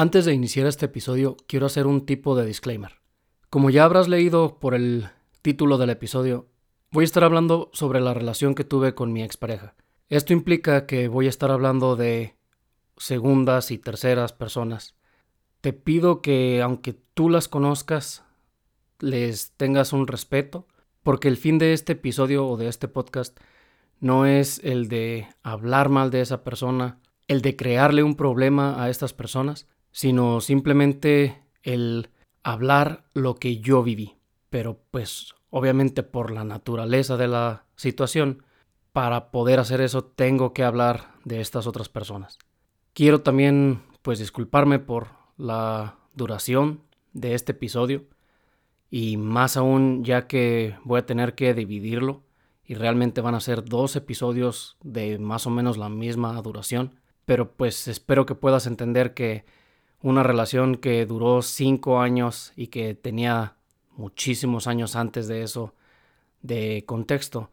Antes de iniciar este episodio, quiero hacer un tipo de disclaimer. Como ya habrás leído por el título del episodio, voy a estar hablando sobre la relación que tuve con mi expareja. Esto implica que voy a estar hablando de segundas y terceras personas. Te pido que, aunque tú las conozcas, les tengas un respeto, porque el fin de este episodio o de este podcast no es el de hablar mal de esa persona, el de crearle un problema a estas personas, sino simplemente el hablar lo que yo viví. Pero pues obviamente por la naturaleza de la situación, para poder hacer eso tengo que hablar de estas otras personas. Quiero también pues disculparme por la duración de este episodio y más aún ya que voy a tener que dividirlo y realmente van a ser dos episodios de más o menos la misma duración, pero pues espero que puedas entender que una relación que duró cinco años y que tenía muchísimos años antes de eso de contexto,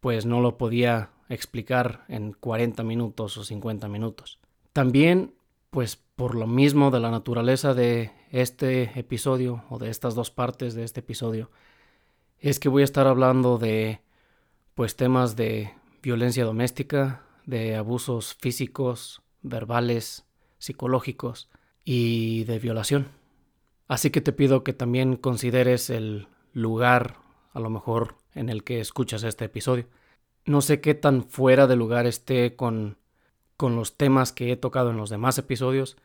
pues no lo podía explicar en 40 minutos o 50 minutos. También, pues por lo mismo de la naturaleza de este episodio o de estas dos partes de este episodio, es que voy a estar hablando de pues temas de violencia doméstica, de abusos físicos, verbales, psicológicos y de violación. Así que te pido que también consideres el lugar, a lo mejor, en el que escuchas este episodio. No sé qué tan fuera de lugar esté con, con los temas que he tocado en los demás episodios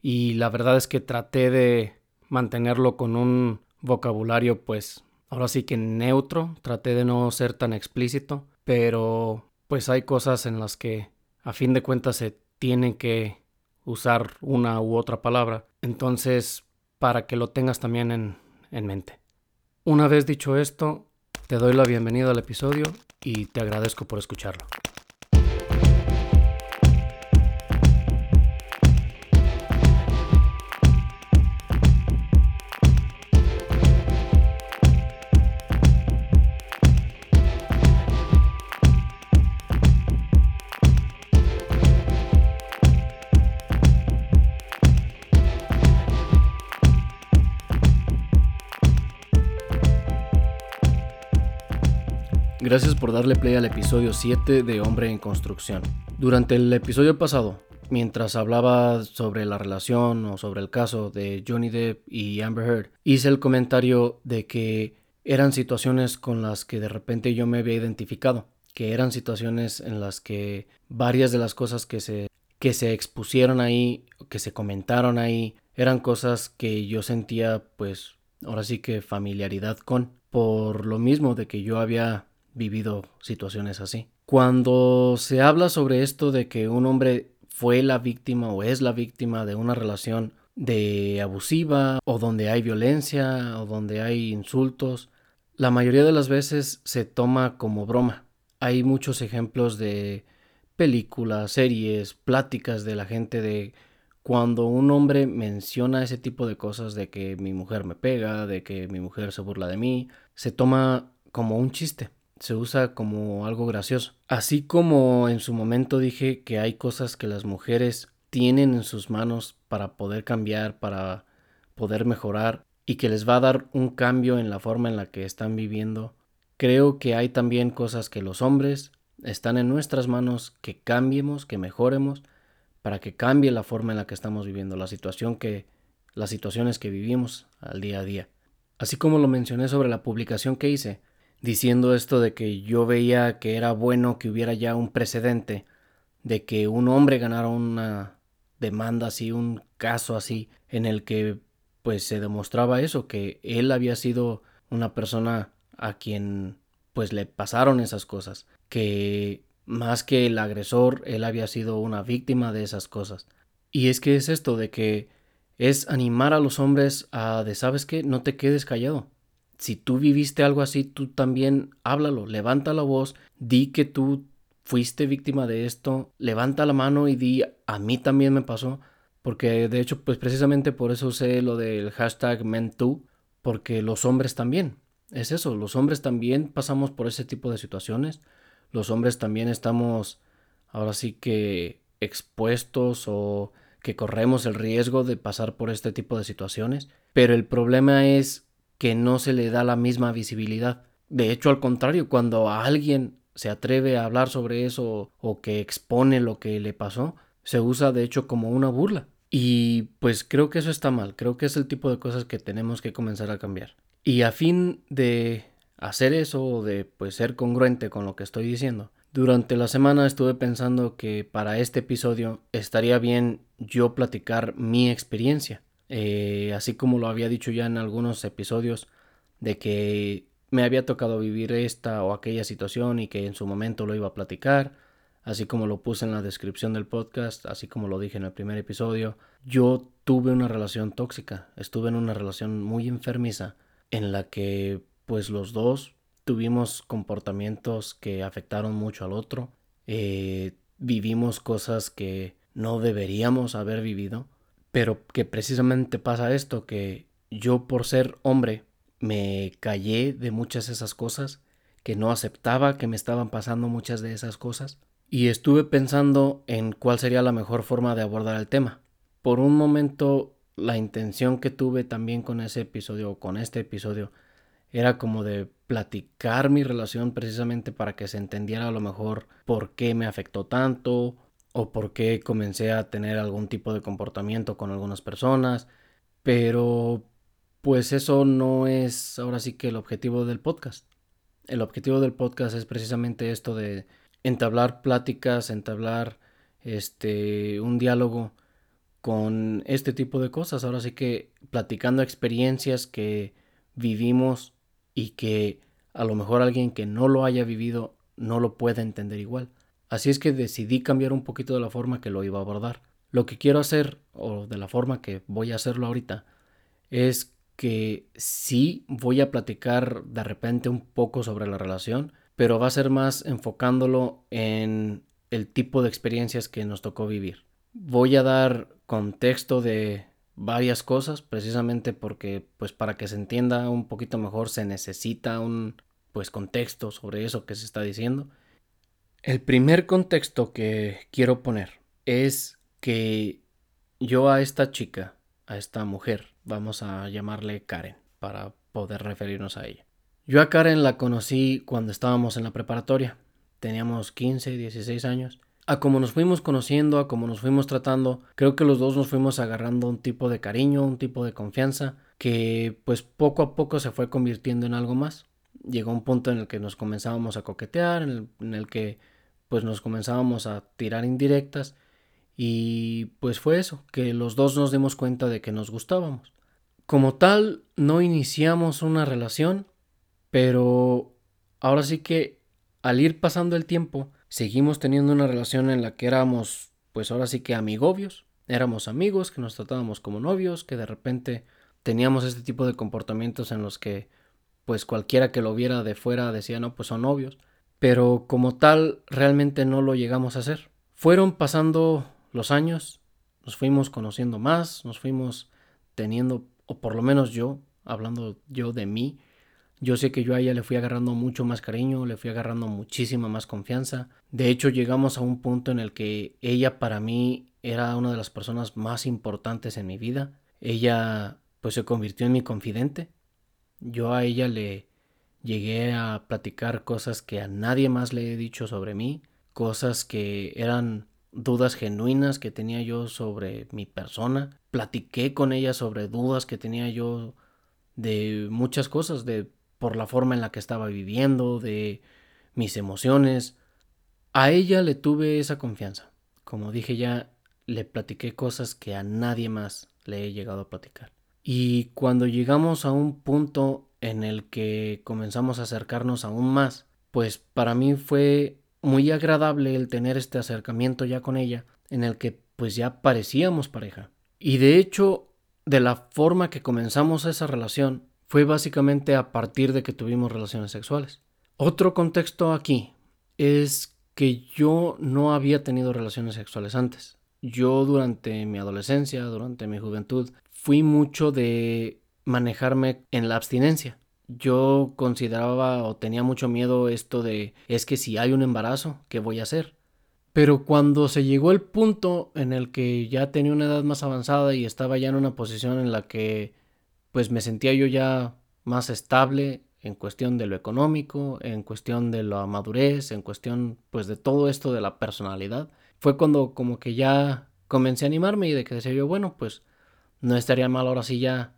y la verdad es que traté de mantenerlo con un vocabulario pues ahora sí que neutro, traté de no ser tan explícito, pero pues hay cosas en las que a fin de cuentas se tienen que usar una u otra palabra. Entonces, para que lo tengas también en, en mente. Una vez dicho esto, te doy la bienvenida al episodio y te agradezco por escucharlo. Por darle play al episodio 7 de Hombre en Construcción. Durante el episodio pasado, mientras hablaba sobre la relación o sobre el caso de Johnny Depp y Amber Heard, hice el comentario de que eran situaciones con las que de repente yo me había identificado, que eran situaciones en las que varias de las cosas que se, que se expusieron ahí, que se comentaron ahí, eran cosas que yo sentía pues ahora sí que familiaridad con, por lo mismo de que yo había vivido situaciones así. Cuando se habla sobre esto de que un hombre fue la víctima o es la víctima de una relación de abusiva o donde hay violencia o donde hay insultos, la mayoría de las veces se toma como broma. Hay muchos ejemplos de películas, series, pláticas de la gente de cuando un hombre menciona ese tipo de cosas de que mi mujer me pega, de que mi mujer se burla de mí, se toma como un chiste se usa como algo gracioso. Así como en su momento dije que hay cosas que las mujeres tienen en sus manos para poder cambiar, para poder mejorar y que les va a dar un cambio en la forma en la que están viviendo, creo que hay también cosas que los hombres están en nuestras manos que cambiemos, que mejoremos para que cambie la forma en la que estamos viviendo, la situación que las situaciones que vivimos al día a día. Así como lo mencioné sobre la publicación que hice, diciendo esto de que yo veía que era bueno que hubiera ya un precedente de que un hombre ganara una demanda así, un caso así, en el que pues se demostraba eso, que él había sido una persona a quien pues le pasaron esas cosas, que más que el agresor, él había sido una víctima de esas cosas. Y es que es esto de que es animar a los hombres a de, ¿sabes qué? No te quedes callado si tú viviste algo así, tú también háblalo, levanta la voz, di que tú fuiste víctima de esto, levanta la mano y di, a mí también me pasó, porque de hecho, pues precisamente por eso usé lo del hashtag MenToo, porque los hombres también, es eso, los hombres también pasamos por ese tipo de situaciones, los hombres también estamos ahora sí que expuestos o que corremos el riesgo de pasar por este tipo de situaciones, pero el problema es que no se le da la misma visibilidad. De hecho, al contrario, cuando a alguien se atreve a hablar sobre eso o que expone lo que le pasó, se usa de hecho como una burla. Y pues creo que eso está mal, creo que es el tipo de cosas que tenemos que comenzar a cambiar. Y a fin de hacer eso o de pues ser congruente con lo que estoy diciendo, durante la semana estuve pensando que para este episodio estaría bien yo platicar mi experiencia, eh, así como lo había dicho ya en algunos episodios, de que me había tocado vivir esta o aquella situación y que en su momento lo iba a platicar, así como lo puse en la descripción del podcast, así como lo dije en el primer episodio, yo tuve una relación tóxica, estuve en una relación muy enfermiza en la que pues los dos tuvimos comportamientos que afectaron mucho al otro, eh, vivimos cosas que no deberíamos haber vivido, pero que precisamente pasa esto, que yo por ser hombre me callé de muchas de esas cosas, que no aceptaba que me estaban pasando muchas de esas cosas, y estuve pensando en cuál sería la mejor forma de abordar el tema. Por un momento, la intención que tuve también con ese episodio, o con este episodio, era como de platicar mi relación precisamente para que se entendiera a lo mejor por qué me afectó tanto o por qué comencé a tener algún tipo de comportamiento con algunas personas, pero pues eso no es ahora sí que el objetivo del podcast. El objetivo del podcast es precisamente esto de entablar pláticas, entablar este un diálogo con este tipo de cosas. Ahora sí que platicando experiencias que vivimos y que a lo mejor alguien que no lo haya vivido no lo puede entender igual. Así es que decidí cambiar un poquito de la forma que lo iba a abordar. Lo que quiero hacer, o de la forma que voy a hacerlo ahorita, es que sí voy a platicar de repente un poco sobre la relación, pero va a ser más enfocándolo en el tipo de experiencias que nos tocó vivir. Voy a dar contexto de varias cosas, precisamente porque pues para que se entienda un poquito mejor se necesita un pues contexto sobre eso que se está diciendo. El primer contexto que quiero poner es que yo a esta chica, a esta mujer, vamos a llamarle Karen para poder referirnos a ella. Yo a Karen la conocí cuando estábamos en la preparatoria. Teníamos 15, 16 años. A como nos fuimos conociendo, a como nos fuimos tratando, creo que los dos nos fuimos agarrando un tipo de cariño, un tipo de confianza, que pues poco a poco se fue convirtiendo en algo más. Llegó un punto en el que nos comenzábamos a coquetear, en el, en el que pues nos comenzábamos a tirar indirectas y pues fue eso, que los dos nos dimos cuenta de que nos gustábamos. Como tal, no iniciamos una relación, pero ahora sí que al ir pasando el tiempo, seguimos teniendo una relación en la que éramos, pues ahora sí que amigobios, éramos amigos, que nos tratábamos como novios, que de repente teníamos este tipo de comportamientos en los que pues cualquiera que lo viera de fuera decía, no, pues son novios, pero como tal realmente no lo llegamos a hacer. Fueron pasando los años, nos fuimos conociendo más, nos fuimos teniendo o por lo menos yo, hablando yo de mí, yo sé que yo a ella le fui agarrando mucho más cariño, le fui agarrando muchísima más confianza. De hecho, llegamos a un punto en el que ella para mí era una de las personas más importantes en mi vida. Ella pues se convirtió en mi confidente. Yo a ella le llegué a platicar cosas que a nadie más le he dicho sobre mí, cosas que eran dudas genuinas que tenía yo sobre mi persona. Platiqué con ella sobre dudas que tenía yo de muchas cosas, de por la forma en la que estaba viviendo, de mis emociones. A ella le tuve esa confianza. Como dije ya, le platiqué cosas que a nadie más le he llegado a platicar. Y cuando llegamos a un punto en el que comenzamos a acercarnos aún más, pues para mí fue muy agradable el tener este acercamiento ya con ella, en el que pues ya parecíamos pareja. Y de hecho, de la forma que comenzamos esa relación fue básicamente a partir de que tuvimos relaciones sexuales. Otro contexto aquí es que yo no había tenido relaciones sexuales antes. Yo durante mi adolescencia, durante mi juventud, fui mucho de manejarme en la abstinencia yo consideraba o tenía mucho miedo esto de es que si hay un embarazo, ¿qué voy a hacer? Pero cuando se llegó el punto en el que ya tenía una edad más avanzada y estaba ya en una posición en la que pues me sentía yo ya más estable en cuestión de lo económico, en cuestión de la madurez, en cuestión pues de todo esto de la personalidad, fue cuando como que ya comencé a animarme y de que decía yo, bueno, pues no estaría mal ahora sí ya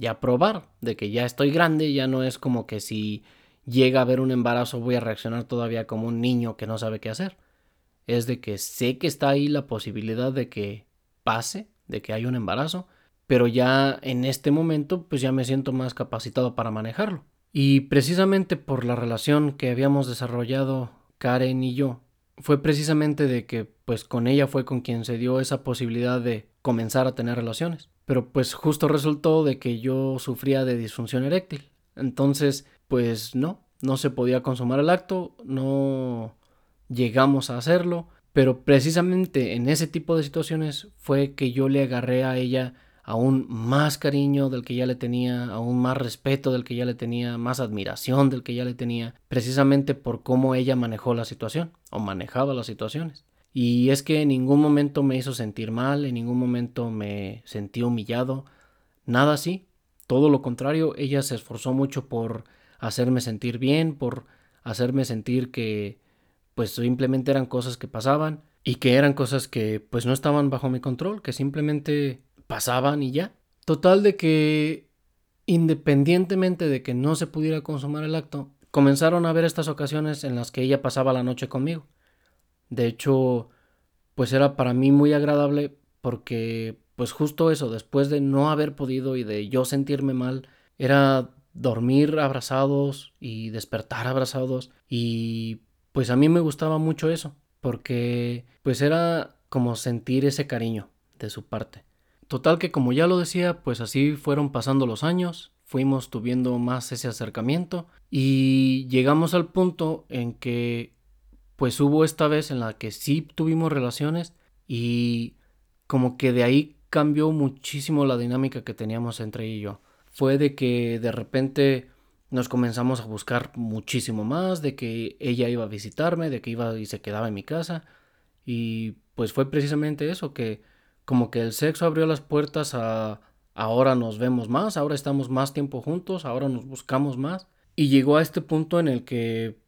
ya probar de que ya estoy grande, ya no es como que si llega a haber un embarazo voy a reaccionar todavía como un niño que no sabe qué hacer. Es de que sé que está ahí la posibilidad de que pase, de que haya un embarazo, pero ya en este momento pues ya me siento más capacitado para manejarlo. Y precisamente por la relación que habíamos desarrollado Karen y yo, fue precisamente de que pues con ella fue con quien se dio esa posibilidad de comenzar a tener relaciones. Pero pues justo resultó de que yo sufría de disfunción eréctil. Entonces, pues no, no se podía consumar el acto, no llegamos a hacerlo, pero precisamente en ese tipo de situaciones fue que yo le agarré a ella aún más cariño del que ya le tenía, aún más respeto del que ya le tenía, más admiración del que ya le tenía, precisamente por cómo ella manejó la situación o manejaba las situaciones. Y es que en ningún momento me hizo sentir mal, en ningún momento me sentí humillado, nada así. Todo lo contrario, ella se esforzó mucho por hacerme sentir bien, por hacerme sentir que pues simplemente eran cosas que pasaban y que eran cosas que pues no estaban bajo mi control, que simplemente pasaban y ya. Total de que independientemente de que no se pudiera consumar el acto, comenzaron a haber estas ocasiones en las que ella pasaba la noche conmigo. De hecho, pues era para mí muy agradable porque pues justo eso, después de no haber podido y de yo sentirme mal, era dormir abrazados y despertar abrazados y pues a mí me gustaba mucho eso porque pues era como sentir ese cariño de su parte. Total que como ya lo decía, pues así fueron pasando los años, fuimos tuviendo más ese acercamiento y llegamos al punto en que pues hubo esta vez en la que sí tuvimos relaciones y como que de ahí cambió muchísimo la dinámica que teníamos entre ella y yo. Fue de que de repente nos comenzamos a buscar muchísimo más, de que ella iba a visitarme, de que iba y se quedaba en mi casa. Y pues fue precisamente eso, que como que el sexo abrió las puertas a ahora nos vemos más, ahora estamos más tiempo juntos, ahora nos buscamos más. Y llegó a este punto en el que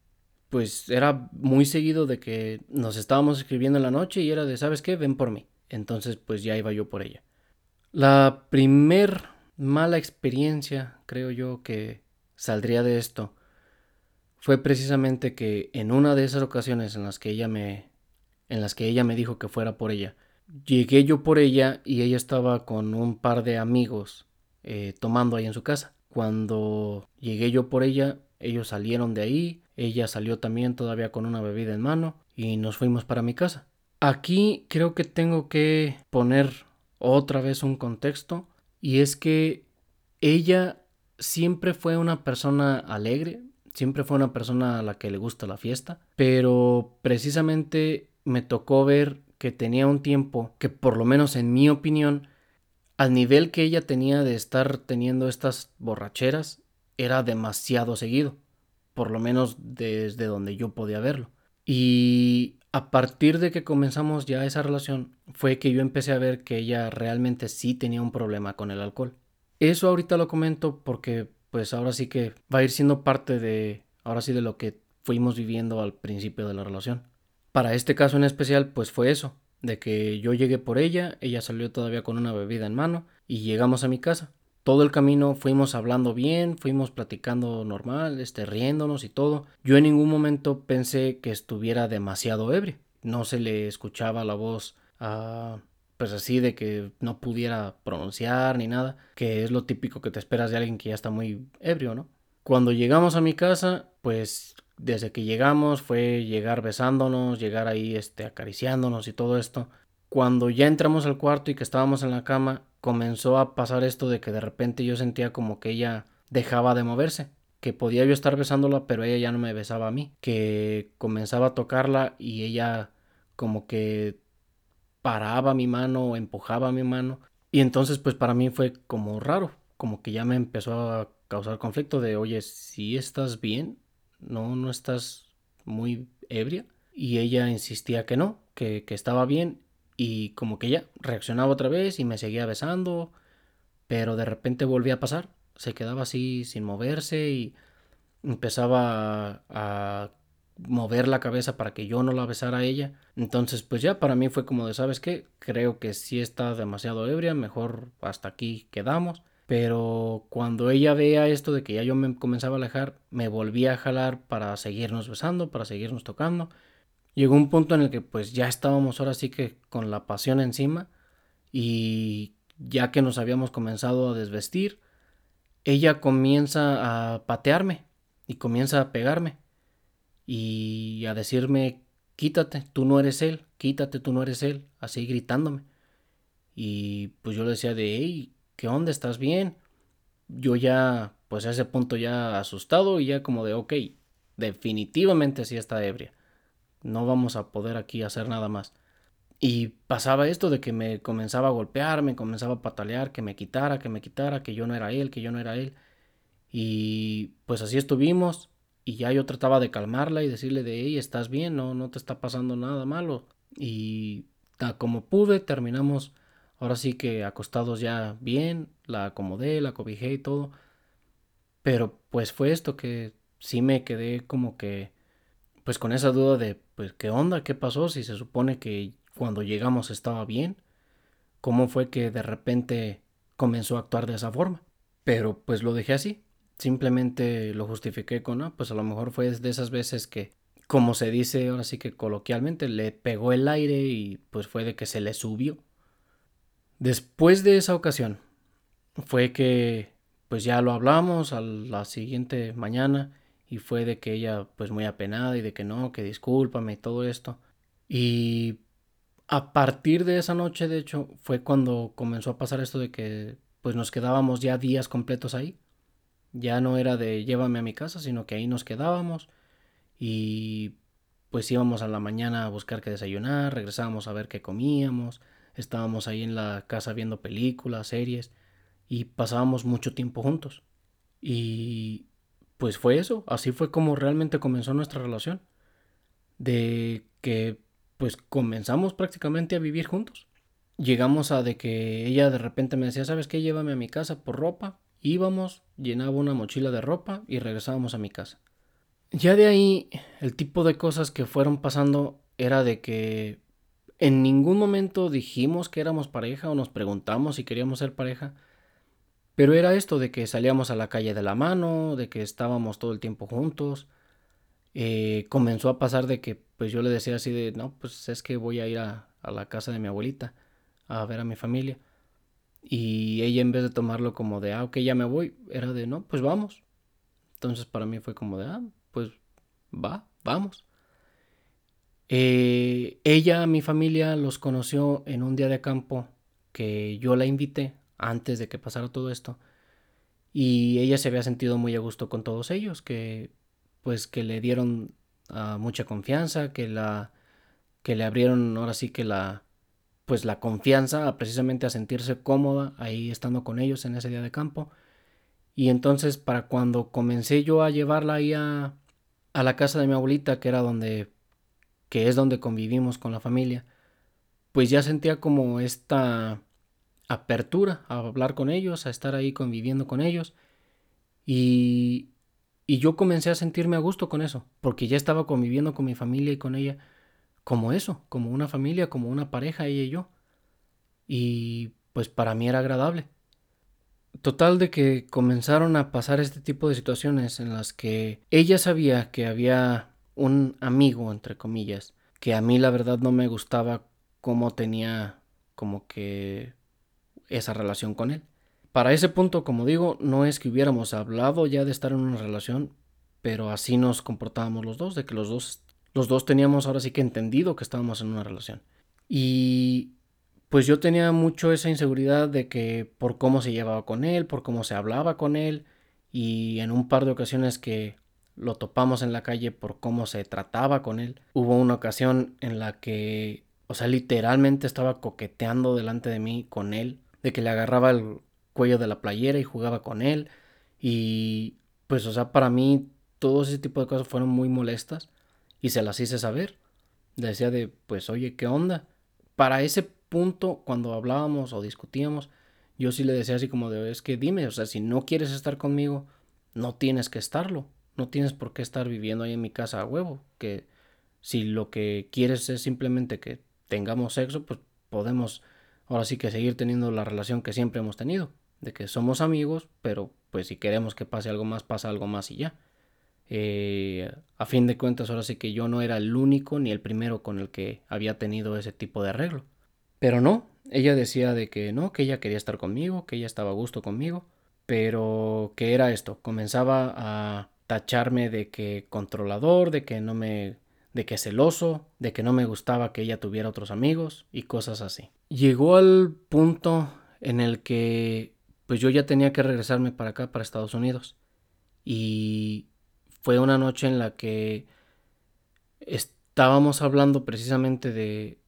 pues era muy seguido de que nos estábamos escribiendo en la noche y era de, ¿sabes qué? Ven por mí. Entonces, pues ya iba yo por ella. La primer mala experiencia, creo yo, que saldría de esto fue precisamente que en una de esas ocasiones en las que ella me en las que ella me dijo que fuera por ella, llegué yo por ella y ella estaba con un par de amigos eh, tomando ahí en su casa. Cuando llegué yo por ella, ellos salieron de ahí, ella salió también todavía con una bebida en mano y nos fuimos para mi casa. Aquí creo que tengo que poner otra vez un contexto y es que ella siempre fue una persona alegre, siempre fue una persona a la que le gusta la fiesta, pero precisamente me tocó ver que tenía un tiempo que por lo menos en mi opinión, al nivel que ella tenía de estar teniendo estas borracheras, era demasiado seguido por lo menos desde donde yo podía verlo. Y a partir de que comenzamos ya esa relación, fue que yo empecé a ver que ella realmente sí tenía un problema con el alcohol. Eso ahorita lo comento porque pues ahora sí que va a ir siendo parte de, ahora sí de lo que fuimos viviendo al principio de la relación. Para este caso en especial pues fue eso, de que yo llegué por ella, ella salió todavía con una bebida en mano y llegamos a mi casa todo el camino fuimos hablando bien, fuimos platicando normal, este, riéndonos y todo. Yo en ningún momento pensé que estuviera demasiado ebrio. No se le escuchaba la voz, ah, pues así de que no pudiera pronunciar ni nada, que es lo típico que te esperas de alguien que ya está muy ebrio, ¿no? Cuando llegamos a mi casa, pues desde que llegamos fue llegar besándonos, llegar ahí este, acariciándonos y todo esto. Cuando ya entramos al cuarto y que estábamos en la cama, comenzó a pasar esto de que de repente yo sentía como que ella dejaba de moverse, que podía yo estar besándola, pero ella ya no me besaba a mí, que comenzaba a tocarla y ella como que paraba mi mano o empujaba mi mano. Y entonces pues para mí fue como raro, como que ya me empezó a causar conflicto de, oye, si estás bien, no, no estás muy ebria. y ella insistía que no, que, que estaba bien y como que ya reaccionaba otra vez y me seguía besando, pero de repente volvía a pasar, se quedaba así sin moverse y empezaba a, mover la cabeza para que yo no la besara a ella. Entonces, pues ya para mí fue como de, ¿sabes qué? Creo que sí está demasiado ebria, mejor hasta aquí quedamos. Pero cuando ella veía esto de que ya yo me comenzaba a alejar, me volvía a jalar para seguirnos besando, para seguirnos tocando. Llegó un punto en el que pues ya estábamos ahora sí que con la pasión encima y ya que nos habíamos comenzado a desvestir, ella comienza a patearme y comienza a pegarme y a decirme, quítate, tú no eres él, quítate, tú no eres él, así gritándome. Y pues yo le decía de, hey, ¿qué onda? ¿Estás bien? Yo ya, pues a ese punto ya asustado y ya como de, ok, definitivamente sí está ebria. No vamos a poder aquí hacer nada más. Y pasaba esto de que me comenzaba a golpear, me comenzaba a patalear, que me quitara, que me quitara, que yo no era él, que yo no era él. Y pues así estuvimos. Y ya yo trataba de calmarla y decirle de, hey, estás bien, no, no te está pasando nada malo. Y como pude, terminamos ahora sí que acostados ya bien, la acomodé, la cobijé y todo. Pero pues fue esto que sí me quedé como que, pues con esa duda de, pues, ¿qué onda? ¿Qué pasó? Si se supone que cuando llegamos estaba bien. ¿Cómo fue que de repente comenzó a actuar de esa forma? Pero pues lo dejé así. Simplemente lo justifiqué con, ah, pues a lo mejor fue de esas veces que, como se dice ahora sí que coloquialmente, le pegó el aire y pues fue de que se le subió. Después de esa ocasión, fue que pues ya lo hablamos a la siguiente mañana y fue de que ella pues muy apenada y de que no, que discúlpame y todo esto. Y a partir de esa noche, de hecho, fue cuando comenzó a pasar esto de que pues nos quedábamos ya días completos ahí. Ya no era de llévame a mi casa, sino que ahí nos quedábamos y pues íbamos a la mañana a buscar qué desayunar, regresábamos a ver qué comíamos, estábamos ahí en la casa viendo películas, series y pasábamos mucho tiempo juntos. Y pues fue eso, así fue como realmente comenzó nuestra relación. De que pues comenzamos prácticamente a vivir juntos. Llegamos a de que ella de repente me decía, ¿sabes qué? Llévame a mi casa por ropa Íbamos, llenaba una mochila de ropa y regresábamos a mi casa. Ya de ahí, el tipo de cosas que fueron pasando era de que en ningún momento dijimos que éramos pareja o nos preguntamos si queríamos ser pareja. Pero era esto de que salíamos a la calle de la mano, de que estábamos todo el tiempo juntos. Eh, comenzó a pasar de que pues yo le decía así de, no, pues es que voy a ir a la casa de mi abuelita a ver a mi familia. Y ella en vez de tomarlo como de, ah, ok, ya me voy, era de, no, pues vamos. Entonces para mí fue como de, ah, pues va, vamos. Eh, ella, mi familia, los conoció en un día de campo que yo la invité antes de que pasara todo esto. Y ella se había sentido muy a gusto con todos ellos, que pues que le dieron ah, mucha confianza, que la que le abrieron ahora sí que la pues la confianza precisamente a sentirse cómoda ahí estando con ellos en ese día de campo. Y entonces para cuando comencé yo a llevarla ahí a, a la casa de mi abuelita, que era donde, que es donde convivimos con la familia, pues ya sentía como esta apertura a hablar con ellos, a estar ahí conviviendo con ellos. Y, y yo comencé a sentirme a gusto con eso, porque ya estaba conviviendo con mi familia y con ella como eso, como una familia, como una pareja, ella y yo. Y pues para mí era agradable. Total de que comenzaron a pasar este tipo de situaciones en las que ella sabía que había un amigo, entre comillas, que a mí la verdad no me gustaba cómo tenía como que esa relación con él. Para ese punto, como digo, no es que hubiéramos hablado ya de estar en una relación, pero así nos comportábamos los dos, de que los dos los dos teníamos ahora sí que entendido que estábamos en una relación. Y pues yo tenía mucho esa inseguridad de que por cómo se llevaba con él, por cómo se hablaba con él, y en un par de ocasiones que lo topamos en la calle por cómo se trataba con él. Hubo una ocasión en la que, o sea, literalmente estaba coqueteando delante de mí con él, de que le agarraba el cuello de la playera y jugaba con él. Y pues, o sea, para mí todo ese tipo de cosas fueron muy molestas y se las hice saber. Decía de, pues oye, ¿qué onda? Para ese punto, cuando hablábamos o discutíamos, yo sí le decía así como de, es que dime, o sea, si no quieres estar conmigo, no tienes que estarlo. No tienes por qué estar viviendo ahí en mi casa a huevo. Que si lo que quieres es simplemente que tengamos sexo, pues podemos ahora sí que seguir teniendo la relación que siempre hemos tenido. De que somos amigos, pero pues si queremos que pase algo más, pasa algo más y ya. Eh, a fin de cuentas, ahora sí que yo no era el único ni el primero con el que había tenido ese tipo de arreglo. Pero no, ella decía de que no, que ella quería estar conmigo, que ella estaba a gusto conmigo, pero que era esto, comenzaba a tacharme de que controlador, de que no me de que celoso, de que no me gustaba que ella tuviera otros amigos y cosas así. Llegó al punto en el que pues yo ya tenía que regresarme para acá, para Estados Unidos. Y fue una noche en la que estábamos hablando precisamente de,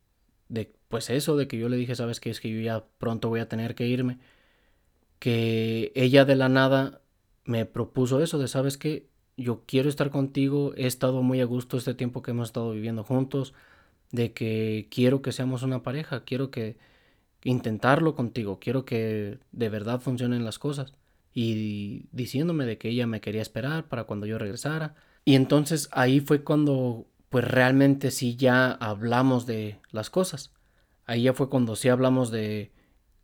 de pues eso, de que yo le dije, sabes que es que yo ya pronto voy a tener que irme, que ella de la nada me propuso eso, de sabes que yo quiero estar contigo, he estado muy a gusto este tiempo que hemos estado viviendo juntos, de que quiero que seamos una pareja, quiero que intentarlo contigo, quiero que de verdad funcionen las cosas. Y diciéndome de que ella me quería esperar para cuando yo regresara. Y entonces ahí fue cuando pues realmente sí ya hablamos de las cosas. Ahí ya fue cuando sí hablamos de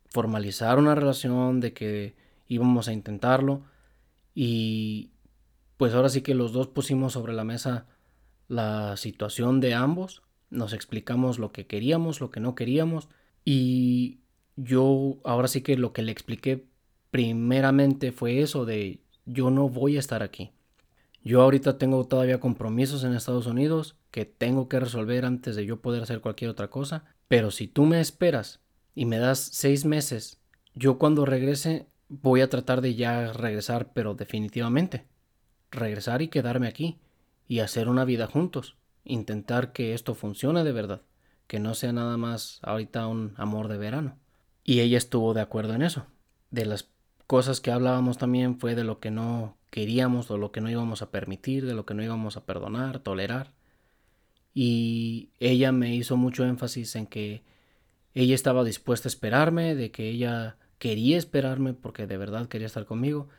formalizar una relación, de que íbamos a intentarlo. Y, pues ahora sí que los dos pusimos sobre la mesa la situación de ambos, nos explicamos lo que queríamos, lo que no queríamos y yo ahora sí que lo que le expliqué primeramente fue eso de yo no voy a estar aquí. Yo ahorita tengo todavía compromisos en Estados Unidos que tengo que resolver antes de yo poder hacer cualquier otra cosa, pero si tú me esperas y me das seis meses, yo cuando regrese voy a tratar de ya regresar, pero definitivamente regresar y quedarme aquí y hacer una vida juntos, intentar que esto funcione de verdad, que no sea nada más ahorita un amor de verano. Y ella estuvo de acuerdo en eso. De las cosas que hablábamos también fue de lo que no queríamos, de lo que no íbamos a permitir, de lo que no íbamos a perdonar, tolerar. Y ella me hizo mucho énfasis en que ella estaba dispuesta a esperarme, de que ella quería esperarme porque de verdad quería estar conmigo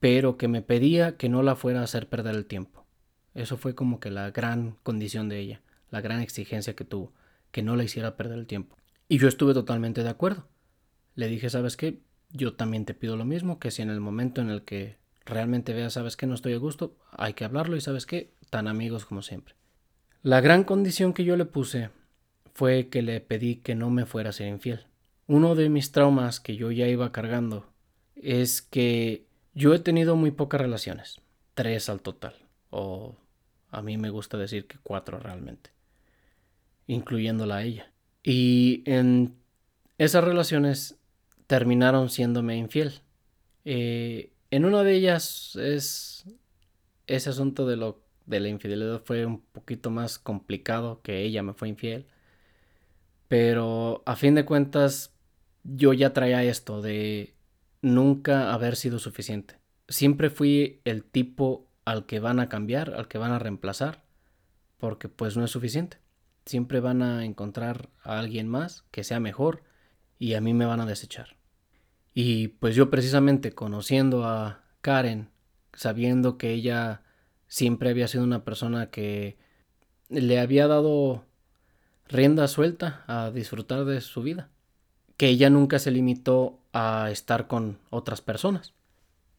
pero que me pedía que no la fuera a hacer perder el tiempo. Eso fue como que la gran condición de ella, la gran exigencia que tuvo, que no la hiciera perder el tiempo. Y yo estuve totalmente de acuerdo. Le dije, ¿sabes qué? Yo también te pido lo mismo, que si en el momento en el que realmente veas, ¿sabes qué? No estoy a gusto, hay que hablarlo y ¿sabes qué? Tan amigos como siempre. La gran condición que yo le puse fue que le pedí que no me fuera a ser infiel. Uno de mis traumas que yo ya iba cargando es que yo he tenido muy pocas relaciones, tres al total, o a mí me gusta decir que cuatro realmente, incluyéndola a ella. Y en esas relaciones terminaron siéndome infiel. Eh, en una de ellas es ese asunto de lo de la infidelidad fue un poquito más complicado que ella me fue infiel. Pero a fin de cuentas yo ya traía esto de nunca haber sido suficiente. Siempre fui el tipo al que van a cambiar, al que van a reemplazar, porque pues no es suficiente. Siempre van a encontrar a alguien más que sea mejor y a mí me van a desechar. Y pues yo precisamente conociendo a Karen, sabiendo que ella siempre había sido una persona que le había dado rienda suelta a disfrutar de su vida, que ella nunca se limitó a estar con otras personas.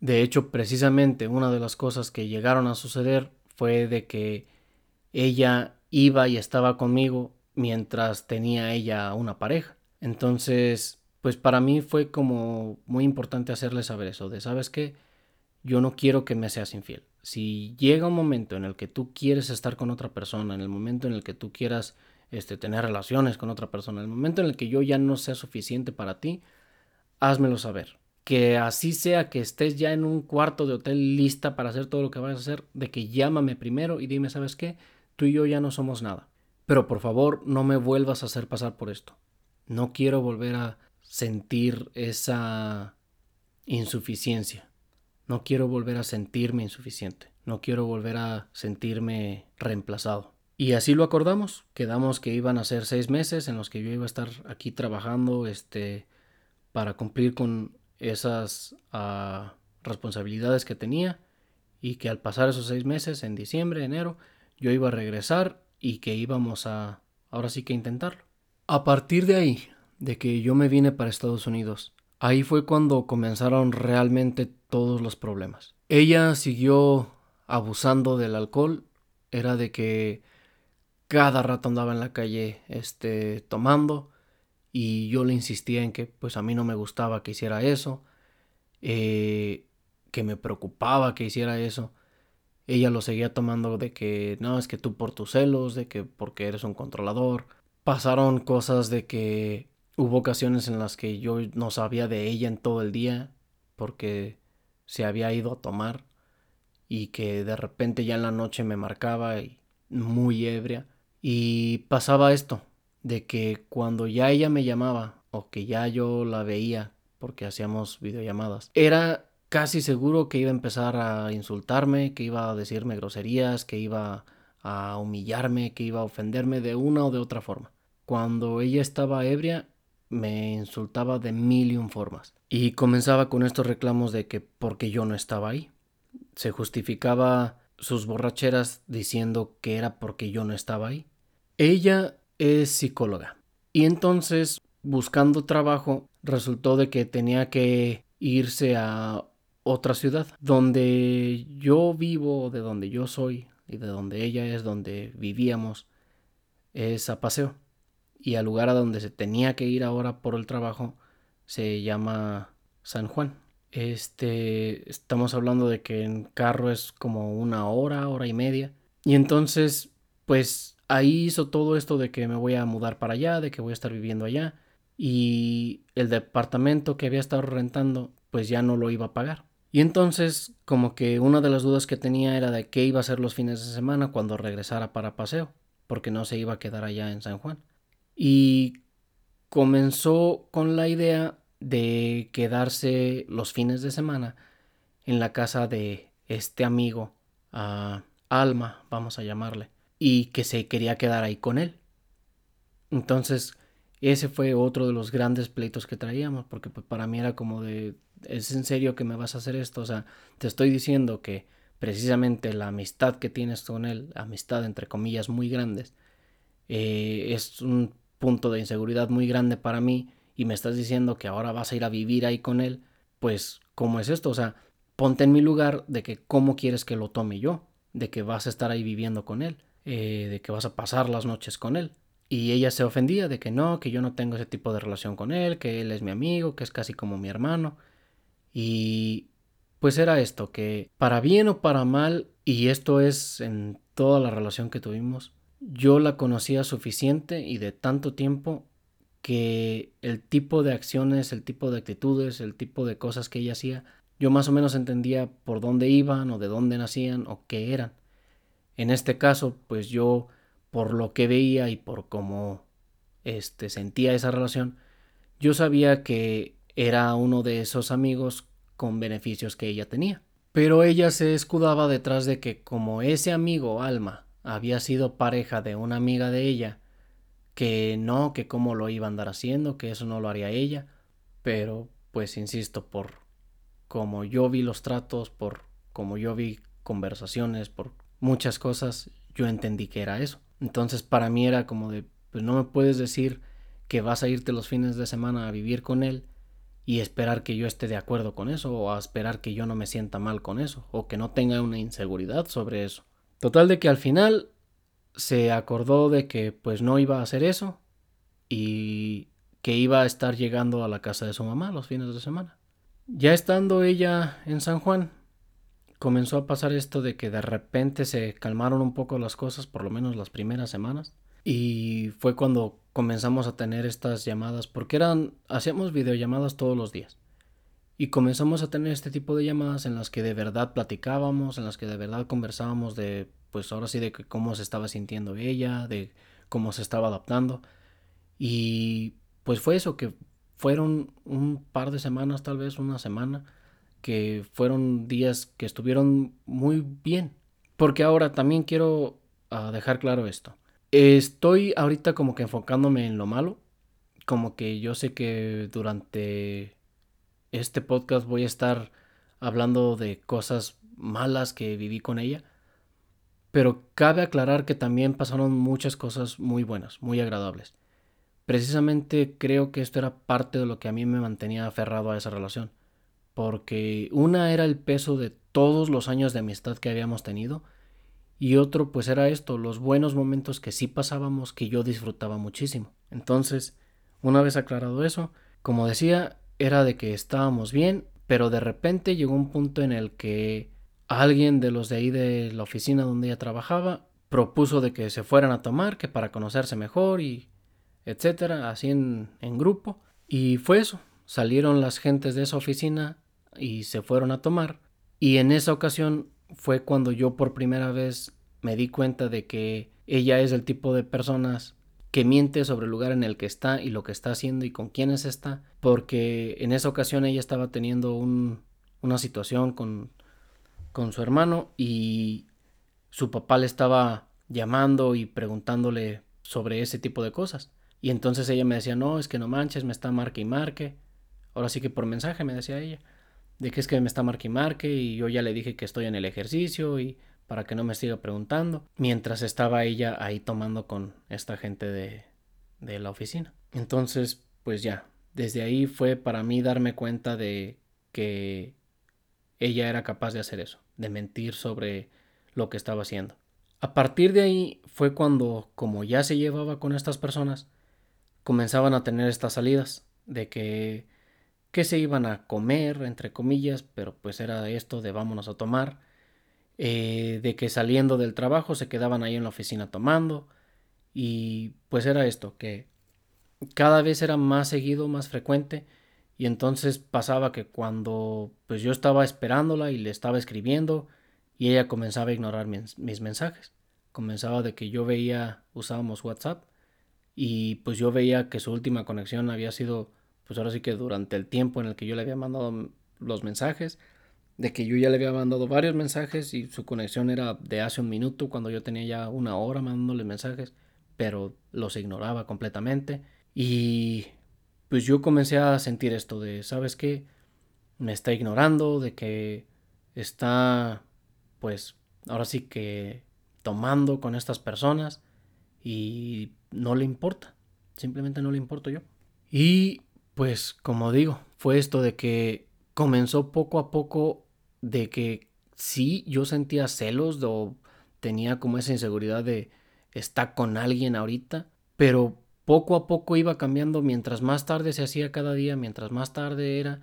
De hecho, precisamente una de las cosas que llegaron a suceder fue de que ella iba y estaba conmigo mientras tenía ella una pareja. Entonces, pues para mí fue como muy importante hacerle saber eso, de sabes qué, yo no quiero que me seas infiel. Si llega un momento en el que tú quieres estar con otra persona, en el momento en el que tú quieras este, tener relaciones con otra persona, en el momento en el que yo ya no sea suficiente para ti, házmelo saber. Que así sea que estés ya en un cuarto de hotel lista para hacer todo lo que vayas a hacer, de que llámame primero y dime, ¿sabes qué? Tú y yo ya no somos nada. Pero por favor, no me vuelvas a hacer pasar por esto. No quiero volver a sentir esa insuficiencia. No quiero volver a sentirme insuficiente. No quiero volver a sentirme reemplazado. Y así lo acordamos. Quedamos que iban a ser seis meses en los que yo iba a estar aquí trabajando este, para cumplir con esas ah, responsabilidades que tenía y que al pasar esos seis meses, en diciembre, enero, yo iba a regresar y que íbamos a, ahora sí que intentarlo. A partir de ahí, de que yo me vine para Estados Unidos, ahí fue cuando comenzaron realmente todos los problemas. Ella siguió abusando del alcohol, era de que cada rato andaba en la calle este tomando y yo le insistía en que pues a mí no me gustaba que hiciera eso, eh, que me preocupaba que hiciera eso. Ella lo seguía tomando de que no, es que tú por tus celos, de que porque eres un controlador. Pasaron cosas de que hubo ocasiones en las que yo no sabía de ella en todo el día porque se había ido a tomar y que de repente ya en la noche me marcaba y muy ebria y pasaba esto de que cuando ya ella me llamaba o que ya yo la veía porque hacíamos videollamadas era casi seguro que iba a empezar a insultarme, que iba a decirme groserías, que iba a humillarme, que iba a ofenderme de una o de otra forma. Cuando ella estaba ebria, me insultaba de mil y un formas. Y comenzaba con estos reclamos de que porque yo no estaba ahí. Se justificaba sus borracheras diciendo que era porque yo no estaba ahí. Ella es psicóloga. Y entonces, buscando trabajo, resultó de que tenía que irse a otra ciudad. Donde yo vivo, de donde yo soy y de donde ella es, donde vivíamos, es a paseo. Y al lugar a donde se tenía que ir ahora por el trabajo se llama San Juan. Este, estamos hablando de que en carro es como una hora, hora y media. Y entonces, pues ahí hizo todo esto de que me voy a mudar para allá, de que voy a estar viviendo allá. Y el departamento que había estado rentando, pues ya no lo iba a pagar. Y entonces, como que una de las dudas que tenía era de qué iba a hacer los fines de semana cuando regresara para paseo, porque no se iba a quedar allá en San Juan. Y comenzó con la idea de quedarse los fines de semana en la casa de este amigo, a Alma, vamos a llamarle, y que se quería quedar ahí con él. Entonces, ese fue otro de los grandes pleitos que traíamos, porque pues, para mí era como de, ¿es en serio que me vas a hacer esto? O sea, te estoy diciendo que precisamente la amistad que tienes con él, amistad entre comillas muy grandes, eh, es un punto de inseguridad muy grande para mí y me estás diciendo que ahora vas a ir a vivir ahí con él, pues, ¿cómo es esto? O sea, ponte en mi lugar de que cómo quieres que lo tome yo, de que vas a estar ahí viviendo con él, eh, de que vas a pasar las noches con él. Y ella se ofendía de que no, que yo no tengo ese tipo de relación con él, que él es mi amigo, que es casi como mi hermano. Y pues era esto, que para bien o para mal, y esto es en toda la relación que tuvimos, yo la conocía suficiente y de tanto tiempo que el tipo de acciones, el tipo de actitudes, el tipo de cosas que ella hacía, yo más o menos entendía por dónde iban o de dónde nacían o qué eran. En este caso, pues yo por lo que veía y por cómo este, sentía esa relación, yo sabía que era uno de esos amigos con beneficios que ella tenía. Pero ella se escudaba detrás de que como ese amigo Alma había sido pareja de una amiga de ella, que no, que cómo lo iba a andar haciendo, que eso no lo haría ella, pero pues insisto, por como yo vi los tratos, por como yo vi conversaciones, por muchas cosas, yo entendí que era eso. Entonces para mí era como de, pues no me puedes decir que vas a irte los fines de semana a vivir con él y esperar que yo esté de acuerdo con eso o a esperar que yo no me sienta mal con eso o que no tenga una inseguridad sobre eso. Total de que al final se acordó de que pues no iba a hacer eso y que iba a estar llegando a la casa de su mamá los fines de semana. Ya estando ella en San Juan, comenzó a pasar esto de que de repente se calmaron un poco las cosas, por lo menos las primeras semanas. Y fue cuando comenzamos a tener estas llamadas, porque eran, hacíamos videollamadas todos los días. Y comenzamos a tener este tipo de llamadas en las que de verdad platicábamos, en las que de verdad conversábamos de, pues ahora sí, de cómo se estaba sintiendo ella, de cómo se estaba adaptando. Y pues fue eso, que fueron un par de semanas, tal vez una semana, que fueron días que estuvieron muy bien. Porque ahora también quiero a dejar claro esto. Estoy ahorita como que enfocándome en lo malo, como que yo sé que durante este podcast voy a estar hablando de cosas malas que viví con ella, pero cabe aclarar que también pasaron muchas cosas muy buenas, muy agradables. Precisamente creo que esto era parte de lo que a mí me mantenía aferrado a esa relación, porque una era el peso de todos los años de amistad que habíamos tenido, y otro pues era esto, los buenos momentos que sí pasábamos que yo disfrutaba muchísimo. Entonces, una vez aclarado eso, como decía, era de que estábamos bien, pero de repente llegó un punto en el que alguien de los de ahí de la oficina donde ella trabajaba propuso de que se fueran a tomar, que para conocerse mejor y etcétera, así en, en grupo. Y fue eso, salieron las gentes de esa oficina y se fueron a tomar. Y en esa ocasión fue cuando yo por primera vez me di cuenta de que ella es el tipo de personas que miente sobre el lugar en el que está y lo que está haciendo y con quiénes está, porque en esa ocasión ella estaba teniendo una situación con, con su hermano y su papá le estaba llamando y preguntándole sobre ese tipo de cosas. Y entonces ella me decía, no, es que no manches, me está marque y marque. Ahora sí que por mensaje me decía ella, de que es que me está marque y marque y yo ya le dije que estoy en el ejercicio y para que no me siga preguntando, mientras estaba ella ahí tomando con esta gente de, de la oficina. Entonces, pues ya, desde ahí fue para mí darme cuenta de que ella era capaz de hacer eso, de mentir sobre lo que estaba haciendo. A partir de ahí fue cuando, como ya se llevaba con estas personas, comenzaban a tener estas salidas de que que se iban a comer, entre comillas, pero pues era esto de vámonos a tomar, eh, de que saliendo del trabajo se quedaban ahí en la oficina tomando y pues era esto, que cada vez era más seguido, más frecuente y entonces pasaba que cuando pues yo estaba esperándola y le estaba escribiendo y ella comenzaba a ignorar mis, mis mensajes, comenzaba de que yo veía, usábamos WhatsApp y pues yo veía que su última conexión había sido pues ahora sí que durante el tiempo en el que yo le había mandado los mensajes, de que yo ya le había mandado varios mensajes y su conexión era de hace un minuto cuando yo tenía ya una hora mandándole mensajes, pero los ignoraba completamente y pues yo comencé a sentir esto de, ¿sabes qué? Me está ignorando, de que está pues ahora sí que tomando con estas personas y no le importa, simplemente no le importo yo. Y pues como digo, fue esto de que comenzó poco a poco de que sí, yo sentía celos o tenía como esa inseguridad de estar con alguien ahorita, pero poco a poco iba cambiando. Mientras más tarde se hacía cada día, mientras más tarde era,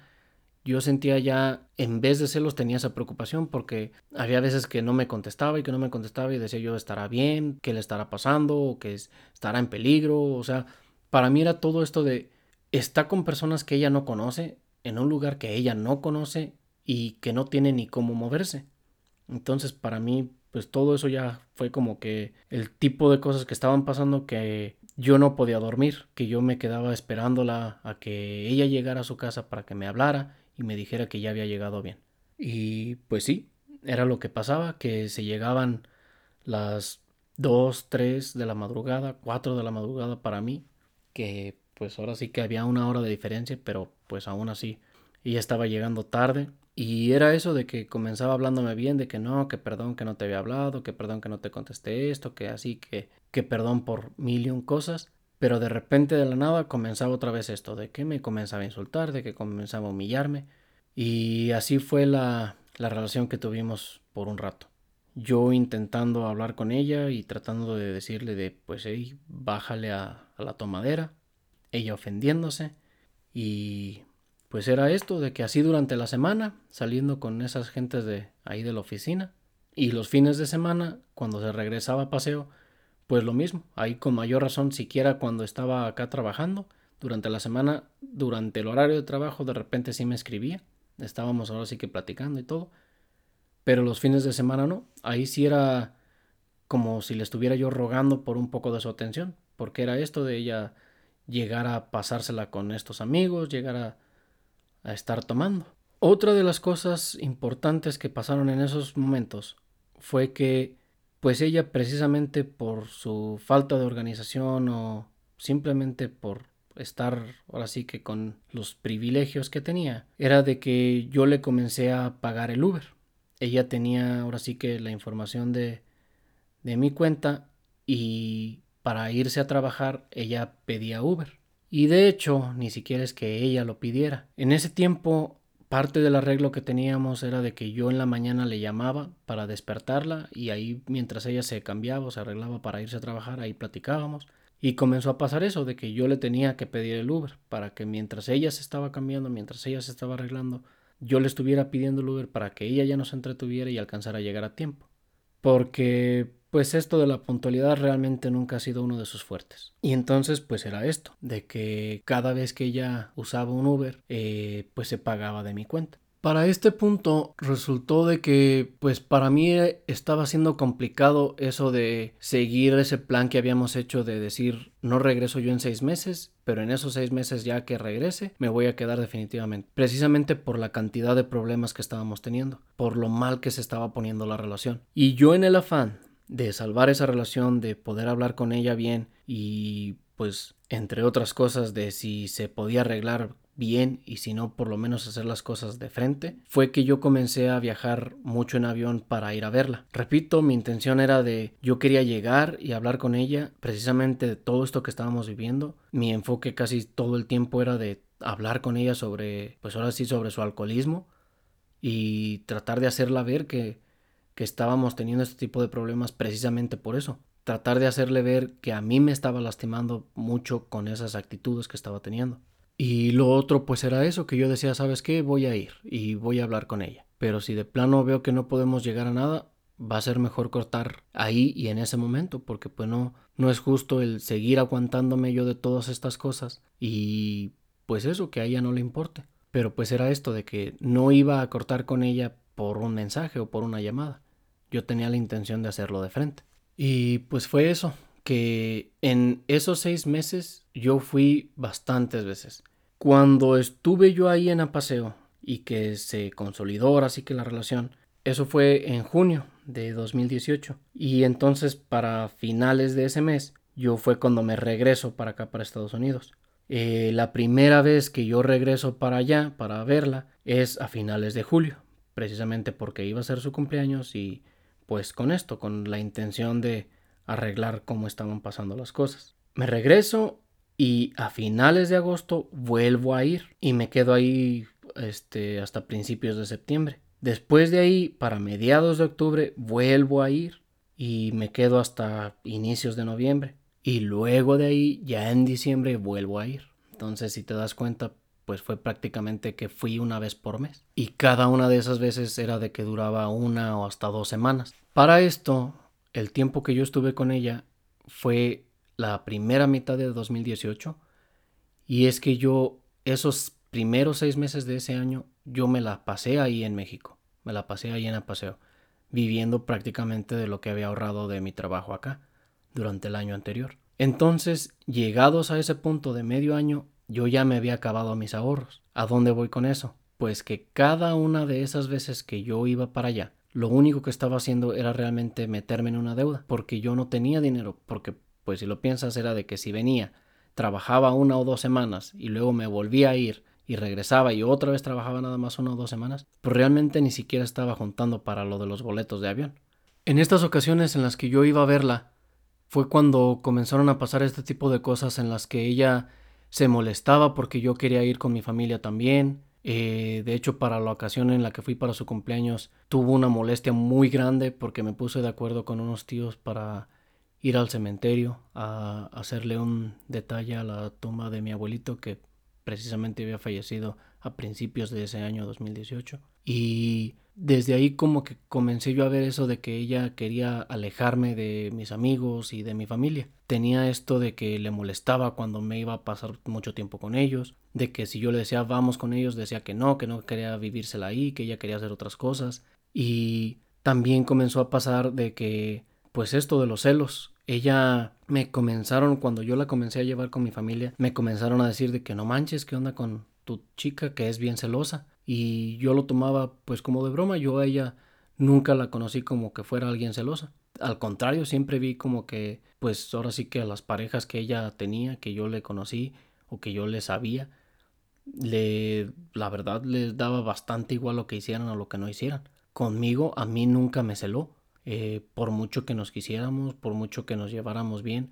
yo sentía ya, en vez de celos, tenía esa preocupación porque había veces que no me contestaba y que no me contestaba y decía yo, estará bien, qué le estará pasando, o que estará en peligro, o sea, para mí era todo esto de, está con personas que ella no conoce, en un lugar que ella no conoce y que no tiene ni cómo moverse. Entonces para mí pues todo eso ya fue como que el tipo de cosas que estaban pasando que yo no podía dormir, que yo me quedaba esperándola a que ella llegara a su casa para que me hablara y me dijera que ya había llegado bien. Y pues sí, era lo que pasaba, que se llegaban las 2, 3 de la madrugada, 4 de la madrugada para mí, que pues ahora sí que había una hora de diferencia, pero pues aún así ella estaba llegando tarde y era eso de que comenzaba hablándome bien, de que no, que perdón que no te había hablado, que perdón que no te contesté esto, que así, que, que perdón por mil y un cosas. Pero de repente de la nada comenzaba otra vez esto, de que me comenzaba a insultar, de que comenzaba a humillarme. Y así fue la, la relación que tuvimos por un rato. Yo intentando hablar con ella y tratando de decirle de, pues, hey, bájale a la tomadera. Ella ofendiéndose. Y pues era esto de que así durante la semana, saliendo con esas gentes de ahí de la oficina, y los fines de semana, cuando se regresaba a paseo, pues lo mismo, ahí con mayor razón, siquiera cuando estaba acá trabajando, durante la semana, durante el horario de trabajo, de repente sí me escribía, estábamos ahora sí que platicando y todo, pero los fines de semana no, ahí sí era como si le estuviera yo rogando por un poco de su atención, porque era esto de ella llegar a pasársela con estos amigos, llegar a a estar tomando. Otra de las cosas importantes que pasaron en esos momentos fue que pues ella precisamente por su falta de organización o simplemente por estar ahora sí que con los privilegios que tenía, era de que yo le comencé a pagar el Uber. Ella tenía ahora sí que la información de, de mi cuenta y para irse a trabajar ella pedía Uber. Y de hecho, ni siquiera es que ella lo pidiera. En ese tiempo, parte del arreglo que teníamos era de que yo en la mañana le llamaba para despertarla y ahí mientras ella se cambiaba o se arreglaba para irse a trabajar, ahí platicábamos. Y comenzó a pasar eso, de que yo le tenía que pedir el Uber para que mientras ella se estaba cambiando, mientras ella se estaba arreglando, yo le estuviera pidiendo el Uber para que ella ya no se entretuviera y alcanzara a llegar a tiempo. Porque pues esto de la puntualidad realmente nunca ha sido uno de sus fuertes. Y entonces pues era esto, de que cada vez que ella usaba un Uber, eh, pues se pagaba de mi cuenta. Para este punto resultó de que pues para mí estaba siendo complicado eso de seguir ese plan que habíamos hecho de decir no regreso yo en seis meses, pero en esos seis meses ya que regrese me voy a quedar definitivamente. Precisamente por la cantidad de problemas que estábamos teniendo, por lo mal que se estaba poniendo la relación. Y yo en el afán de salvar esa relación, de poder hablar con ella bien y pues entre otras cosas de si se podía arreglar bien y si no por lo menos hacer las cosas de frente, fue que yo comencé a viajar mucho en avión para ir a verla. Repito, mi intención era de yo quería llegar y hablar con ella precisamente de todo esto que estábamos viviendo. Mi enfoque casi todo el tiempo era de hablar con ella sobre, pues ahora sí, sobre su alcoholismo y tratar de hacerla ver que, que estábamos teniendo este tipo de problemas precisamente por eso. Tratar de hacerle ver que a mí me estaba lastimando mucho con esas actitudes que estaba teniendo. Y lo otro pues era eso, que yo decía, ¿sabes qué? Voy a ir y voy a hablar con ella. Pero si de plano veo que no podemos llegar a nada, va a ser mejor cortar ahí y en ese momento, porque pues no, no es justo el seguir aguantándome yo de todas estas cosas y pues eso, que a ella no le importe. Pero pues era esto de que no iba a cortar con ella por un mensaje o por una llamada. Yo tenía la intención de hacerlo de frente. Y pues fue eso, que en esos seis meses yo fui bastantes veces. Cuando estuve yo ahí en Apaseo y que se consolidó ahora sí que la relación, eso fue en junio de 2018. Y entonces para finales de ese mes yo fue cuando me regreso para acá, para Estados Unidos. Eh, la primera vez que yo regreso para allá, para verla, es a finales de julio, precisamente porque iba a ser su cumpleaños y pues con esto, con la intención de arreglar cómo estaban pasando las cosas. Me regreso y a finales de agosto vuelvo a ir y me quedo ahí este, hasta principios de septiembre. Después de ahí, para mediados de octubre, vuelvo a ir y me quedo hasta inicios de noviembre. Y luego de ahí, ya en diciembre, vuelvo a ir. Entonces, si te das cuenta, pues fue prácticamente que fui una vez por mes. Y cada una de esas veces era de que duraba una o hasta dos semanas. Para esto, el tiempo que yo estuve con ella fue la primera mitad de 2018 y es que yo esos primeros seis meses de ese año yo me la pasé ahí en México, me la pasé ahí en el paseo, viviendo prácticamente de lo que había ahorrado de mi trabajo acá durante el año anterior. Entonces, llegados a ese punto de medio año, yo ya me había acabado mis ahorros. ¿A dónde voy con eso? Pues que cada una de esas veces que yo iba para allá, lo único que estaba haciendo era realmente meterme en una deuda, porque yo no tenía dinero, porque pues si lo piensas era de que si venía, trabajaba una o dos semanas y luego me volvía a ir y regresaba y otra vez trabajaba nada más una o dos semanas, pues realmente ni siquiera estaba juntando para lo de los boletos de avión. En estas ocasiones en las que yo iba a verla, fue cuando comenzaron a pasar este tipo de cosas en las que ella se molestaba porque yo quería ir con mi familia también, eh, de hecho, para la ocasión en la que fui para su cumpleaños, tuvo una molestia muy grande porque me puse de acuerdo con unos tíos para ir al cementerio a hacerle un detalle a la tumba de mi abuelito que precisamente había fallecido a principios de ese año 2018. Y desde ahí como que comencé yo a ver eso de que ella quería alejarme de mis amigos y de mi familia. Tenía esto de que le molestaba cuando me iba a pasar mucho tiempo con ellos, de que si yo le decía vamos con ellos decía que no, que no quería vivírsela ahí, que ella quería hacer otras cosas. Y también comenzó a pasar de que pues esto de los celos. Ella me comenzaron cuando yo la comencé a llevar con mi familia, me comenzaron a decir de que no manches, ¿qué onda con tu chica que es bien celosa? Y yo lo tomaba pues como de broma, yo a ella nunca la conocí como que fuera alguien celosa. al contrario, siempre vi como que, pues ahora sí que a las parejas que ella tenía, que yo le conocí o que yo le sabía, le, la verdad les daba bastante igual lo que hicieran o lo que no hicieran. Conmigo a mí nunca me celó. Eh, por mucho que nos quisiéramos, por mucho que nos lleváramos bien,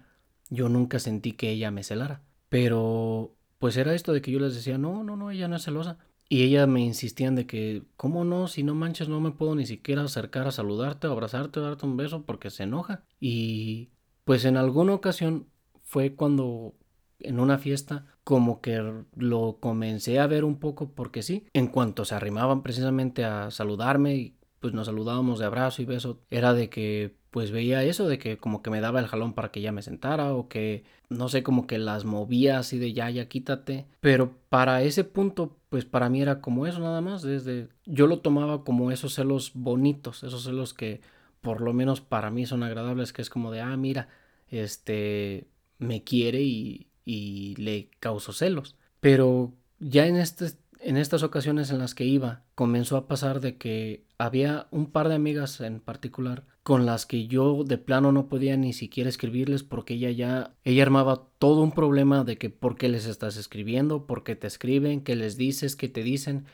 yo nunca sentí que ella me celara. Pero pues era esto de que yo les decía, no, no, no, ella no es celosa. Y ella me insistían de que, ¿cómo no? Si no manches, no me puedo ni siquiera acercar a saludarte abrazarte darte un beso porque se enoja. Y pues en alguna ocasión fue cuando en una fiesta como que lo comencé a ver un poco porque sí, en cuanto se arrimaban precisamente a saludarme y pues nos saludábamos de abrazo y beso, era de que pues veía eso, de que como que me daba el jalón para que ya me sentara o que no sé, como que las movía así de ya, ya quítate, pero para ese punto pues para mí era como eso nada más, desde yo lo tomaba como esos celos bonitos, esos celos que por lo menos para mí son agradables, que es como de, ah, mira, este me quiere y, y le causó celos. Pero ya en este en estas ocasiones en las que iba, comenzó a pasar de que había un par de amigas en particular con las que yo de plano no podía ni siquiera escribirles porque ella ya, ella armaba todo un problema de que por qué les estás escribiendo, por qué te escriben, qué les dices, qué te dicen.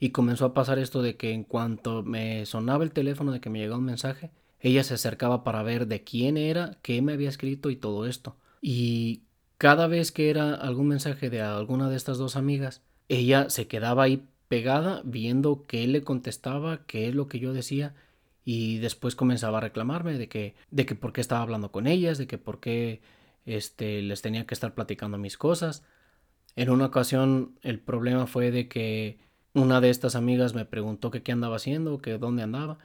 Y comenzó a pasar esto de que en cuanto me sonaba el teléfono de que me llegaba un mensaje, ella se acercaba para ver de quién era, qué me había escrito y todo esto. Y cada vez que era algún mensaje de alguna de estas dos amigas, ella se quedaba ahí pegada viendo qué le contestaba, qué es lo que yo decía y después comenzaba a reclamarme de que de que por qué estaba hablando con ellas, de que por qué este les tenía que estar platicando mis cosas. En una ocasión el problema fue de que una de estas amigas me preguntó que qué andaba haciendo, que dónde andaba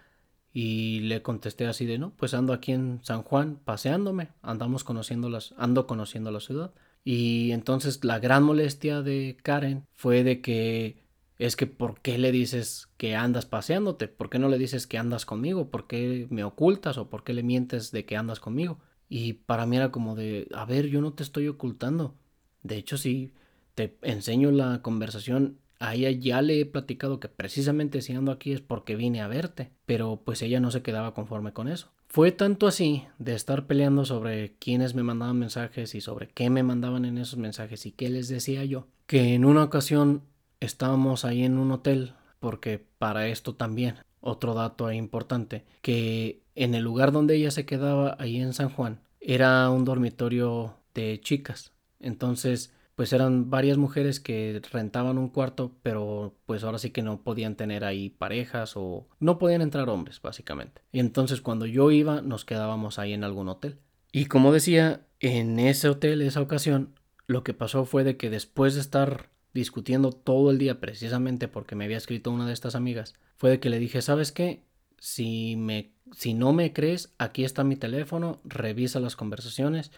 y le contesté así de no, pues ando aquí en San Juan paseándome, andamos conociendo las ando conociendo la ciudad. Y entonces la gran molestia de Karen fue de que es que ¿por qué le dices que andas paseándote? ¿Por qué no le dices que andas conmigo? ¿Por qué me ocultas o por qué le mientes de que andas conmigo? Y para mí era como de, a ver, yo no te estoy ocultando. De hecho, si te enseño la conversación, a ella ya le he platicado que precisamente si ando aquí es porque vine a verte, pero pues ella no se quedaba conforme con eso. Fue tanto así de estar peleando sobre quiénes me mandaban mensajes y sobre qué me mandaban en esos mensajes y qué les decía yo, que en una ocasión estábamos ahí en un hotel, porque para esto también, otro dato importante, que en el lugar donde ella se quedaba ahí en San Juan, era un dormitorio de chicas. Entonces, pues eran varias mujeres que rentaban un cuarto, pero pues ahora sí que no podían tener ahí parejas o no podían entrar hombres, básicamente. Y entonces cuando yo iba, nos quedábamos ahí en algún hotel. Y como decía, en ese hotel, esa ocasión, lo que pasó fue de que después de estar discutiendo todo el día, precisamente porque me había escrito una de estas amigas, fue de que le dije, ¿sabes qué? Si me si no me crees, aquí está mi teléfono, revisa las conversaciones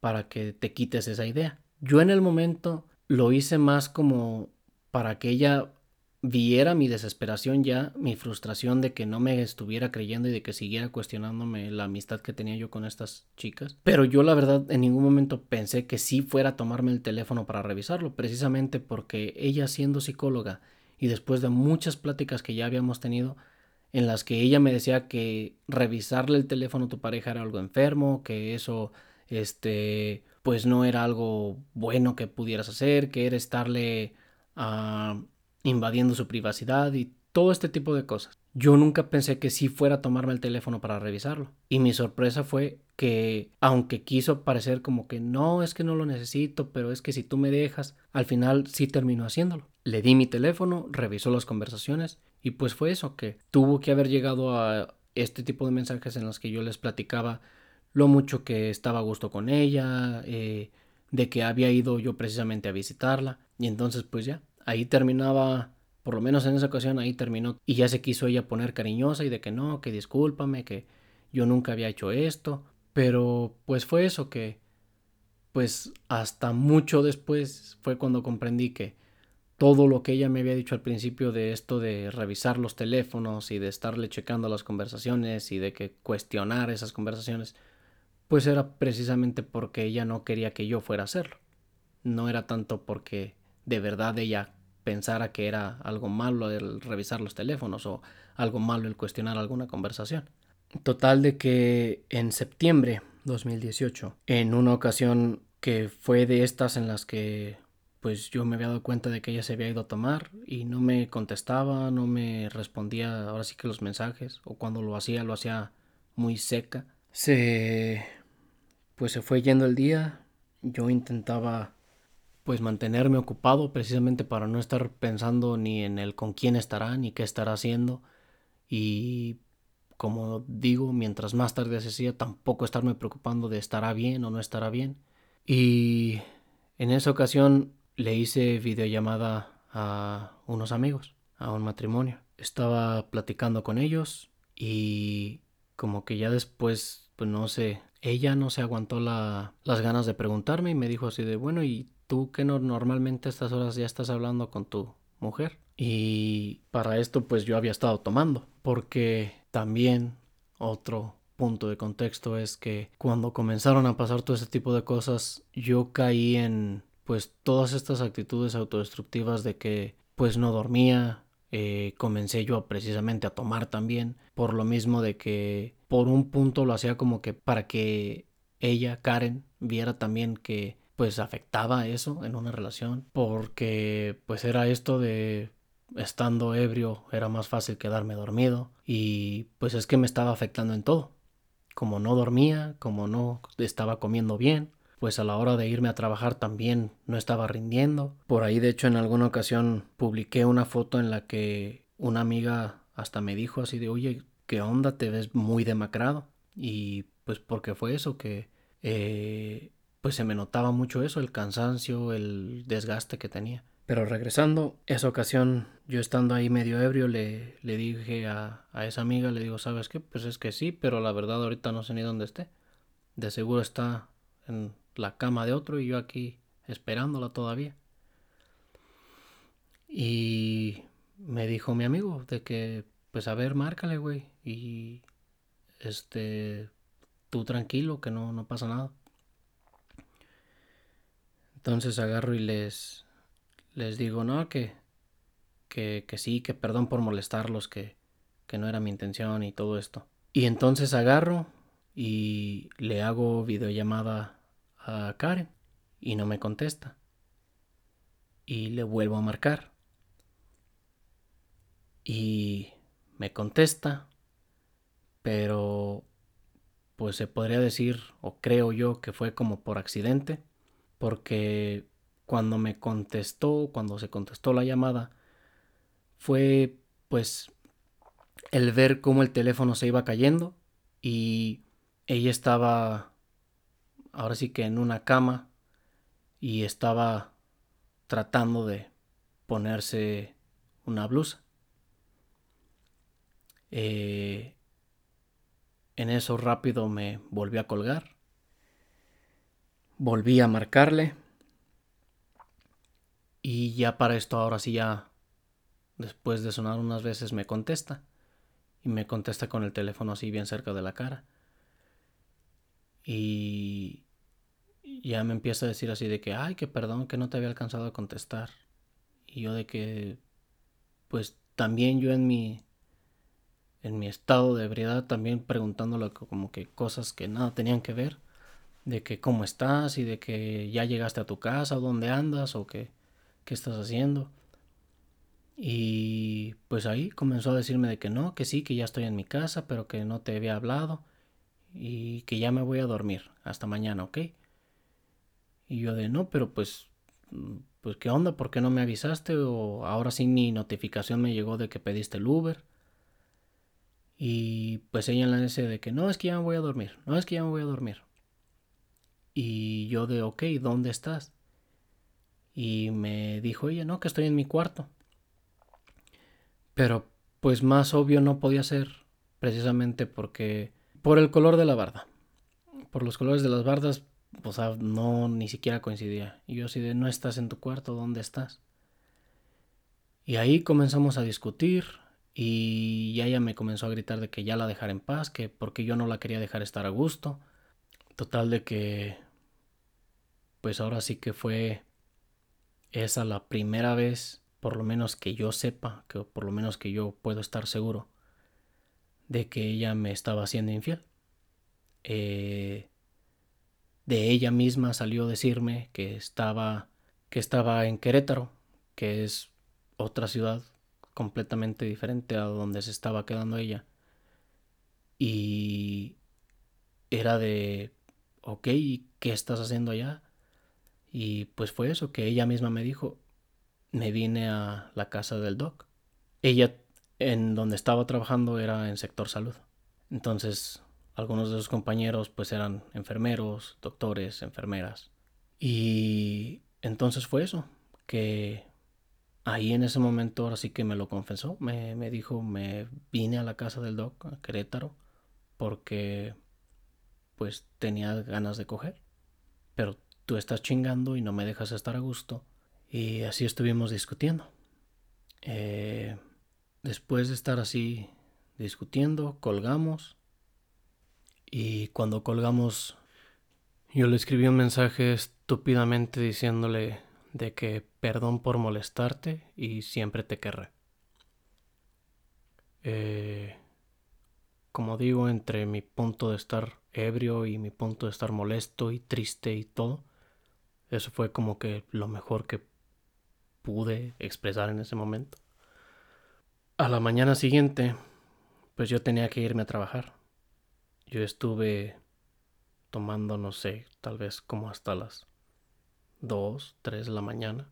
para que te quites esa idea. Yo en el momento lo hice más como para que ella viera mi desesperación ya, mi frustración de que no me estuviera creyendo y de que siguiera cuestionándome la amistad que tenía yo con estas chicas. Pero yo la verdad en ningún momento pensé que sí fuera a tomarme el teléfono para revisarlo, precisamente porque ella siendo psicóloga y después de muchas pláticas que ya habíamos tenido, en las que ella me decía que revisarle el teléfono a tu pareja era algo enfermo, que eso este pues no era algo bueno que pudieras hacer, que era estarle ah, invadiendo su privacidad y todo este tipo de cosas. Yo nunca pensé que sí fuera a tomarme el teléfono para revisarlo. Y mi sorpresa fue que, aunque quiso parecer como que no, es que no lo necesito, pero es que si tú me dejas, al final sí terminó haciéndolo. Le di mi teléfono, revisó las conversaciones y pues fue eso, que tuvo que haber llegado a este tipo de mensajes en los que yo les platicaba lo mucho que estaba a gusto con ella, eh, de que había ido yo precisamente a visitarla. Y entonces pues ya, ahí terminaba, por lo menos en esa ocasión ahí terminó. Y ya se quiso ella poner cariñosa y de que no, que discúlpame, que yo nunca había hecho esto. Pero pues fue eso que, pues hasta mucho después fue cuando comprendí que todo lo que ella me había dicho al principio de esto de revisar los teléfonos y de estarle checando las conversaciones y de que cuestionar esas conversaciones, pues era precisamente porque ella no quería que yo fuera a hacerlo. No era tanto porque de verdad ella pensara que era algo malo el revisar los teléfonos o algo malo el cuestionar alguna conversación. Total de que en septiembre 2018, en una ocasión que fue de estas en las que pues yo me había dado cuenta de que ella se había ido a tomar y no me contestaba, no me respondía ahora sí que los mensajes o cuando lo hacía lo hacía muy seca. Se pues se fue yendo el día, yo intentaba pues mantenerme ocupado precisamente para no estar pensando ni en el con quién estará ni qué estará haciendo y como digo, mientras más tarde se hacía, tampoco estarme preocupando de estará bien o no estará bien. Y en esa ocasión le hice videollamada a unos amigos, a un matrimonio. Estaba platicando con ellos y como que ya después, pues no sé, ella no se aguantó la, las ganas de preguntarme y me dijo así de, bueno, ¿y tú que no, normalmente a estas horas ya estás hablando con tu mujer? Y para esto pues yo había estado tomando, porque también otro punto de contexto es que cuando comenzaron a pasar todo ese tipo de cosas, yo caí en pues todas estas actitudes autodestructivas de que pues no dormía, eh, comencé yo precisamente a tomar también, por lo mismo de que por un punto lo hacía como que para que ella, Karen, viera también que pues afectaba eso en una relación, porque pues era esto de estando ebrio era más fácil quedarme dormido y pues es que me estaba afectando en todo. Como no dormía, como no estaba comiendo bien, pues a la hora de irme a trabajar también no estaba rindiendo. Por ahí de hecho en alguna ocasión publiqué una foto en la que una amiga hasta me dijo así de oye, ¿qué onda? Te ves muy demacrado. Y pues porque fue eso que eh, pues se me notaba mucho eso, el cansancio, el desgaste que tenía. Pero regresando, esa ocasión, yo estando ahí medio ebrio, le, le dije a, a, esa amiga, le digo, ¿sabes qué? Pues es que sí, pero la verdad ahorita no sé ni dónde esté. De seguro está en la cama de otro y yo aquí esperándola todavía. Y me dijo mi amigo de que, pues a ver, márcale, güey. Y este, tú tranquilo, que no, no pasa nada. Entonces agarro y les, les digo, no, que, que, que sí, que perdón por molestarlos, que, que no era mi intención y todo esto. Y entonces agarro y le hago videollamada a Karen y no me contesta. Y le vuelvo a marcar. Y me contesta, pero pues se podría decir, o creo yo, que fue como por accidente, porque cuando me contestó, cuando se contestó la llamada, fue pues el ver cómo el teléfono se iba cayendo y ella estaba ahora sí que en una cama y estaba tratando de ponerse una blusa. Eh, en eso rápido me volví a colgar. Volví a marcarle y ya para esto ahora sí ya, después de sonar unas veces, me contesta. Y me contesta con el teléfono así bien cerca de la cara. Y ya me empieza a decir así de que, ay, que perdón que no te había alcanzado a contestar. Y yo de que, pues también yo en mi, en mi estado de ebriedad, también preguntándole como que cosas que nada tenían que ver. De que cómo estás y de que ya llegaste a tu casa, o dónde andas o que ¿qué estás haciendo? Y pues ahí comenzó a decirme de que no, que sí, que ya estoy en mi casa, pero que no te había hablado y que ya me voy a dormir hasta mañana, ¿ok? Y yo de no, pero pues, pues qué onda, ¿por qué no me avisaste? O ahora sí ni notificación me llegó de que pediste el Uber. Y pues ella en la de que no, es que ya me voy a dormir, no es que ya me voy a dormir. Y yo de ok, ¿dónde estás? y me dijo, oye, no, que estoy en mi cuarto. Pero pues más obvio no podía ser, precisamente porque por el color de la barda. Por los colores de las bardas, o sea, no ni siquiera coincidía. Y yo así de, no estás en tu cuarto, ¿dónde estás? Y ahí comenzamos a discutir y ella me comenzó a gritar de que ya la dejara en paz, que porque yo no la quería dejar estar a gusto. Total de que, pues ahora sí que fue esa la primera vez, por lo menos que yo sepa, que por lo menos que yo puedo estar seguro, de que ella me estaba haciendo infiel. Eh, de ella misma salió a decirme que estaba, que estaba en Querétaro, que es otra ciudad completamente diferente a donde se estaba quedando ella. Y era de, ok, ¿qué estás haciendo allá? Y pues fue eso, que ella misma me dijo, me vine a la casa del doc. Ella en donde estaba trabajando era en sector salud. Entonces, algunos de sus compañeros pues eran enfermeros, doctores, enfermeras. Y entonces fue eso, que ahí en ese momento ahora sí que me lo confesó, me, me dijo, me vine a la casa del doc, a Querétaro, porque pues tenía ganas de coger. Pero tú estás chingando y no me dejas estar a gusto. Y así estuvimos discutiendo. Eh, después de estar así discutiendo, colgamos. Y cuando colgamos, yo le escribí un mensaje estúpidamente diciéndole de que perdón por molestarte y siempre te querré. Eh, como digo, entre mi punto de estar ebrio y mi punto de estar molesto y triste y todo, eso fue como que lo mejor que pude expresar en ese momento. A la mañana siguiente, pues yo tenía que irme a trabajar. Yo estuve tomando, no sé, tal vez como hasta las 2, 3 de la mañana.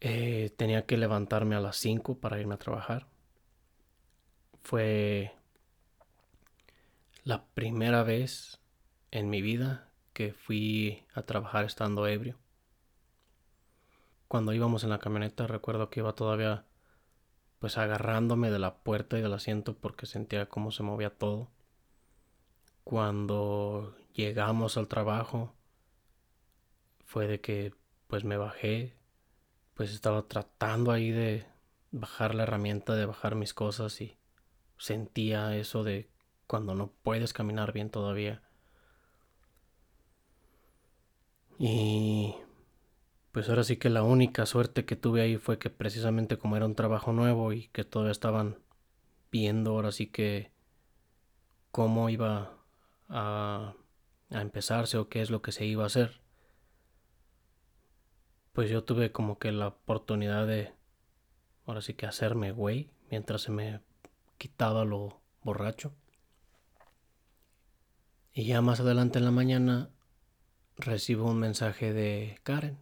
Eh, tenía que levantarme a las 5 para irme a trabajar. Fue la primera vez en mi vida fui a trabajar estando ebrio. Cuando íbamos en la camioneta recuerdo que iba todavía pues agarrándome de la puerta y del asiento porque sentía cómo se movía todo. Cuando llegamos al trabajo fue de que pues me bajé, pues estaba tratando ahí de bajar la herramienta, de bajar mis cosas y sentía eso de cuando no puedes caminar bien todavía. Y pues ahora sí que la única suerte que tuve ahí fue que precisamente como era un trabajo nuevo y que todavía estaban viendo ahora sí que cómo iba a, a empezarse o qué es lo que se iba a hacer, pues yo tuve como que la oportunidad de ahora sí que hacerme güey mientras se me quitaba lo borracho. Y ya más adelante en la mañana recibo un mensaje de Karen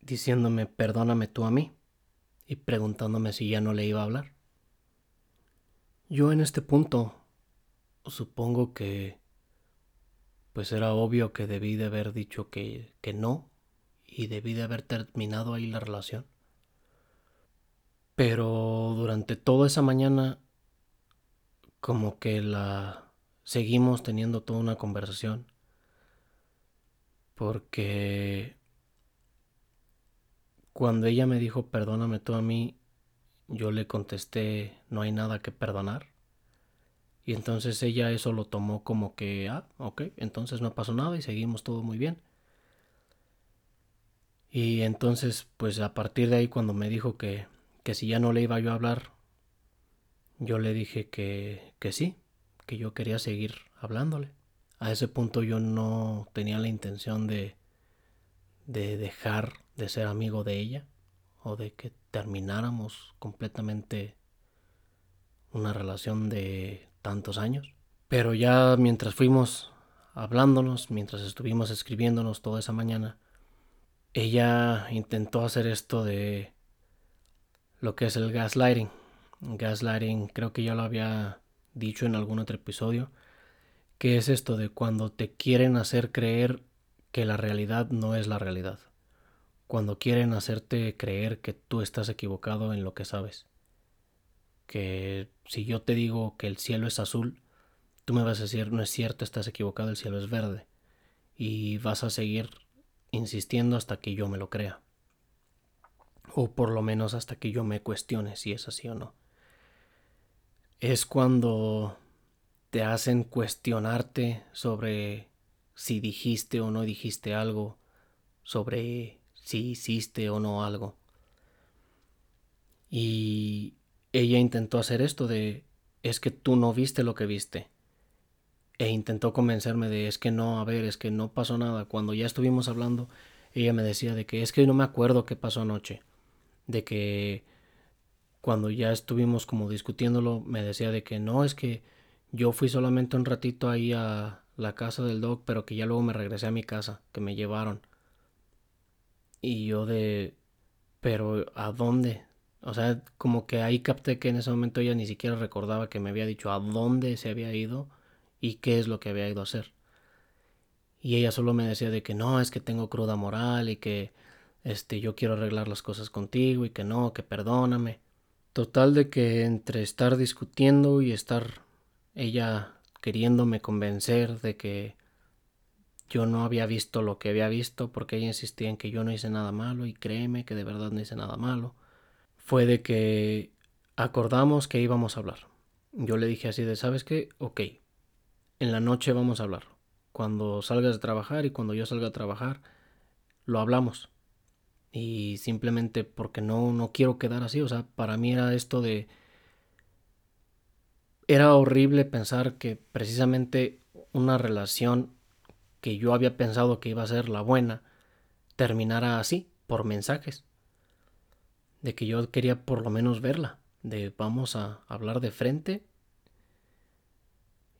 diciéndome perdóname tú a mí y preguntándome si ya no le iba a hablar. Yo en este punto supongo que pues era obvio que debí de haber dicho que, que no y debí de haber terminado ahí la relación. Pero durante toda esa mañana como que la seguimos teniendo toda una conversación porque cuando ella me dijo perdóname tú a mí, yo le contesté no hay nada que perdonar. Y entonces ella eso lo tomó como que, ah, ok, entonces no pasó nada y seguimos todo muy bien. Y entonces, pues a partir de ahí, cuando me dijo que, que si ya no le iba yo a hablar, yo le dije que, que sí, que yo quería seguir hablándole. A ese punto yo no tenía la intención de, de dejar de ser amigo de ella o de que termináramos completamente una relación de tantos años. Pero ya mientras fuimos hablándonos, mientras estuvimos escribiéndonos toda esa mañana, ella intentó hacer esto de lo que es el gaslighting. Gaslighting creo que ya lo había dicho en algún otro episodio, que es esto de cuando te quieren hacer creer que la realidad no es la realidad. Cuando quieren hacerte creer que tú estás equivocado en lo que sabes. Que si yo te digo que el cielo es azul, tú me vas a decir, no es cierto, estás equivocado, el cielo es verde. Y vas a seguir insistiendo hasta que yo me lo crea. O por lo menos hasta que yo me cuestione si es así o no es cuando te hacen cuestionarte sobre si dijiste o no dijiste algo, sobre si hiciste o no algo. Y ella intentó hacer esto de es que tú no viste lo que viste. E intentó convencerme de, es que no, a ver, es que no pasó nada. Cuando ya estuvimos hablando, ella me decía de que es que no me acuerdo qué pasó anoche. De que cuando ya estuvimos como discutiéndolo, me decía de que no, es que yo fui solamente un ratito ahí a la casa del doc, pero que ya luego me regresé a mi casa, que me llevaron. Y yo de, pero ¿a dónde? O sea, como que ahí capté que en ese momento ella ni siquiera recordaba que me había dicho a dónde se había ido y qué es lo que había ido a hacer. Y ella solo me decía de que no, es que tengo cruda moral y que este yo quiero arreglar las cosas contigo y que no, que perdóname. Total de que entre estar discutiendo y estar ella queriéndome convencer de que yo no había visto lo que había visto porque ella insistía en que yo no hice nada malo y créeme que de verdad no hice nada malo, fue de que acordamos que íbamos a hablar. Yo le dije así de, ¿sabes qué? Ok, en la noche vamos a hablar. Cuando salgas de trabajar y cuando yo salga a trabajar, lo hablamos. Y simplemente porque no, no quiero quedar así. O sea, para mí era esto de... Era horrible pensar que precisamente una relación que yo había pensado que iba a ser la buena terminara así, por mensajes. De que yo quería por lo menos verla. De vamos a hablar de frente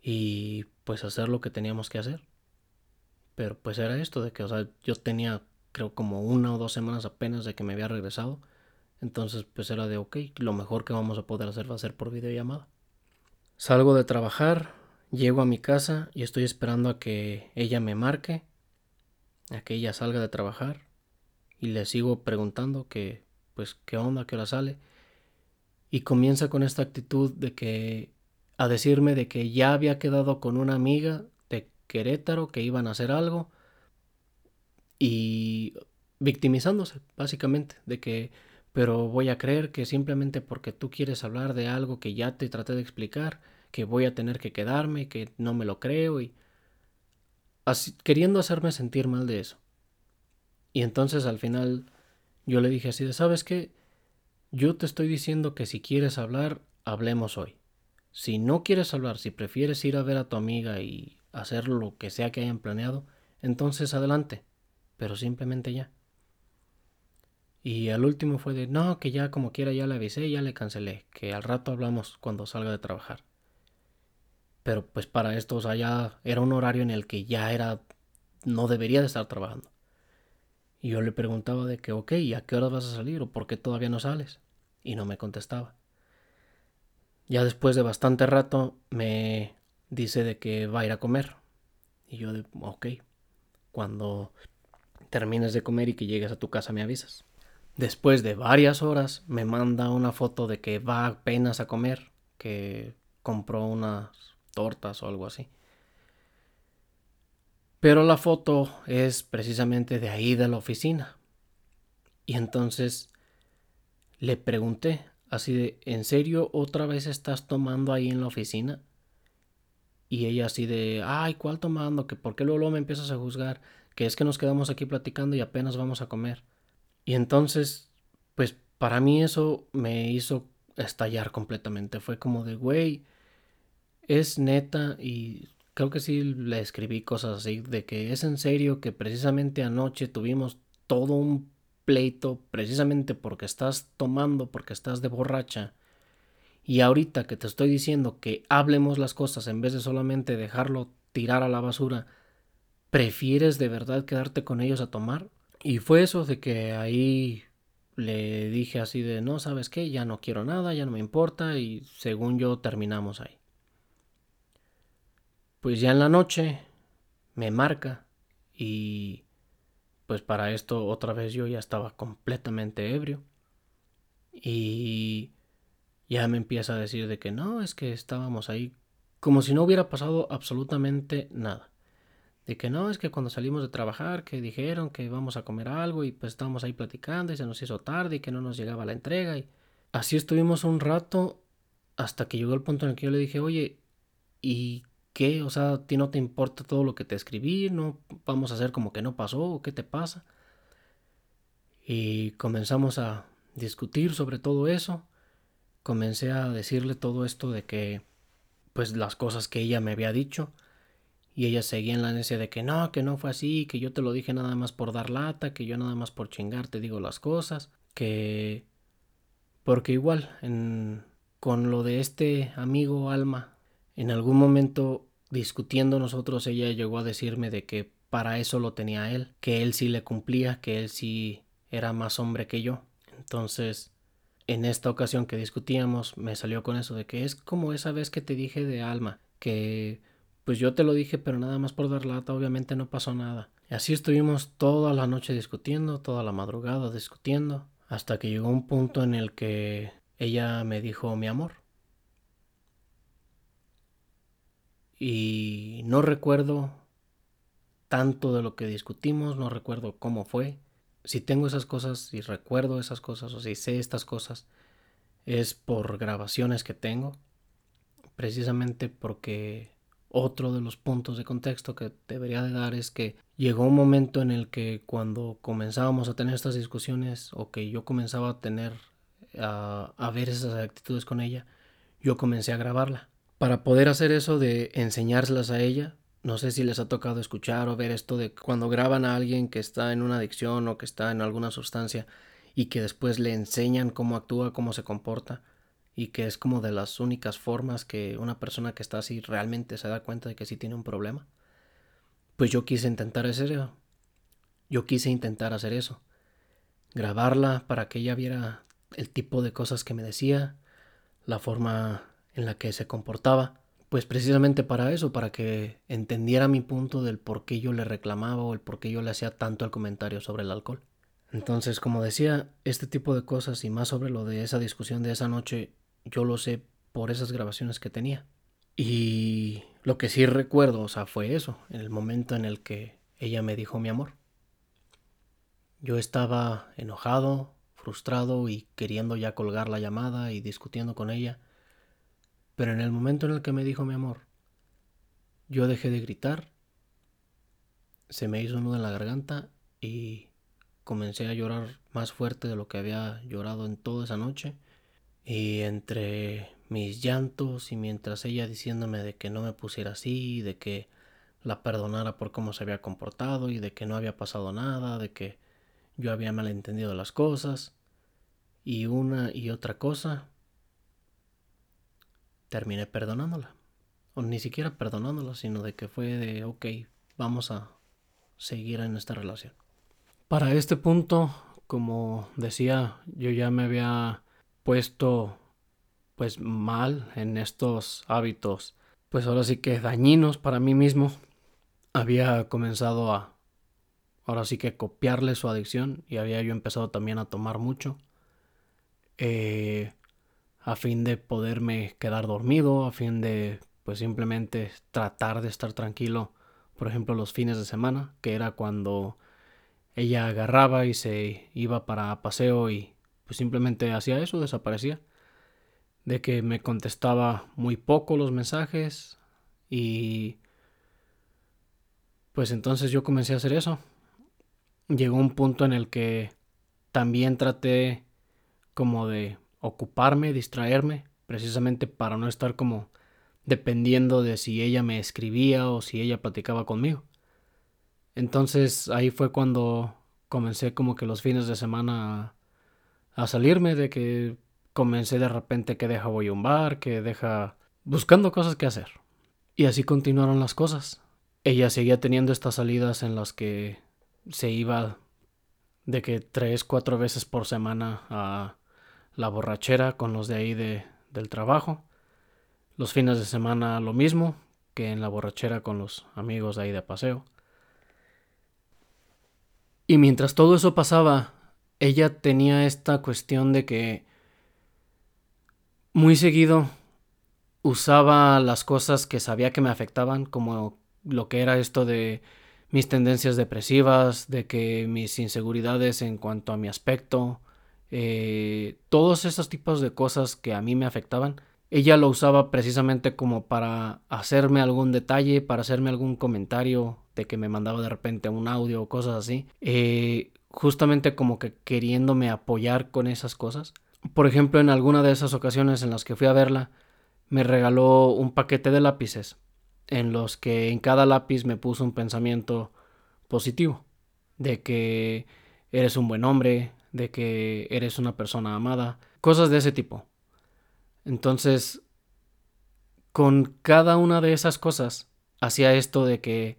y pues hacer lo que teníamos que hacer. Pero pues era esto de que, o sea, yo tenía creo como una o dos semanas apenas de que me había regresado. Entonces pues era de, ok, lo mejor que vamos a poder hacer va a ser por videollamada. Salgo de trabajar, llego a mi casa y estoy esperando a que ella me marque, a que ella salga de trabajar y le sigo preguntando que, pues, qué onda, qué hora sale. Y comienza con esta actitud de que a decirme de que ya había quedado con una amiga de Querétaro que iban a hacer algo y victimizándose básicamente de que pero voy a creer que simplemente porque tú quieres hablar de algo que ya te traté de explicar que voy a tener que quedarme que no me lo creo y así, queriendo hacerme sentir mal de eso. Y entonces al final yo le dije así de sabes qué yo te estoy diciendo que si quieres hablar hablemos hoy. Si no quieres hablar, si prefieres ir a ver a tu amiga y hacer lo que sea que hayan planeado, entonces adelante, pero simplemente ya. Y al último fue de, no, que ya como quiera ya le avisé, ya le cancelé, que al rato hablamos cuando salga de trabajar. Pero pues para esto, o ya era un horario en el que ya era, no debería de estar trabajando. Y yo le preguntaba de que, ok, ¿y a qué horas vas a salir o por qué todavía no sales? Y no me contestaba. Ya después de bastante rato me dice de que va a ir a comer. Y yo de, ok, cuando termines de comer y que llegues a tu casa me avisas. Después de varias horas me manda una foto de que va apenas a comer, que compró unas tortas o algo así. Pero la foto es precisamente de ahí de la oficina. Y entonces le pregunté, Así de, ¿en serio otra vez estás tomando ahí en la oficina? Y ella así de, ay, ¿cuál tomando? Que por qué luego, me empiezas a juzgar, que es que nos quedamos aquí platicando y apenas vamos a comer. Y entonces, pues para mí eso me hizo estallar completamente. Fue como de, güey, es neta y creo que sí le escribí cosas así, de que es en serio que precisamente anoche tuvimos todo un pleito precisamente porque estás tomando, porque estás de borracha. Y ahorita que te estoy diciendo que hablemos las cosas en vez de solamente dejarlo tirar a la basura, ¿prefieres de verdad quedarte con ellos a tomar? Y fue eso de que ahí le dije así de, no, sabes qué, ya no quiero nada, ya no me importa y según yo terminamos ahí. Pues ya en la noche me marca y pues para esto otra vez yo ya estaba completamente ebrio. Y ya me empieza a decir de que no, es que estábamos ahí como si no hubiera pasado absolutamente nada. De que no, es que cuando salimos de trabajar, que dijeron que íbamos a comer algo y pues estábamos ahí platicando y se nos hizo tarde y que no nos llegaba la entrega. Y así estuvimos un rato hasta que llegó el punto en el que yo le dije, oye, ¿y ¿Qué? O sea, ¿a ti no te importa todo lo que te escribí? ¿No vamos a hacer como que no pasó? ¿O qué te pasa? Y comenzamos a discutir sobre todo eso. Comencé a decirle todo esto de que pues las cosas que ella me había dicho. Y ella seguía en la necia de que no, que no fue así, que yo te lo dije nada más por dar lata, que yo nada más por chingar te digo las cosas, que... Porque igual, en... con lo de este amigo Alma, en algún momento discutiendo nosotros, ella llegó a decirme de que para eso lo tenía él, que él sí le cumplía, que él sí era más hombre que yo. Entonces, en esta ocasión que discutíamos, me salió con eso de que es como esa vez que te dije de Alma, que pues yo te lo dije, pero nada más por dar lata, obviamente no pasó nada. Y así estuvimos toda la noche discutiendo, toda la madrugada discutiendo, hasta que llegó un punto en el que ella me dijo mi amor. Y no recuerdo tanto de lo que discutimos, no recuerdo cómo fue. Si tengo esas cosas, si recuerdo esas cosas o si sé estas cosas, es por grabaciones que tengo, precisamente porque otro de los puntos de contexto que debería de dar es que llegó un momento en el que cuando comenzábamos a tener estas discusiones o que yo comenzaba a tener a, ver esas actitudes con ella, yo comencé a grabarla. Para poder hacer eso de enseñárselas a ella, no sé si les ha tocado escuchar o ver esto de cuando graban a alguien que está en una adicción o que está en alguna sustancia y que después le enseñan cómo actúa, cómo se comporta y que es como de las únicas formas que una persona que está así realmente se da cuenta de que sí tiene un problema. Pues yo quise intentar hacer eso. Yo quise intentar hacer eso. Grabarla para que ella viera el tipo de cosas que me decía, la forma en la que se comportaba. Pues precisamente para eso, para que entendiera mi punto del por qué yo le reclamaba o el por qué yo le hacía tanto el comentario sobre el alcohol. Entonces, como decía, este tipo de cosas y más sobre lo de esa discusión de esa noche, yo lo sé por esas grabaciones que tenía. Y lo que sí recuerdo, o sea, fue eso, en el momento en el que ella me dijo mi amor. Yo estaba enojado, frustrado y queriendo ya colgar la llamada y discutiendo con ella. Pero en el momento en el que me dijo mi amor, yo dejé de gritar, se me hizo un nudo en la garganta y comencé a llorar más fuerte de lo que había llorado en toda esa noche y entre mis llantos y mientras ella diciéndome de que no me pusiera así, de que la perdonara por cómo se había comportado y de que no había pasado nada, de que yo había malentendido las cosas y una y otra cosa, terminé perdonándola. O ni siquiera perdonándola, sino de que fue de, ok, vamos a seguir en esta relación. Para este punto, como decía, yo ya me había puesto pues mal en estos hábitos, pues ahora sí que dañinos para mí mismo, había comenzado a ahora sí que copiarle su adicción y había yo empezado también a tomar mucho eh, a fin de poderme quedar dormido, a fin de pues simplemente tratar de estar tranquilo, por ejemplo los fines de semana, que era cuando ella agarraba y se iba para paseo y pues simplemente hacía eso, desaparecía. De que me contestaba muy poco los mensajes y pues entonces yo comencé a hacer eso. Llegó un punto en el que también traté como de ocuparme, distraerme, precisamente para no estar como dependiendo de si ella me escribía o si ella platicaba conmigo. Entonces ahí fue cuando comencé como que los fines de semana a salirme de que comencé de repente que deja voy a un bar, que deja buscando cosas que hacer. Y así continuaron las cosas. Ella seguía teniendo estas salidas en las que se iba de que tres, cuatro veces por semana a la borrachera con los de ahí de, del trabajo. Los fines de semana lo mismo que en la borrachera con los amigos de ahí de paseo. Y mientras todo eso pasaba, ella tenía esta cuestión de que muy seguido usaba las cosas que sabía que me afectaban, como lo que era esto de mis tendencias depresivas, de que mis inseguridades en cuanto a mi aspecto, eh, todos esos tipos de cosas que a mí me afectaban, ella lo usaba precisamente como para hacerme algún detalle, para hacerme algún comentario de que me mandaba de repente un audio o cosas así. Eh, justamente como que queriéndome apoyar con esas cosas. Por ejemplo, en alguna de esas ocasiones en las que fui a verla, me regaló un paquete de lápices en los que en cada lápiz me puso un pensamiento positivo, de que eres un buen hombre, de que eres una persona amada, cosas de ese tipo. Entonces, con cada una de esas cosas, hacía esto de que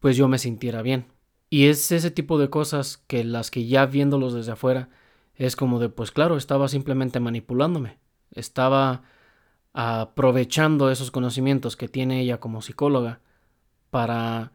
pues yo me sintiera bien. Y es ese tipo de cosas que las que ya viéndolos desde afuera es como de pues claro, estaba simplemente manipulándome. Estaba aprovechando esos conocimientos que tiene ella como psicóloga para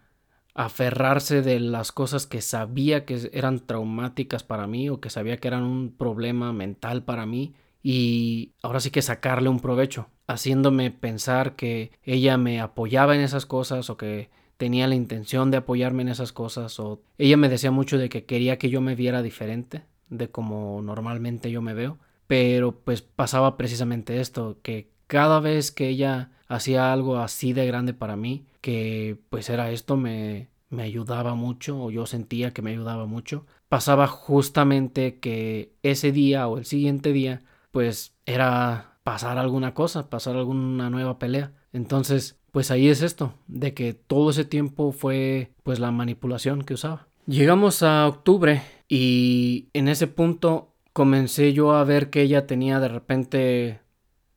aferrarse de las cosas que sabía que eran traumáticas para mí o que sabía que eran un problema mental para mí y ahora sí que sacarle un provecho, haciéndome pensar que ella me apoyaba en esas cosas o que tenía la intención de apoyarme en esas cosas o ella me decía mucho de que quería que yo me viera diferente de como normalmente yo me veo, pero pues pasaba precisamente esto, que cada vez que ella hacía algo así de grande para mí, que pues era esto, me, me ayudaba mucho o yo sentía que me ayudaba mucho, pasaba justamente que ese día o el siguiente día pues era pasar alguna cosa, pasar alguna nueva pelea. Entonces, pues ahí es esto, de que todo ese tiempo fue pues la manipulación que usaba. Llegamos a octubre y en ese punto comencé yo a ver que ella tenía de repente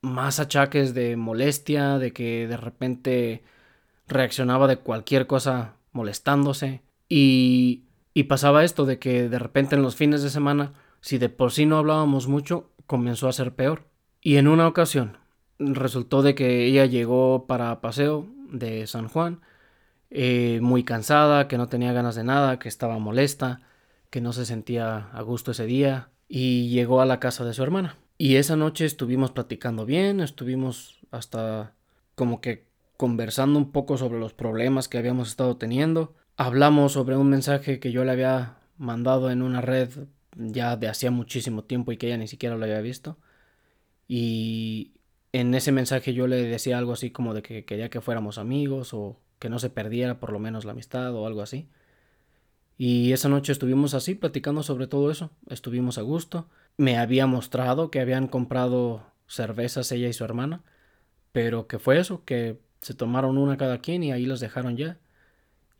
más achaques de molestia, de que de repente reaccionaba de cualquier cosa molestándose y, y pasaba esto de que de repente en los fines de semana, si de por sí no hablábamos mucho, comenzó a ser peor. Y en una ocasión resultó de que ella llegó para paseo de San Juan, eh, muy cansada, que no tenía ganas de nada, que estaba molesta, que no se sentía a gusto ese día, y llegó a la casa de su hermana. Y esa noche estuvimos platicando bien, estuvimos hasta como que conversando un poco sobre los problemas que habíamos estado teniendo. Hablamos sobre un mensaje que yo le había mandado en una red ya de hacía muchísimo tiempo y que ella ni siquiera lo había visto. Y en ese mensaje yo le decía algo así como de que quería que fuéramos amigos o que no se perdiera por lo menos la amistad o algo así. Y esa noche estuvimos así platicando sobre todo eso, estuvimos a gusto. Me había mostrado que habían comprado cervezas ella y su hermana, pero que fue eso, que se tomaron una cada quien y ahí las dejaron ya.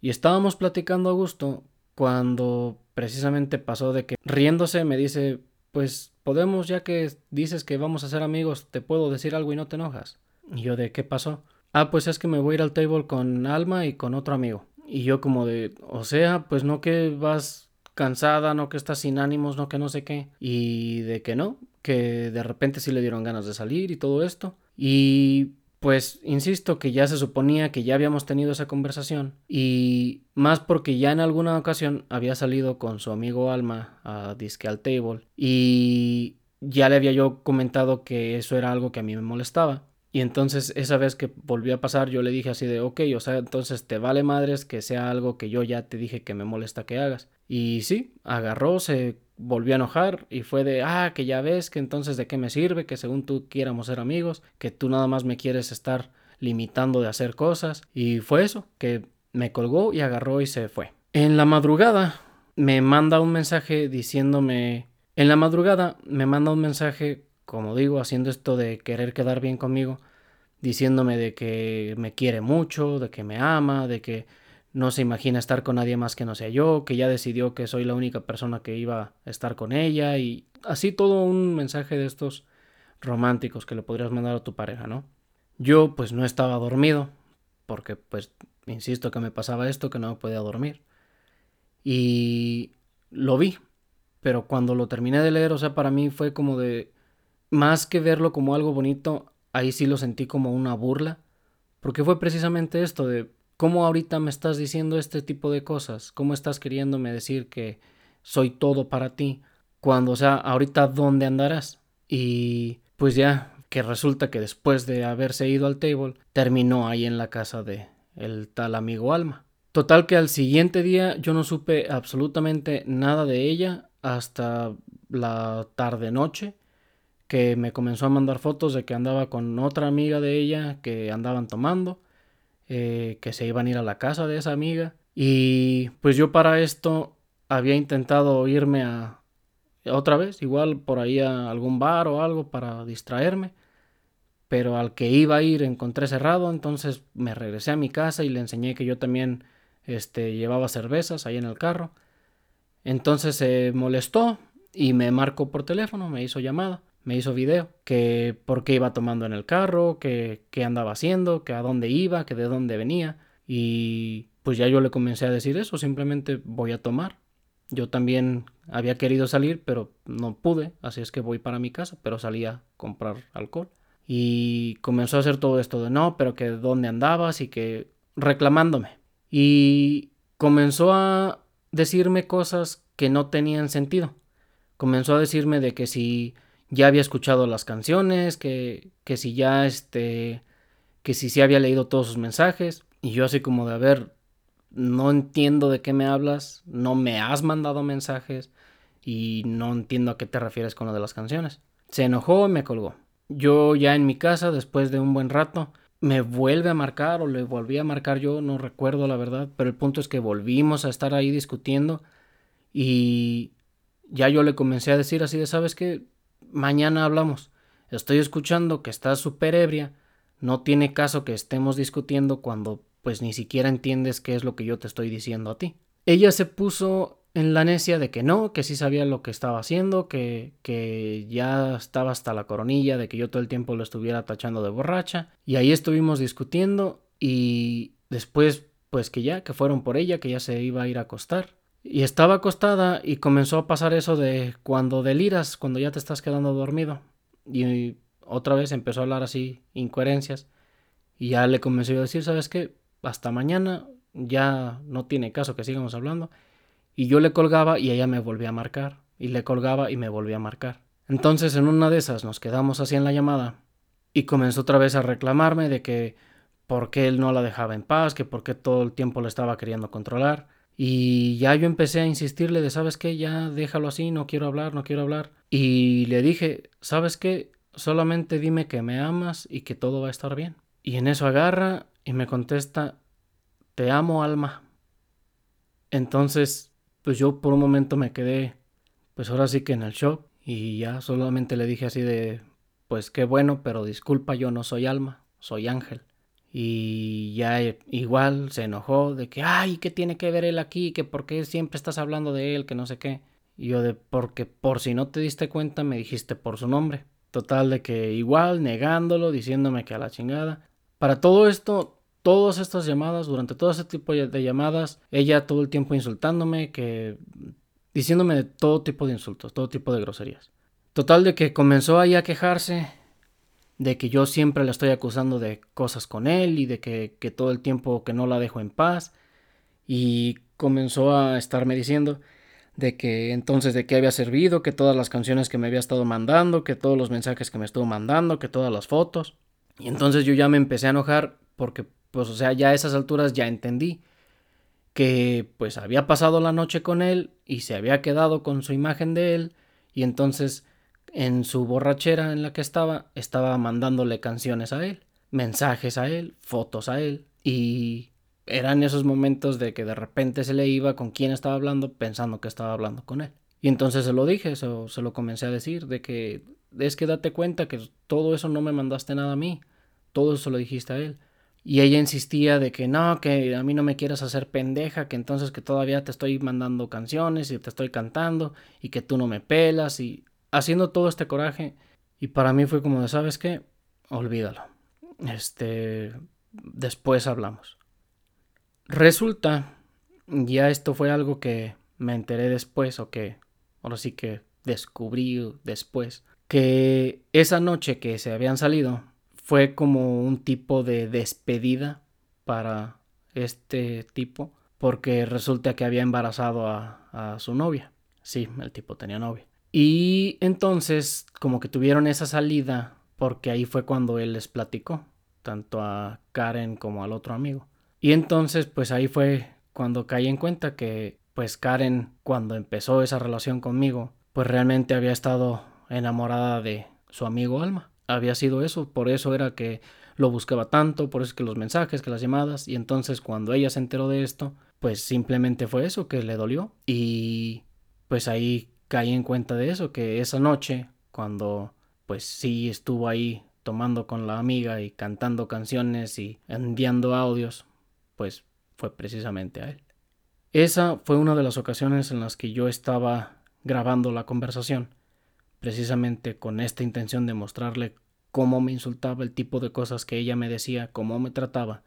Y estábamos platicando a gusto cuando precisamente pasó de que riéndose me dice, pues podemos, ya que dices que vamos a ser amigos, te puedo decir algo y no te enojas. Y yo de, ¿qué pasó? Ah, pues es que me voy a ir al table con Alma y con otro amigo. Y yo como de, o sea, pues no que vas cansada, no que estás sin ánimos, no que no sé qué. Y de que no, que de repente sí le dieron ganas de salir y todo esto. Y pues insisto que ya se suponía que ya habíamos tenido esa conversación y más porque ya en alguna ocasión había salido con su amigo Alma a disque al table y ya le había yo comentado que eso era algo que a mí me molestaba y entonces esa vez que volvió a pasar yo le dije así de ok, o sea, entonces te vale madres que sea algo que yo ya te dije que me molesta que hagas. Y sí, agarró, se volvió a enojar y fue de, ah, que ya ves, que entonces de qué me sirve, que según tú quieramos ser amigos, que tú nada más me quieres estar limitando de hacer cosas. Y fue eso, que me colgó y agarró y se fue. En la madrugada me manda un mensaje diciéndome, en la madrugada me manda un mensaje como digo, haciendo esto de querer quedar bien conmigo, diciéndome de que me quiere mucho, de que me ama, de que no se imagina estar con nadie más que no sea yo, que ya decidió que soy la única persona que iba a estar con ella y así todo un mensaje de estos románticos que le podrías mandar a tu pareja, ¿no? Yo pues no estaba dormido, porque pues insisto que me pasaba esto, que no podía dormir. Y lo vi, pero cuando lo terminé de leer, o sea, para mí fue como de más que verlo como algo bonito, ahí sí lo sentí como una burla, porque fue precisamente esto de cómo ahorita me estás diciendo este tipo de cosas, cómo estás queriéndome decir que soy todo para ti, cuando, o sea, ahorita dónde andarás. Y pues ya, que resulta que después de haberse ido al table, terminó ahí en la casa de el tal amigo Alma. Total que al siguiente día yo no supe absolutamente nada de ella hasta la tarde noche que me comenzó a mandar fotos de que andaba con otra amiga de ella que andaban tomando, eh, que se iban a ir a la casa de esa amiga. Y pues yo para esto había intentado irme a otra vez, igual por ahí a algún bar o algo para distraerme. pero al que iba a ir encontré cerrado, entonces me regresé a mi casa y le enseñé que yo también este, llevaba cervezas ahí en el carro. Entonces se molestó y me marcó por teléfono, me hizo llamada, me hizo video, que por qué iba tomando en el carro, que qué andaba haciendo, que a dónde iba, que de dónde venía. Y pues ya yo le comencé a decir eso, simplemente voy a tomar. Yo también había querido salir, pero no pude, así es que voy para mi casa, pero salí a comprar alcohol. Y comenzó a hacer todo esto de no, pero que dónde andabas y que reclamándome. Y comenzó a decirme cosas que no tenían sentido. Comenzó a decirme de que si ya había escuchado las canciones, que, que si ya este, que si sí había leído todos sus mensajes. Y yo así como de, a ver, no entiendo de qué me hablas, no me has mandado mensajes y no entiendo a qué te refieres con lo de las canciones. Se enojó y me colgó. Yo ya en mi casa, después de un buen rato, me vuelve a marcar o le volví a marcar yo, no recuerdo la verdad, pero el punto es que volvimos a estar ahí discutiendo y ya yo le comencé a decir así de, sabes que mañana hablamos, estoy escuchando que estás súper ebria, no tiene caso que estemos discutiendo cuando pues ni siquiera entiendes qué es lo que yo te estoy diciendo a ti. Ella se puso en la necia de que no, que sí sabía lo que estaba haciendo, que, que ya estaba hasta la coronilla, de que yo todo el tiempo lo estuviera tachando de borracha. Y ahí estuvimos discutiendo y después, pues que ya, que fueron por ella, que ya se iba a ir a acostar. Y estaba acostada y comenzó a pasar eso de cuando deliras, cuando ya te estás quedando dormido. Y otra vez empezó a hablar así, incoherencias. Y ya le comencé a decir, ¿sabes qué? Hasta mañana ya no tiene caso que sigamos hablando. Y yo le colgaba y ella me volvía a marcar. Y le colgaba y me volvía a marcar. Entonces en una de esas nos quedamos así en la llamada. Y comenzó otra vez a reclamarme de que por qué él no la dejaba en paz, que por qué todo el tiempo le estaba queriendo controlar. Y ya yo empecé a insistirle de, ¿sabes qué? Ya déjalo así, no quiero hablar, no quiero hablar. Y le dije, ¿sabes qué? Solamente dime que me amas y que todo va a estar bien. Y en eso agarra y me contesta, te amo, alma. Entonces pues yo por un momento me quedé, pues ahora sí que en el shock y ya solamente le dije así de, pues qué bueno, pero disculpa, yo no soy alma, soy ángel. Y ya igual se enojó de que, ay, ¿qué tiene que ver él aquí? Que por qué siempre estás hablando de él, que no sé qué. Y yo de, porque por si no te diste cuenta me dijiste por su nombre. Total de que igual negándolo, diciéndome que a la chingada. Para todo esto todas estas llamadas, durante todo ese tipo de llamadas, ella todo el tiempo insultándome, que diciéndome de todo tipo de insultos, todo tipo de groserías. Total de que comenzó ahí a quejarse de que yo siempre la estoy acusando de cosas con él y de que, que todo el tiempo que no la dejo en paz. Y comenzó a estarme diciendo de que entonces de qué había servido, que todas las canciones que me había estado mandando, que todos los mensajes que me estuvo mandando, que todas las fotos. Y entonces yo ya me empecé a enojar porque pues o sea, ya a esas alturas ya entendí que pues había pasado la noche con él y se había quedado con su imagen de él y entonces en su borrachera en la que estaba estaba mandándole canciones a él, mensajes a él, fotos a él y eran esos momentos de que de repente se le iba con quién estaba hablando pensando que estaba hablando con él. Y entonces se lo dije, se, se lo comencé a decir, de que es que date cuenta que todo eso no me mandaste nada a mí, todo eso lo dijiste a él. Y ella insistía de que no, que a mí no me quieras hacer pendeja, que entonces que todavía te estoy mandando canciones y te estoy cantando y que tú no me pelas y haciendo todo este coraje. Y para mí fue como de, ¿sabes qué? Olvídalo. Este, después hablamos. Resulta, ya esto fue algo que me enteré después o que ahora sí que descubrí después, que esa noche que se habían salido, fue como un tipo de despedida para este tipo porque resulta que había embarazado a, su novia. Sí, el tipo tenía novia. Y entonces como que tuvieron esa salida porque ahí fue cuando él les platicó, tanto a Karen como al otro amigo. Y entonces pues ahí fue cuando caí en cuenta que pues Karen cuando empezó esa relación conmigo pues realmente había estado enamorada de su amigo Alma había sido eso, por eso era que lo buscaba tanto, por eso que los mensajes, que las llamadas, y entonces cuando ella se enteró de esto, pues simplemente fue eso, que le dolió, y pues ahí caí en cuenta de eso, que esa noche, cuando pues sí estuvo ahí tomando con la amiga y cantando canciones y enviando audios, pues fue precisamente a él. Esa fue una de las ocasiones en las que yo estaba grabando la conversación, precisamente con esta intención de mostrarle cómo me insultaba, el tipo de cosas que ella me decía, cómo me trataba.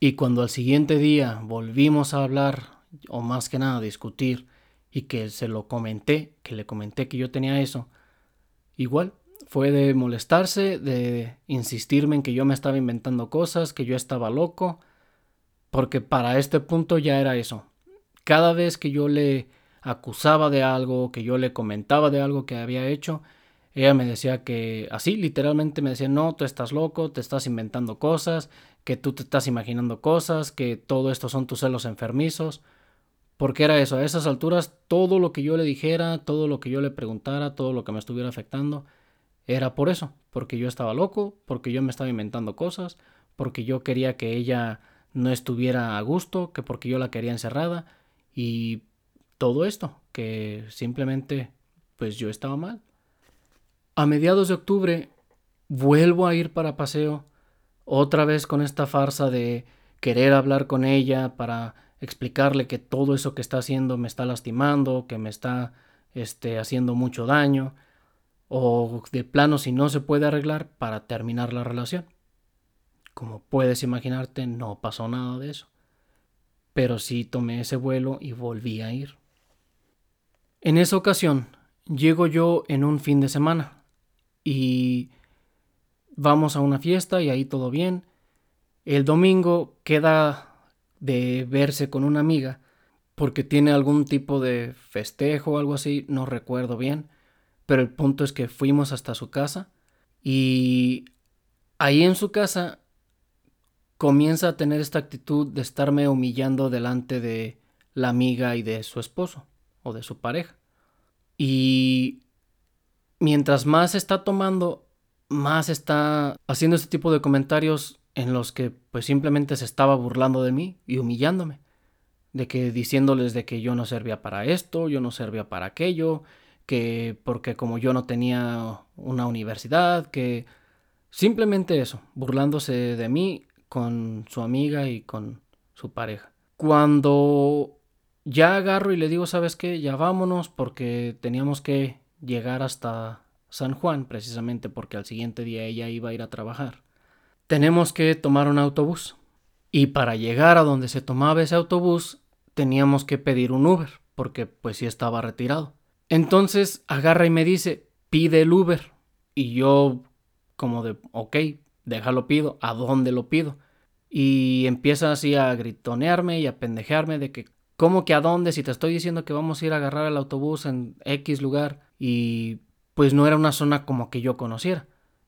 Y cuando al siguiente día volvimos a hablar, o más que nada discutir, y que se lo comenté, que le comenté que yo tenía eso, igual fue de molestarse, de insistirme en que yo me estaba inventando cosas, que yo estaba loco, porque para este punto ya era eso. Cada vez que yo le acusaba de algo, que yo le comentaba de algo que había hecho, ella me decía que así, literalmente me decía, no, tú estás loco, te estás inventando cosas, que tú te estás imaginando cosas, que todo esto son tus celos enfermizos. Porque era eso, a esas alturas todo lo que yo le dijera, todo lo que yo le preguntara, todo lo que me estuviera afectando, era por eso, porque yo estaba loco, porque yo me estaba inventando cosas, porque yo quería que ella no estuviera a gusto, que porque yo la quería encerrada y todo esto, que simplemente pues yo estaba mal. A mediados de octubre vuelvo a ir para paseo, otra vez con esta farsa de querer hablar con ella para explicarle que todo eso que está haciendo me está lastimando, que me está este, haciendo mucho daño, o de plano si no se puede arreglar para terminar la relación. Como puedes imaginarte, no pasó nada de eso. Pero sí tomé ese vuelo y volví a ir. En esa ocasión, llego yo en un fin de semana y vamos a una fiesta y ahí todo bien. El domingo queda de verse con una amiga porque tiene algún tipo de festejo o algo así, no recuerdo bien, pero el punto es que fuimos hasta su casa y ahí en su casa comienza a tener esta actitud de estarme humillando delante de la amiga y de su esposo o de su pareja. Y mientras más está tomando, más está haciendo este tipo de comentarios en los que pues simplemente se estaba burlando de mí y humillándome, de que diciéndoles de que yo no servía para esto, yo no servía para aquello, que porque como yo no tenía una universidad, que simplemente eso, burlándose de mí con su amiga y con su pareja. Cuando ya agarro y le digo, ¿sabes qué? Ya vámonos porque teníamos que llegar hasta San Juan, precisamente porque al siguiente día ella iba a ir a trabajar tenemos que tomar un autobús. Y para llegar a donde se tomaba ese autobús, teníamos que pedir un Uber, porque pues sí estaba retirado. Entonces agarra y me dice, pide el Uber. Y yo como de, ok, déjalo pido, ¿a dónde lo pido? Y empieza así a gritonearme y a pendejearme de que, ¿cómo que a dónde? Si te estoy diciendo que vamos a ir a agarrar el autobús en X lugar y pues no era una zona como que yo conociera.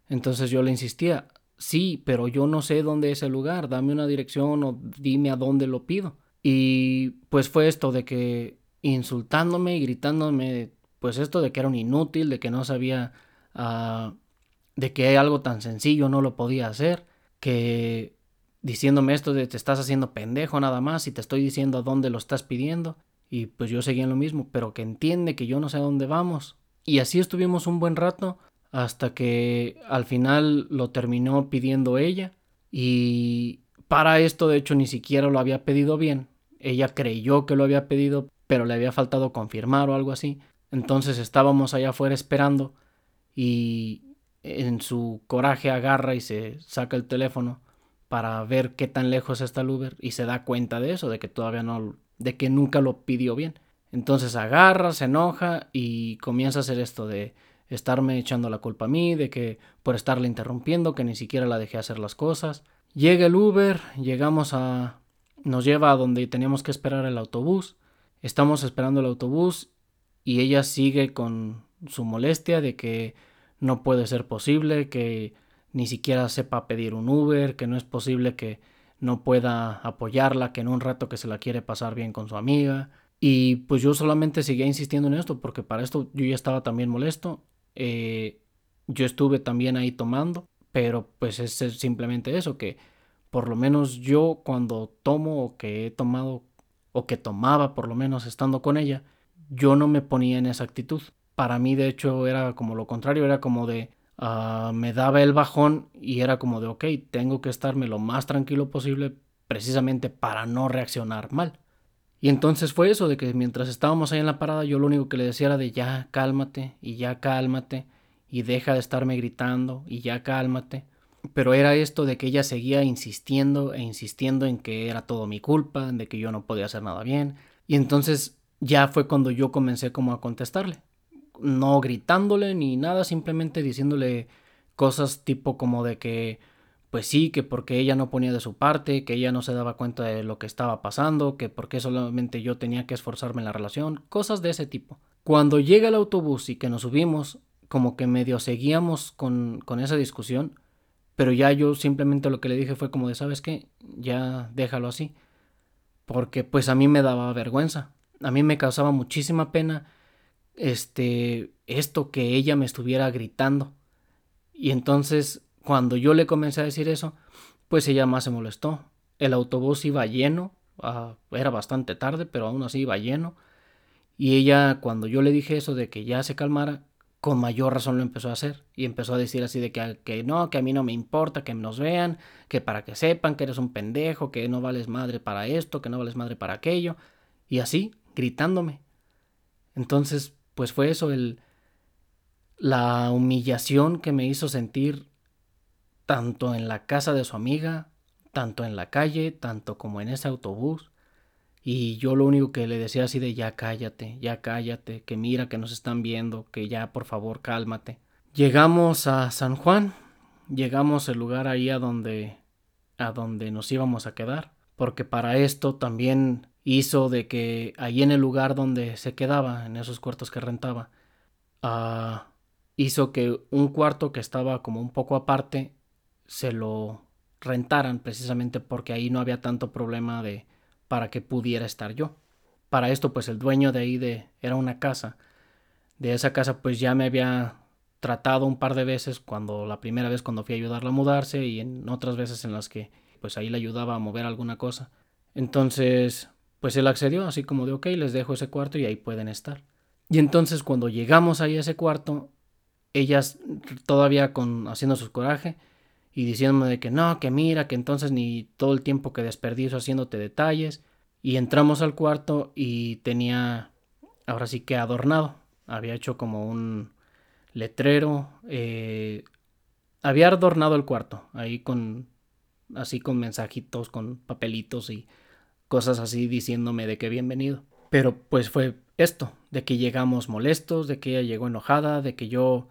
Entonces yo le insistía, Sí, pero yo no sé dónde es el lugar, dame una dirección o dime a dónde lo pido. Y pues fue esto de que insultándome y gritándome, pues esto de que era un inútil, de que no sabía, uh, de que algo tan sencillo no lo podía hacer, que diciéndome esto de te estás haciendo pendejo nada más y te estoy diciendo a dónde lo estás pidiendo. Y pues yo seguía en lo mismo, pero que entiende que yo no sé a dónde vamos. Y así estuvimos un buen rato hasta que al final lo terminó pidiendo ella y para esto de hecho ni siquiera lo había pedido bien. Ella creyó que lo había pedido, pero le había faltado confirmar o algo así. Entonces estábamos allá afuera esperando y en su coraje agarra y se saca el teléfono para ver qué tan lejos está el Uber y se da cuenta de eso, de que todavía no, de que nunca lo pidió bien. Entonces agarra, se enoja y comienza a hacer esto de estarme echando la culpa a mí, de que por estarle interrumpiendo, que ni siquiera la dejé hacer las cosas. Llega el Uber, llegamos a... nos lleva a donde teníamos que esperar el autobús. Estamos esperando el autobús y ella sigue con su molestia de que no puede ser posible, que ni siquiera sepa pedir un Uber, que no es posible que no pueda apoyarla, que en un rato que se la quiere pasar bien con su amiga. Y pues yo solamente seguía insistiendo en esto, porque para esto yo ya estaba también molesto eh, yo estuve también ahí tomando, pero pues es simplemente eso, que por lo menos yo cuando tomo o que he tomado o que tomaba por lo menos estando con ella, yo no me ponía en esa actitud. Para mí de hecho era como lo contrario, era como de ah, me daba el bajón y era como de, ok, tengo que estarme lo más tranquilo posible precisamente para no reaccionar mal. Y entonces fue eso, de que mientras estábamos ahí en la parada, yo lo único que le decía era de ya cálmate y ya cálmate y deja de estarme gritando y ya cálmate. Pero era esto de que ella seguía insistiendo e insistiendo en que era todo mi culpa, de que yo no podía hacer nada bien. Y entonces ya fue cuando yo comencé como a contestarle. No gritándole ni nada, simplemente diciéndole cosas tipo como de que pues sí, que porque ella no ponía de su parte, que ella no se daba cuenta de lo que estaba pasando, que porque solamente yo tenía que esforzarme en la relación, cosas de ese tipo. Cuando llega el autobús y que nos subimos, como que medio seguíamos con, con esa discusión, pero ya yo simplemente lo que le dije fue como de, ¿sabes qué? Ya déjalo así. Porque pues a mí me daba vergüenza. A mí me causaba muchísima pena este esto que ella me estuviera gritando. Y entonces cuando yo le comencé a decir eso, pues ella más se molestó. El autobús iba lleno, ah, era bastante tarde, pero aún así iba lleno. Y ella, cuando yo le dije eso de que ya se calmara, con mayor razón lo empezó a hacer. Y empezó a decir así de que, que no, que a mí no me importa que nos vean, que para que sepan que eres un pendejo, que no vales madre para esto, que no vales madre para aquello. Y así, gritándome. Entonces, pues fue eso el la humillación que me hizo sentir tanto en la casa de su amiga, tanto en la calle, tanto como en ese autobús. Y yo lo único que le decía así de ya cállate, ya cállate, que mira que nos están viendo, que ya por favor cálmate. Llegamos a San Juan, llegamos al lugar ahí a donde a donde nos íbamos a quedar, porque para esto también hizo de que ahí en el lugar donde se quedaba, en esos cuartos que rentaba, uh, hizo que un cuarto que estaba como un poco aparte se lo rentaran precisamente porque ahí no había tanto problema de para que pudiera estar yo. Para esto pues el dueño de ahí de era una casa. De esa casa pues ya me había tratado un par de veces cuando la primera vez cuando fui a ayudarla a mudarse y en otras veces en las que pues ahí le ayudaba a mover alguna cosa. Entonces pues él accedió así como de ok les dejo ese cuarto y ahí pueden estar. Y entonces cuando llegamos ahí a ese cuarto ellas todavía con haciendo su coraje y diciéndome de que no, que mira, que entonces ni todo el tiempo que desperdicio haciéndote detalles. Y entramos al cuarto y tenía, ahora sí que adornado, había hecho como un letrero, eh, había adornado el cuarto, ahí con, así con mensajitos, con papelitos y cosas así diciéndome de que bienvenido. Pero pues fue esto, de que llegamos molestos, de que ella llegó enojada, de que yo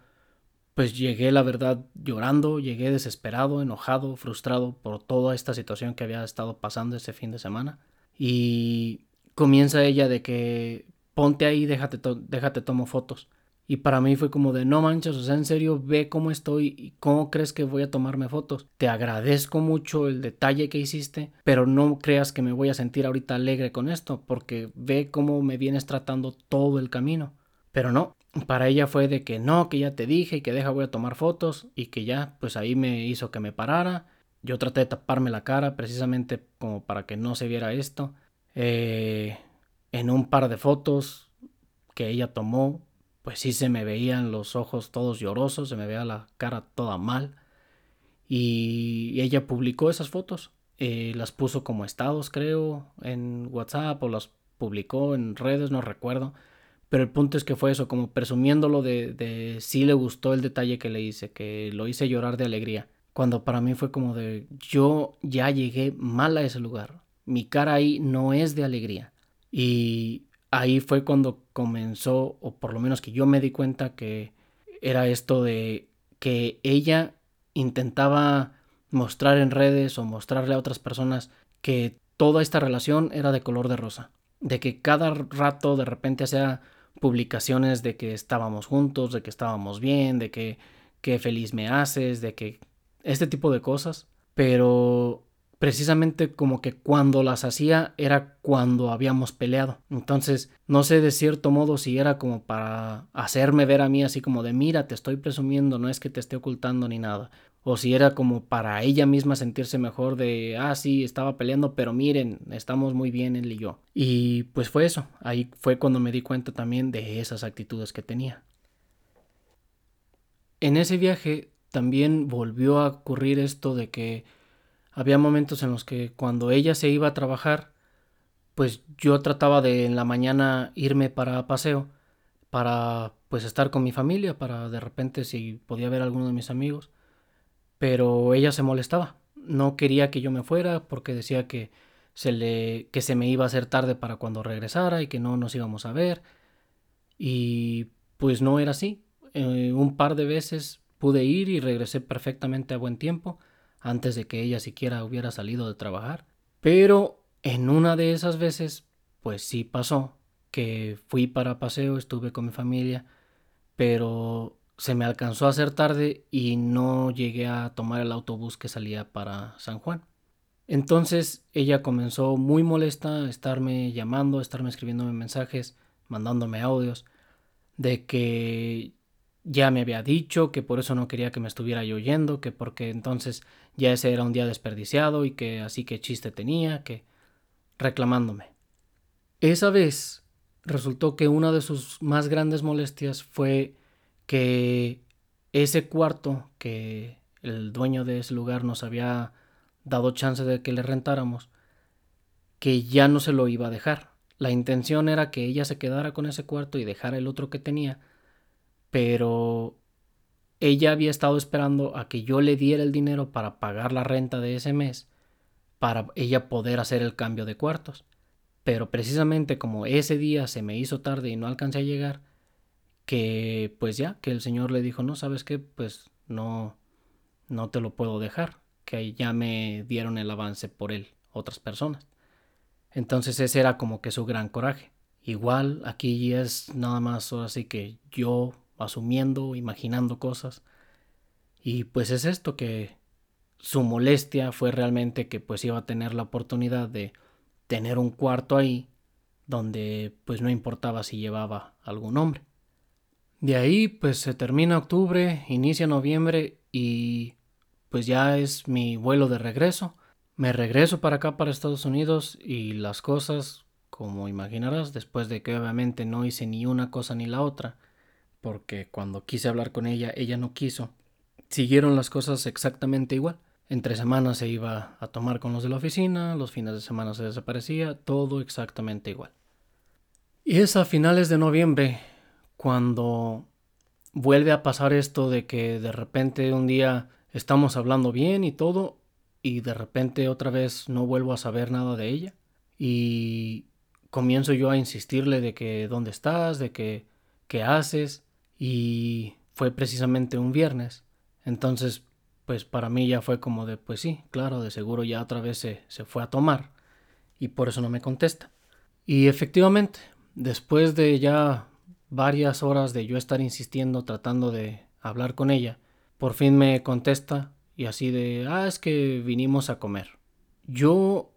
pues llegué, la verdad, llorando, llegué desesperado, enojado, frustrado por toda esta situación que había estado pasando ese fin de semana. Y comienza ella de que ponte ahí, déjate, déjate tomo fotos. Y para mí fue como de no manches, o sea, en serio, ve cómo estoy y cómo crees que voy a tomarme fotos. Te agradezco mucho el detalle que hiciste, pero no creas que me voy a sentir ahorita alegre con esto, porque ve cómo me vienes tratando todo el camino. Pero no, para ella fue de que no, que ya te dije y que deja voy a tomar fotos y que ya, pues ahí me hizo que me parara. Yo traté de taparme la cara precisamente como para que no se viera esto. Eh, en un par de fotos que ella tomó, pues sí se me veían los ojos todos llorosos, se me veía la cara toda mal. Y ella publicó esas fotos, eh, las puso como estados creo en WhatsApp o las publicó en redes, no recuerdo pero el punto es que fue eso, como presumiéndolo de, de sí le gustó el detalle que le hice, que lo hice llorar de alegría. Cuando para mí fue como de yo ya llegué mal a ese lugar. Mi cara ahí no es de alegría. Y ahí fue cuando comenzó, o por lo menos que yo me di cuenta que era esto de que ella intentaba mostrar en redes o mostrarle a otras personas que toda esta relación era de color de rosa. De que cada rato de repente hacía publicaciones de que estábamos juntos, de que estábamos bien, de que qué feliz me haces, de que este tipo de cosas, pero precisamente como que cuando las hacía era cuando habíamos peleado. Entonces, no sé de cierto modo si era como para hacerme ver a mí así como de mira, te estoy presumiendo, no es que te esté ocultando ni nada o si era como para ella misma sentirse mejor de, ah, sí, estaba peleando, pero miren, estamos muy bien él y yo. Y pues fue eso, ahí fue cuando me di cuenta también de esas actitudes que tenía. en ese viaje también volvió a ocurrir esto de que había momentos en los que cuando ella se iba a trabajar, pues yo trataba de en la mañana irme para paseo para pues estar con mi familia, para de repente si podía ver a alguno de mis amigos, pero ella se molestaba, no quería que yo me fuera porque decía que se le que se me iba a hacer tarde para cuando regresara y que no nos íbamos a ver. Y pues no era así. Eh, un par de veces pude ir y regresé perfectamente a buen tiempo antes de que ella siquiera hubiera salido de trabajar, pero en una de esas veces pues sí pasó que fui para paseo, estuve con mi familia, pero se me alcanzó a hacer tarde y no llegué a tomar el autobús que salía para San Juan. Entonces ella comenzó muy molesta a estarme llamando, a estarme escribiéndome mensajes, mandándome audios, de que ya me había dicho, que por eso no quería que me estuviera yo oyendo, que porque entonces ya ese era un día desperdiciado y que así que chiste tenía, que reclamándome. Esa vez resultó que una de sus más grandes molestias fue que ese cuarto que el dueño de ese lugar nos había dado chance de que le rentáramos, que ya no se lo iba a dejar. La intención era que ella se quedara con ese cuarto y dejara el otro que tenía, pero ella había estado esperando a que yo le diera el dinero para pagar la renta de ese mes, para ella poder hacer el cambio de cuartos. Pero precisamente como ese día se me hizo tarde y no alcancé a llegar, que pues ya, que el Señor le dijo, no, sabes qué, pues no, no te lo puedo dejar, que ya me dieron el avance por él otras personas. Entonces ese era como que su gran coraje. Igual aquí es nada más así que yo asumiendo, imaginando cosas. Y pues es esto que su molestia fue realmente que pues iba a tener la oportunidad de tener un cuarto ahí donde pues no importaba si llevaba algún hombre. De ahí pues se termina octubre, inicia noviembre y pues ya es mi vuelo de regreso. Me regreso para acá, para Estados Unidos y las cosas, como imaginarás, después de que obviamente no hice ni una cosa ni la otra, porque cuando quise hablar con ella, ella no quiso, siguieron las cosas exactamente igual. Entre semanas se iba a tomar con los de la oficina, los fines de semana se desaparecía, todo exactamente igual. Y es a finales de noviembre cuando vuelve a pasar esto de que de repente un día estamos hablando bien y todo y de repente otra vez no vuelvo a saber nada de ella y comienzo yo a insistirle de que dónde estás, de que qué haces y fue precisamente un viernes. Entonces pues para mí ya fue como de, pues sí, claro, de seguro ya otra vez se, se fue a tomar y por eso no me contesta. Y efectivamente, después de ya varias horas de yo estar insistiendo, tratando de hablar con ella, por fin me contesta y así de, ah, es que vinimos a comer. Yo,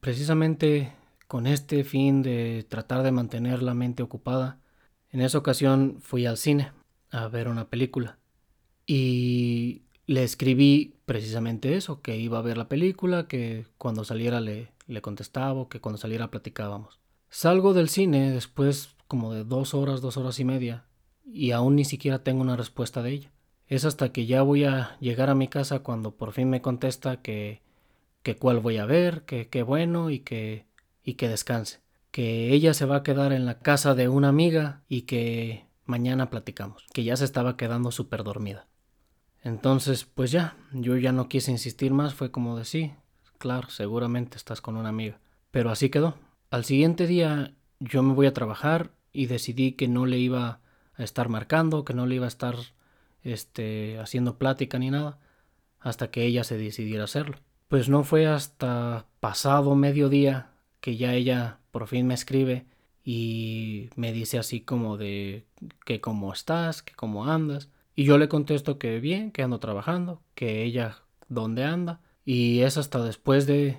precisamente con este fin de tratar de mantener la mente ocupada, en esa ocasión fui al cine a ver una película. Y le escribí precisamente eso, que iba a ver la película, que cuando saliera le, le contestaba, que cuando saliera platicábamos. Salgo del cine después como de dos horas, dos horas y media, y aún ni siquiera tengo una respuesta de ella. Es hasta que ya voy a llegar a mi casa cuando por fin me contesta que, que cuál voy a ver, que qué bueno y que, y que descanse. Que ella se va a quedar en la casa de una amiga y que mañana platicamos. Que ya se estaba quedando súper dormida. Entonces, pues ya, yo ya no quise insistir más, fue como de sí, claro, seguramente estás con una amiga. Pero así quedó. Al siguiente día yo me voy a trabajar y decidí que no le iba a estar marcando, que no le iba a estar este haciendo plática ni nada, hasta que ella se decidiera hacerlo. Pues no fue hasta pasado mediodía que ya ella por fin me escribe y me dice así como de que cómo estás, que cómo andas. Y yo le contesto que bien, que ando trabajando, que ella dónde anda. Y es hasta después de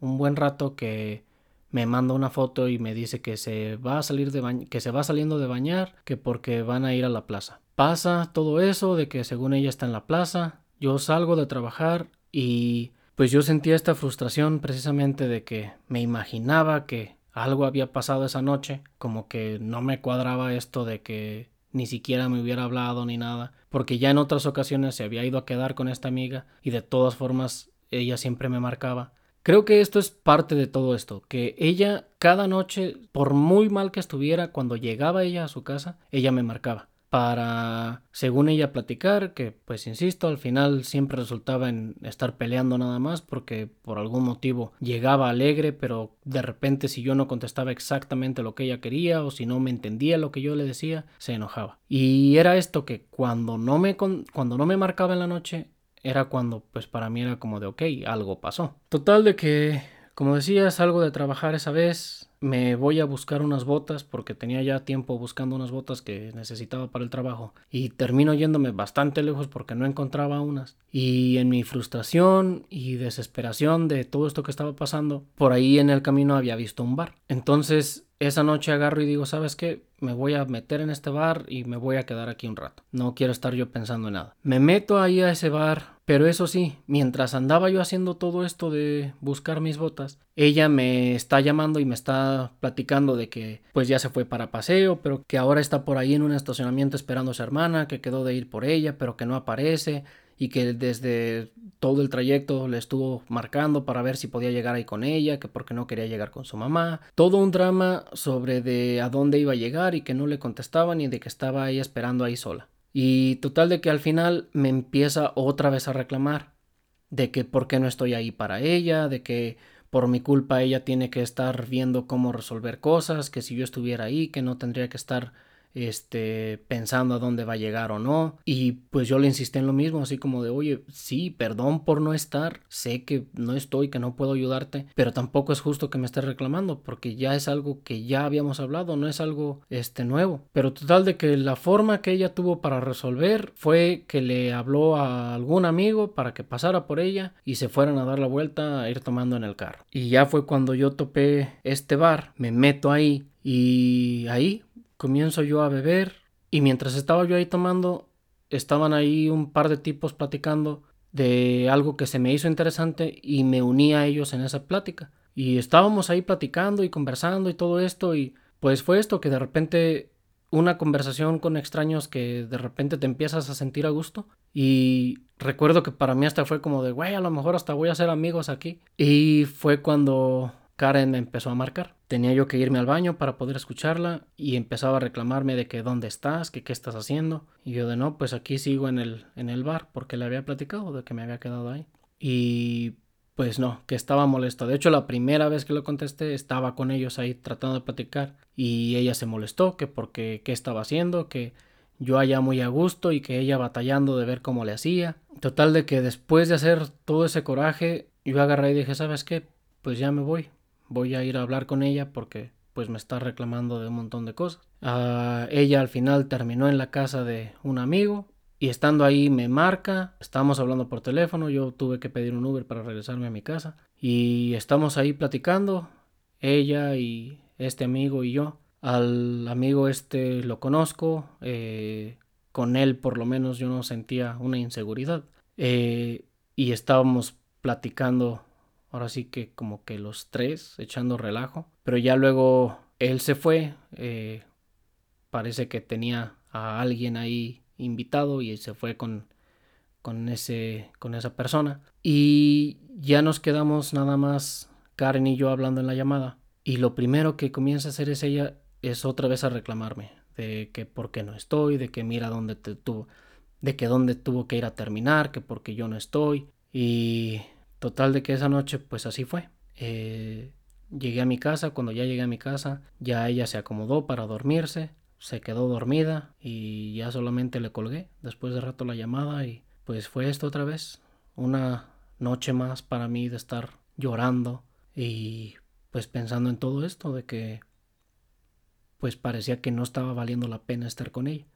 un buen rato que me manda una foto y me dice que se va a salir de que se va saliendo de bañar, que porque van a ir a la plaza. Pasa todo eso de que según ella está en la plaza, yo salgo de trabajar y pues yo sentía esta frustración precisamente de que me imaginaba que algo había pasado esa noche, como que no me cuadraba esto de que ni siquiera me hubiera hablado ni nada, porque ya en otras ocasiones se había ido a quedar con esta amiga y de todas formas ella siempre me marcaba. Creo que esto es parte de todo esto, que ella cada noche, por muy mal que estuviera, cuando llegaba ella a su casa, ella me marcaba para, según ella, platicar, que pues insisto, al final siempre resultaba en estar peleando nada más porque por algún motivo llegaba alegre, pero de repente si yo no contestaba exactamente lo que ella quería o si no me entendía lo que yo le decía, se enojaba. Y era esto que cuando no me, cuando no me marcaba en la noche, era cuando pues para mí era como de ok, algo pasó. Total de que, como decía, salgo de trabajar esa vez, me voy a buscar unas botas porque tenía ya tiempo buscando unas botas que necesitaba para el trabajo y termino yéndome bastante lejos porque no encontraba unas y en mi frustración y desesperación de todo esto que estaba pasando por ahí en el camino había visto un bar entonces esa noche agarro y digo sabes qué me voy a meter en este bar y me voy a quedar aquí un rato. No quiero estar yo pensando en nada. Me meto ahí a ese bar pero eso sí, mientras andaba yo haciendo todo esto de buscar mis botas, ella me está llamando y me está platicando de que pues ya se fue para paseo, pero que ahora está por ahí en un estacionamiento esperando a su hermana, que quedó de ir por ella, pero que no aparece y que desde todo el trayecto le estuvo marcando para ver si podía llegar ahí con ella, que porque no quería llegar con su mamá. Todo un drama sobre de a dónde iba a llegar y que no le contestaba ni de que estaba ahí esperando ahí sola. Y total de que al final me empieza otra vez a reclamar de que por qué no estoy ahí para ella, de que por mi culpa ella tiene que estar viendo cómo resolver cosas, que si yo estuviera ahí, que no tendría que estar este, pensando a dónde va a llegar o no. Y pues yo le insistí en lo mismo, así como de, oye, sí, perdón por no estar, sé que no estoy, que no puedo ayudarte, pero tampoco es justo que me estés reclamando, porque ya es algo que ya habíamos hablado, no es algo este, nuevo. Pero total de que la forma que ella tuvo para resolver fue que le habló a algún amigo para que pasara por ella y se fueran a dar la vuelta a ir tomando en el carro. Y ya fue cuando yo topé este bar, me meto ahí y ahí comienzo yo a beber y mientras estaba yo ahí tomando, estaban ahí un par de tipos platicando de algo que se me hizo interesante y me uní a ellos en esa plática. Y estábamos ahí platicando y conversando y todo esto y pues fue esto que de repente una conversación con extraños que de repente te empiezas a sentir a gusto y recuerdo que para mí hasta fue como de, güey, a lo mejor hasta voy a ser amigos aquí. Y fue cuando Karen me empezó a marcar. Tenía yo que irme al baño para poder escucharla y empezaba a reclamarme de que dónde estás, que qué estás haciendo. Y yo de no, pues aquí sigo en el, en el bar porque le había platicado de que me había quedado ahí. Y pues no, que estaba molesto. De hecho, la primera vez que lo contesté estaba con ellos ahí tratando de platicar y ella se molestó que porque qué estaba haciendo, que yo allá muy a gusto y que ella batallando de ver cómo le hacía. Total de que después de hacer todo ese coraje, yo agarré y dije, ¿sabes qué? Pues ya me voy voy a ir a hablar con ella porque pues me está reclamando de un montón de cosas. Ah, ella al final terminó en la casa de un amigo y estando ahí me marca, estamos hablando por teléfono, yo tuve que pedir un Uber para regresarme a mi casa y estamos ahí platicando, ella y este amigo y yo. Al amigo este lo conozco, eh, con él por lo menos yo no sentía una inseguridad eh, y estábamos platicando ahora sí que como que los tres echando relajo, pero ya luego él se fue, eh, parece que tenía a alguien ahí invitado y se fue con, con, ese, con esa persona. Y ya nos quedamos nada más Karen y yo hablando en la llamada y lo primero que comienza a hacer es ella es otra vez a reclamarme de que por qué no estoy, de que mira dónde te tuvo, de que dónde tuvo que ir a terminar, que porque yo no estoy y Total de que esa noche pues así fue. Eh, llegué a mi casa, cuando ya llegué a mi casa ya ella se acomodó para dormirse, se quedó dormida y ya solamente le colgué después de rato la llamada y pues fue esto otra vez. Una noche más para mí de estar llorando y pues pensando en todo esto de que pues parecía que no estaba valiendo la pena estar con ella.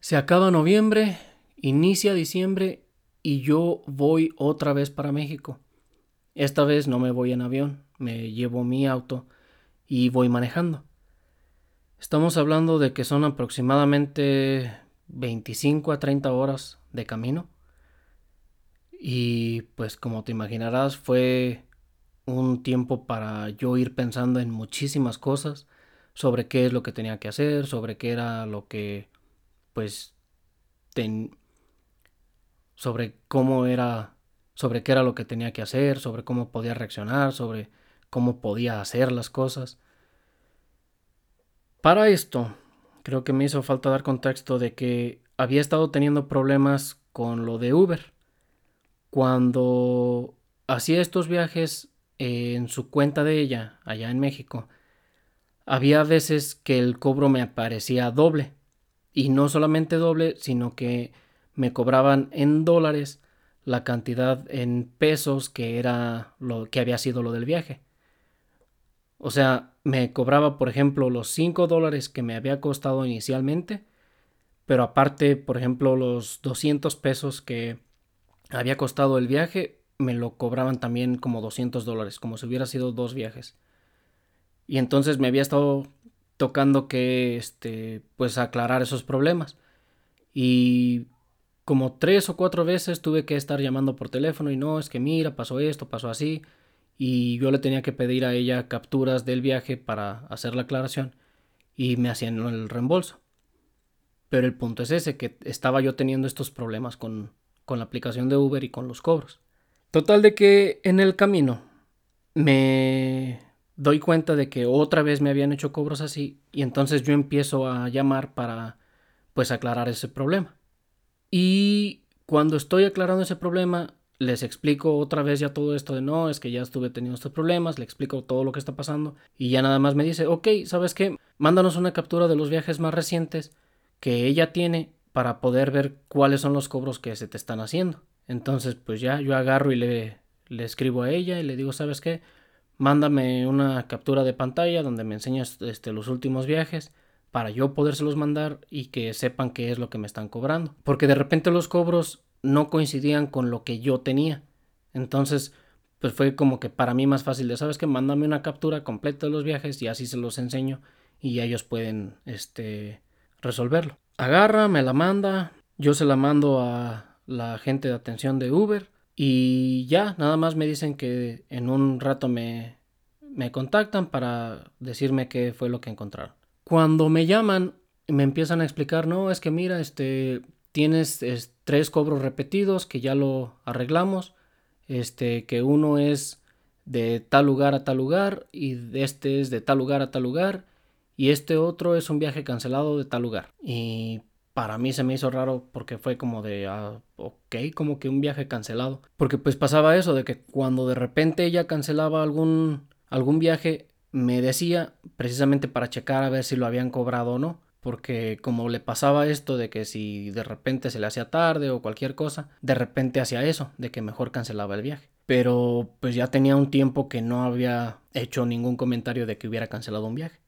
Se acaba noviembre, inicia diciembre y yo voy otra vez para México. Esta vez no me voy en avión, me llevo mi auto y voy manejando. Estamos hablando de que son aproximadamente 25 a 30 horas de camino. Y pues como te imaginarás fue un tiempo para yo ir pensando en muchísimas cosas, sobre qué es lo que tenía que hacer, sobre qué era lo que, pues, ten, sobre cómo era, sobre qué era lo que tenía que hacer, sobre cómo podía reaccionar, sobre cómo podía hacer las cosas. Para esto, creo que me hizo falta dar contexto de que había estado teniendo problemas con lo de Uber. Cuando hacía estos viajes en su cuenta de ella, allá en México, había veces que el cobro me aparecía doble. Y no solamente doble, sino que me cobraban en dólares la cantidad en pesos que era lo que había sido lo del viaje. O sea, me cobraba, por ejemplo, los 5 dólares que me había costado inicialmente, pero aparte, por ejemplo, los 200 pesos que había costado el viaje, me lo cobraban también como 200 dólares, como si hubiera sido dos viajes. Y entonces me había estado tocando que, este, pues aclarar esos problemas. Y como tres o cuatro veces tuve que estar llamando por teléfono y no, es que mira, pasó esto, pasó así. Y yo le tenía que pedir a ella capturas del viaje para hacer la aclaración y me hacían el reembolso. Pero el punto es ese, que estaba yo teniendo estos problemas con, con la aplicación de Uber y con los cobros. Total de que en el camino me doy cuenta de que otra vez me habían hecho cobros así y entonces yo empiezo a llamar para pues aclarar ese problema. Y cuando estoy aclarando ese problema, les explico otra vez ya todo esto de no, es que ya estuve teniendo estos problemas, le explico todo lo que está pasando y ya nada más me dice, ok, ¿sabes qué? Mándanos una captura de los viajes más recientes que ella tiene para poder ver cuáles son los cobros que se te están haciendo. Entonces, pues ya yo agarro y le, le escribo a ella y le digo, ¿sabes qué? mándame una captura de pantalla donde me enseñas este, los últimos viajes para yo podérselos mandar y que sepan qué es lo que me están cobrando. Porque de repente los cobros no coincidían con lo que yo tenía. Entonces, pues fue como que para mí más fácil de, ¿sabes que Mándame una captura completa de los viajes y así se los enseño y ellos pueden, este, resolverlo. Agarra, me la manda, yo se la mando a la gente de atención de Uber y ya, nada más me dicen que en un rato me, me contactan para decirme qué fue lo que encontraron. Cuando me llaman, me empiezan a explicar, no, es que mira, este, tienes tres cobros repetidos que ya lo arreglamos, este, que uno es de tal lugar a tal lugar y este es de tal lugar a tal lugar y este otro es un viaje cancelado de tal lugar. Y para mí se me hizo raro porque fue como de, ah, ok, como que un viaje cancelado. Porque pues pasaba eso, de que cuando de repente ella cancelaba algún, algún viaje, me decía precisamente para checar a ver si lo habían cobrado o no. Porque como le pasaba esto de que si de repente se le hacía tarde o cualquier cosa, de repente hacía eso, de que mejor cancelaba el viaje. Pero pues ya tenía un tiempo que no había hecho ningún comentario de que hubiera cancelado un viaje.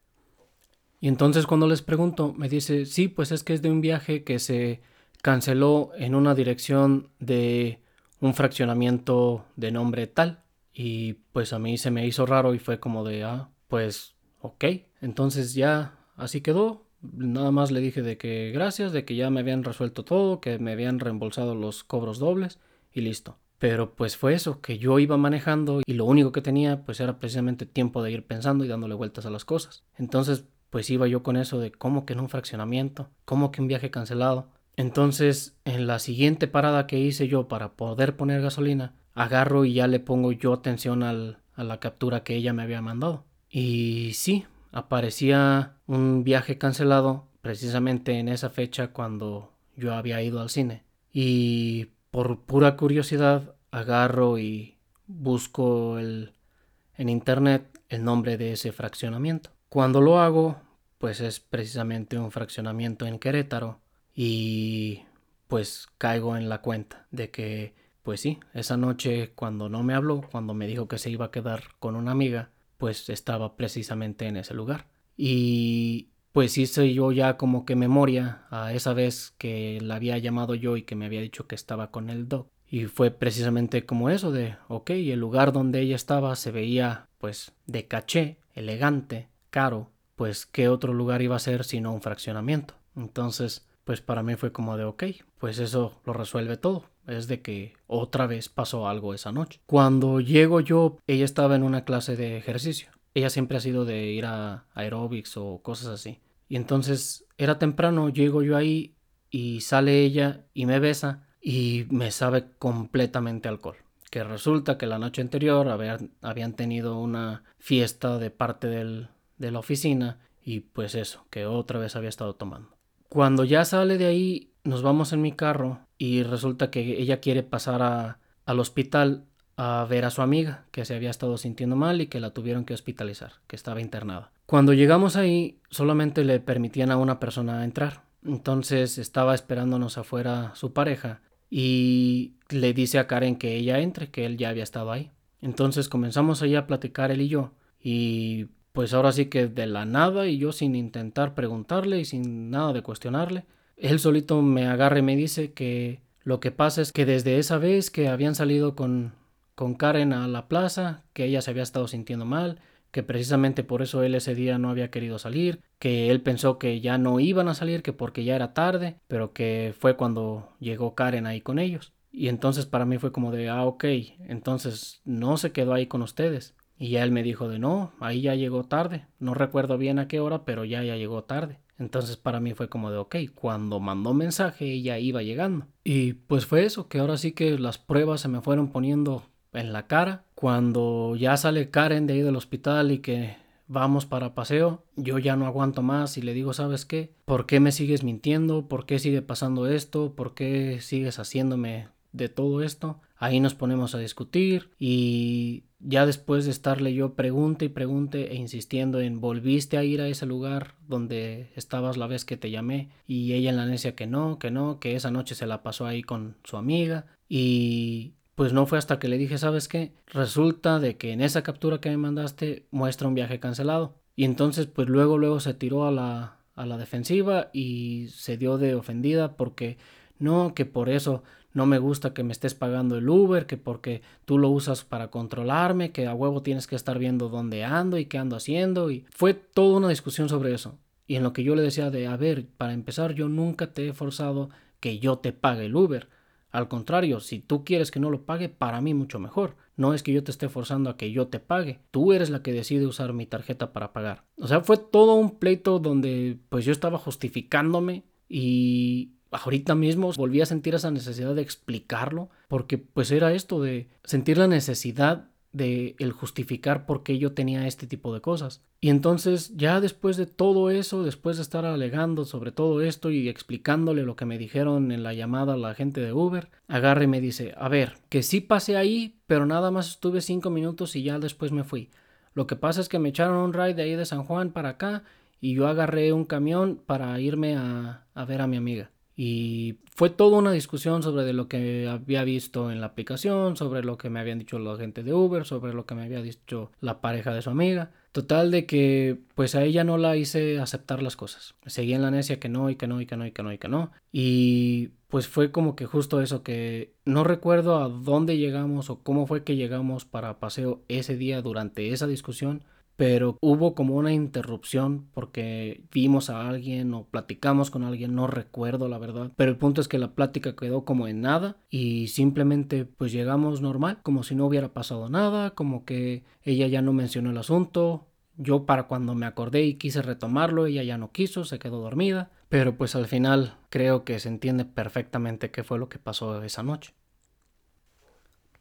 Y entonces cuando les pregunto, me dice, sí, pues es que es de un viaje que se canceló en una dirección de un fraccionamiento de nombre tal. Y pues a mí se me hizo raro y fue como de, ah, pues ok. Entonces ya así quedó. Nada más le dije de que gracias, de que ya me habían resuelto todo, que me habían reembolsado los cobros dobles y listo. Pero pues fue eso, que yo iba manejando y lo único que tenía pues era precisamente tiempo de ir pensando y dándole vueltas a las cosas. Entonces pues iba yo con eso de cómo que en un fraccionamiento, cómo que un viaje cancelado. Entonces, en la siguiente parada que hice yo para poder poner gasolina, agarro y ya le pongo yo atención a la captura que ella me había mandado. Y sí, aparecía un viaje cancelado precisamente en esa fecha cuando yo había ido al cine. Y por pura curiosidad agarro y busco en internet el nombre de ese fraccionamiento. Cuando lo hago, pues es precisamente un fraccionamiento en Querétaro y pues caigo en la cuenta de que pues sí, esa noche cuando no me habló, cuando me dijo que se iba a quedar con una amiga, pues estaba precisamente en ese lugar. Y pues hice yo ya como que memoria a esa vez que la había llamado yo y que me había dicho que estaba con el doc. Y fue precisamente como eso de, ok, el lugar donde ella estaba se veía pues de caché, elegante, caro, pues qué otro lugar iba a ser sino un fraccionamiento. Entonces, pues para mí fue como de ok, pues eso lo resuelve todo. Es de que otra vez pasó algo esa noche. Cuando llego yo, ella estaba en una clase de ejercicio. ella siempre ha sido de ir a aerobics o cosas así. Y entonces era temprano, llego yo ahí y sale ella y me besa y me sabe completamente alcohol. Que resulta que la noche anterior habían, tenido una fiesta de parte del, de la oficina y pues eso, que otra vez había estado tomando. Cuando ya sale de ahí, nos vamos en mi carro y resulta que ella quiere pasar a, al hospital a ver a su amiga, que se había estado sintiendo mal y que la tuvieron que hospitalizar, que estaba internada. Cuando llegamos ahí, solamente le permitían a una persona entrar. Entonces estaba esperándonos afuera su pareja y le dice a Karen que ella entre, que él ya había estado ahí. Entonces comenzamos ahí a platicar él y yo y pues ahora sí que de la nada y yo sin intentar preguntarle y sin nada de cuestionarle, él solito me agarra y me dice que lo que pasa es que desde esa vez que habían salido con, con Karen a la plaza, que ella se había estado sintiendo mal, que precisamente por eso él ese día no había querido salir, que él pensó que ya no iban a salir, que porque ya era tarde, pero que fue cuando llegó Karen ahí con ellos. Y entonces para mí fue como de, ah, ok, entonces no se quedó ahí con ustedes. Y ya él me dijo de, no, ahí ya llegó tarde. No recuerdo bien a qué hora, pero ya ya llegó tarde. Entonces para mí fue como de, ok, cuando mandó mensaje ella iba llegando. Y pues fue eso, que ahora sí que las pruebas se me fueron poniendo en la cara. Cuando ya sale Karen de ahí del hospital y que vamos para paseo, yo ya no aguanto más y le digo, ¿sabes qué? ¿Por qué me sigues mintiendo? ¿Por qué sigue pasando esto? ¿Por qué sigues haciéndome de todo esto? Ahí nos ponemos a discutir y ya después de estarle yo pregunte y pregunte e insistiendo en volviste a ir a ese lugar donde estabas la vez que te llamé y ella en la necia que no, que no, que esa noche se la pasó ahí con su amiga y pues no fue hasta que le dije, ¿sabes qué? Resulta de que en esa captura que me mandaste muestra un viaje cancelado. Y entonces pues luego luego se tiró a la, a la defensiva y se dio de ofendida porque no, que por eso no me gusta que me estés pagando el Uber, que porque tú lo usas para controlarme, que a huevo tienes que estar viendo dónde ando y qué ando haciendo. Y fue toda una discusión sobre eso. Y en lo que yo le decía de, a ver, para empezar, yo nunca te he forzado que yo te pague el Uber. Al contrario, si tú quieres que no lo pague, para mí mucho mejor. No es que yo te esté forzando a que yo te pague. Tú eres la que decide usar mi tarjeta para pagar. O sea, fue todo un pleito donde pues yo estaba justificándome y ahorita mismo volví a sentir esa necesidad de explicarlo porque pues era esto de sentir la necesidad de el justificar por qué yo tenía este tipo de cosas. Y entonces ya después de todo eso, después de estar alegando sobre todo esto y explicándole lo que me dijeron en la llamada a la gente de Uber, agarre y me dice, a ver, que sí pasé ahí, pero nada más estuve cinco minutos y ya después me fui. Lo que pasa es que me echaron un ride de ahí de San Juan para acá y yo agarré un camión para irme a, a ver a mi amiga. Y fue toda una discusión sobre de lo que había visto en la aplicación, sobre lo que me habían dicho la gente de Uber, sobre lo que me había dicho la pareja de su amiga. Total de que pues a ella no la hice aceptar las cosas. Seguía en la necia que no y que no y que no y que no y que no. Y pues fue como que justo eso que no recuerdo a dónde llegamos o cómo fue que llegamos para paseo ese día durante esa discusión pero hubo como una interrupción porque vimos a alguien o platicamos con alguien, no recuerdo la verdad, pero el punto es que la plática quedó como en nada y simplemente pues llegamos normal, como si no hubiera pasado nada, como que ella ya no mencionó el asunto, yo para cuando me acordé y quise retomarlo, ella ya no quiso, se quedó dormida, pero pues al final creo que se entiende perfectamente qué fue lo que pasó esa noche.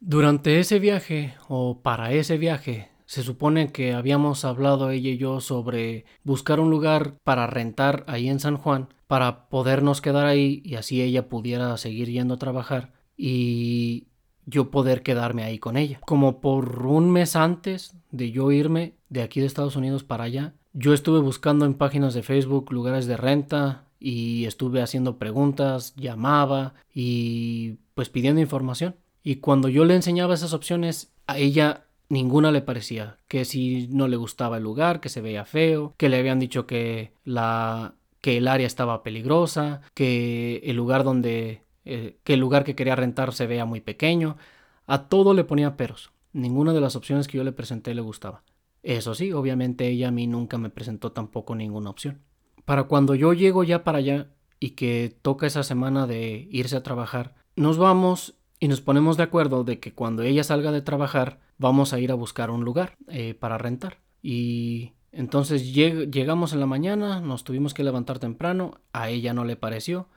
Durante ese viaje o para ese viaje se supone que habíamos hablado ella y yo sobre buscar un lugar para rentar ahí en San Juan para podernos quedar ahí y así ella pudiera seguir yendo a trabajar y yo poder quedarme ahí con ella. Como por un mes antes de yo irme de aquí de Estados Unidos para allá, yo estuve buscando en páginas de Facebook lugares de renta y estuve haciendo preguntas, llamaba y pues pidiendo información. Y cuando yo le enseñaba esas opciones, a ella ninguna le parecía, que si no le gustaba el lugar, que se veía feo, que le habían dicho que la que el área estaba peligrosa, que el lugar donde eh, que el lugar que quería rentar se veía muy pequeño, a todo le ponía peros. Ninguna de las opciones que yo le presenté le gustaba. Eso sí, obviamente ella a mí nunca me presentó tampoco ninguna opción. Para cuando yo llego ya para allá y que toca esa semana de irse a trabajar, nos vamos y nos ponemos de acuerdo de que cuando ella salga de trabajar vamos a ir a buscar un lugar eh, para rentar. Y entonces llegamos en la mañana, nos tuvimos que levantar temprano, a ella no le pareció,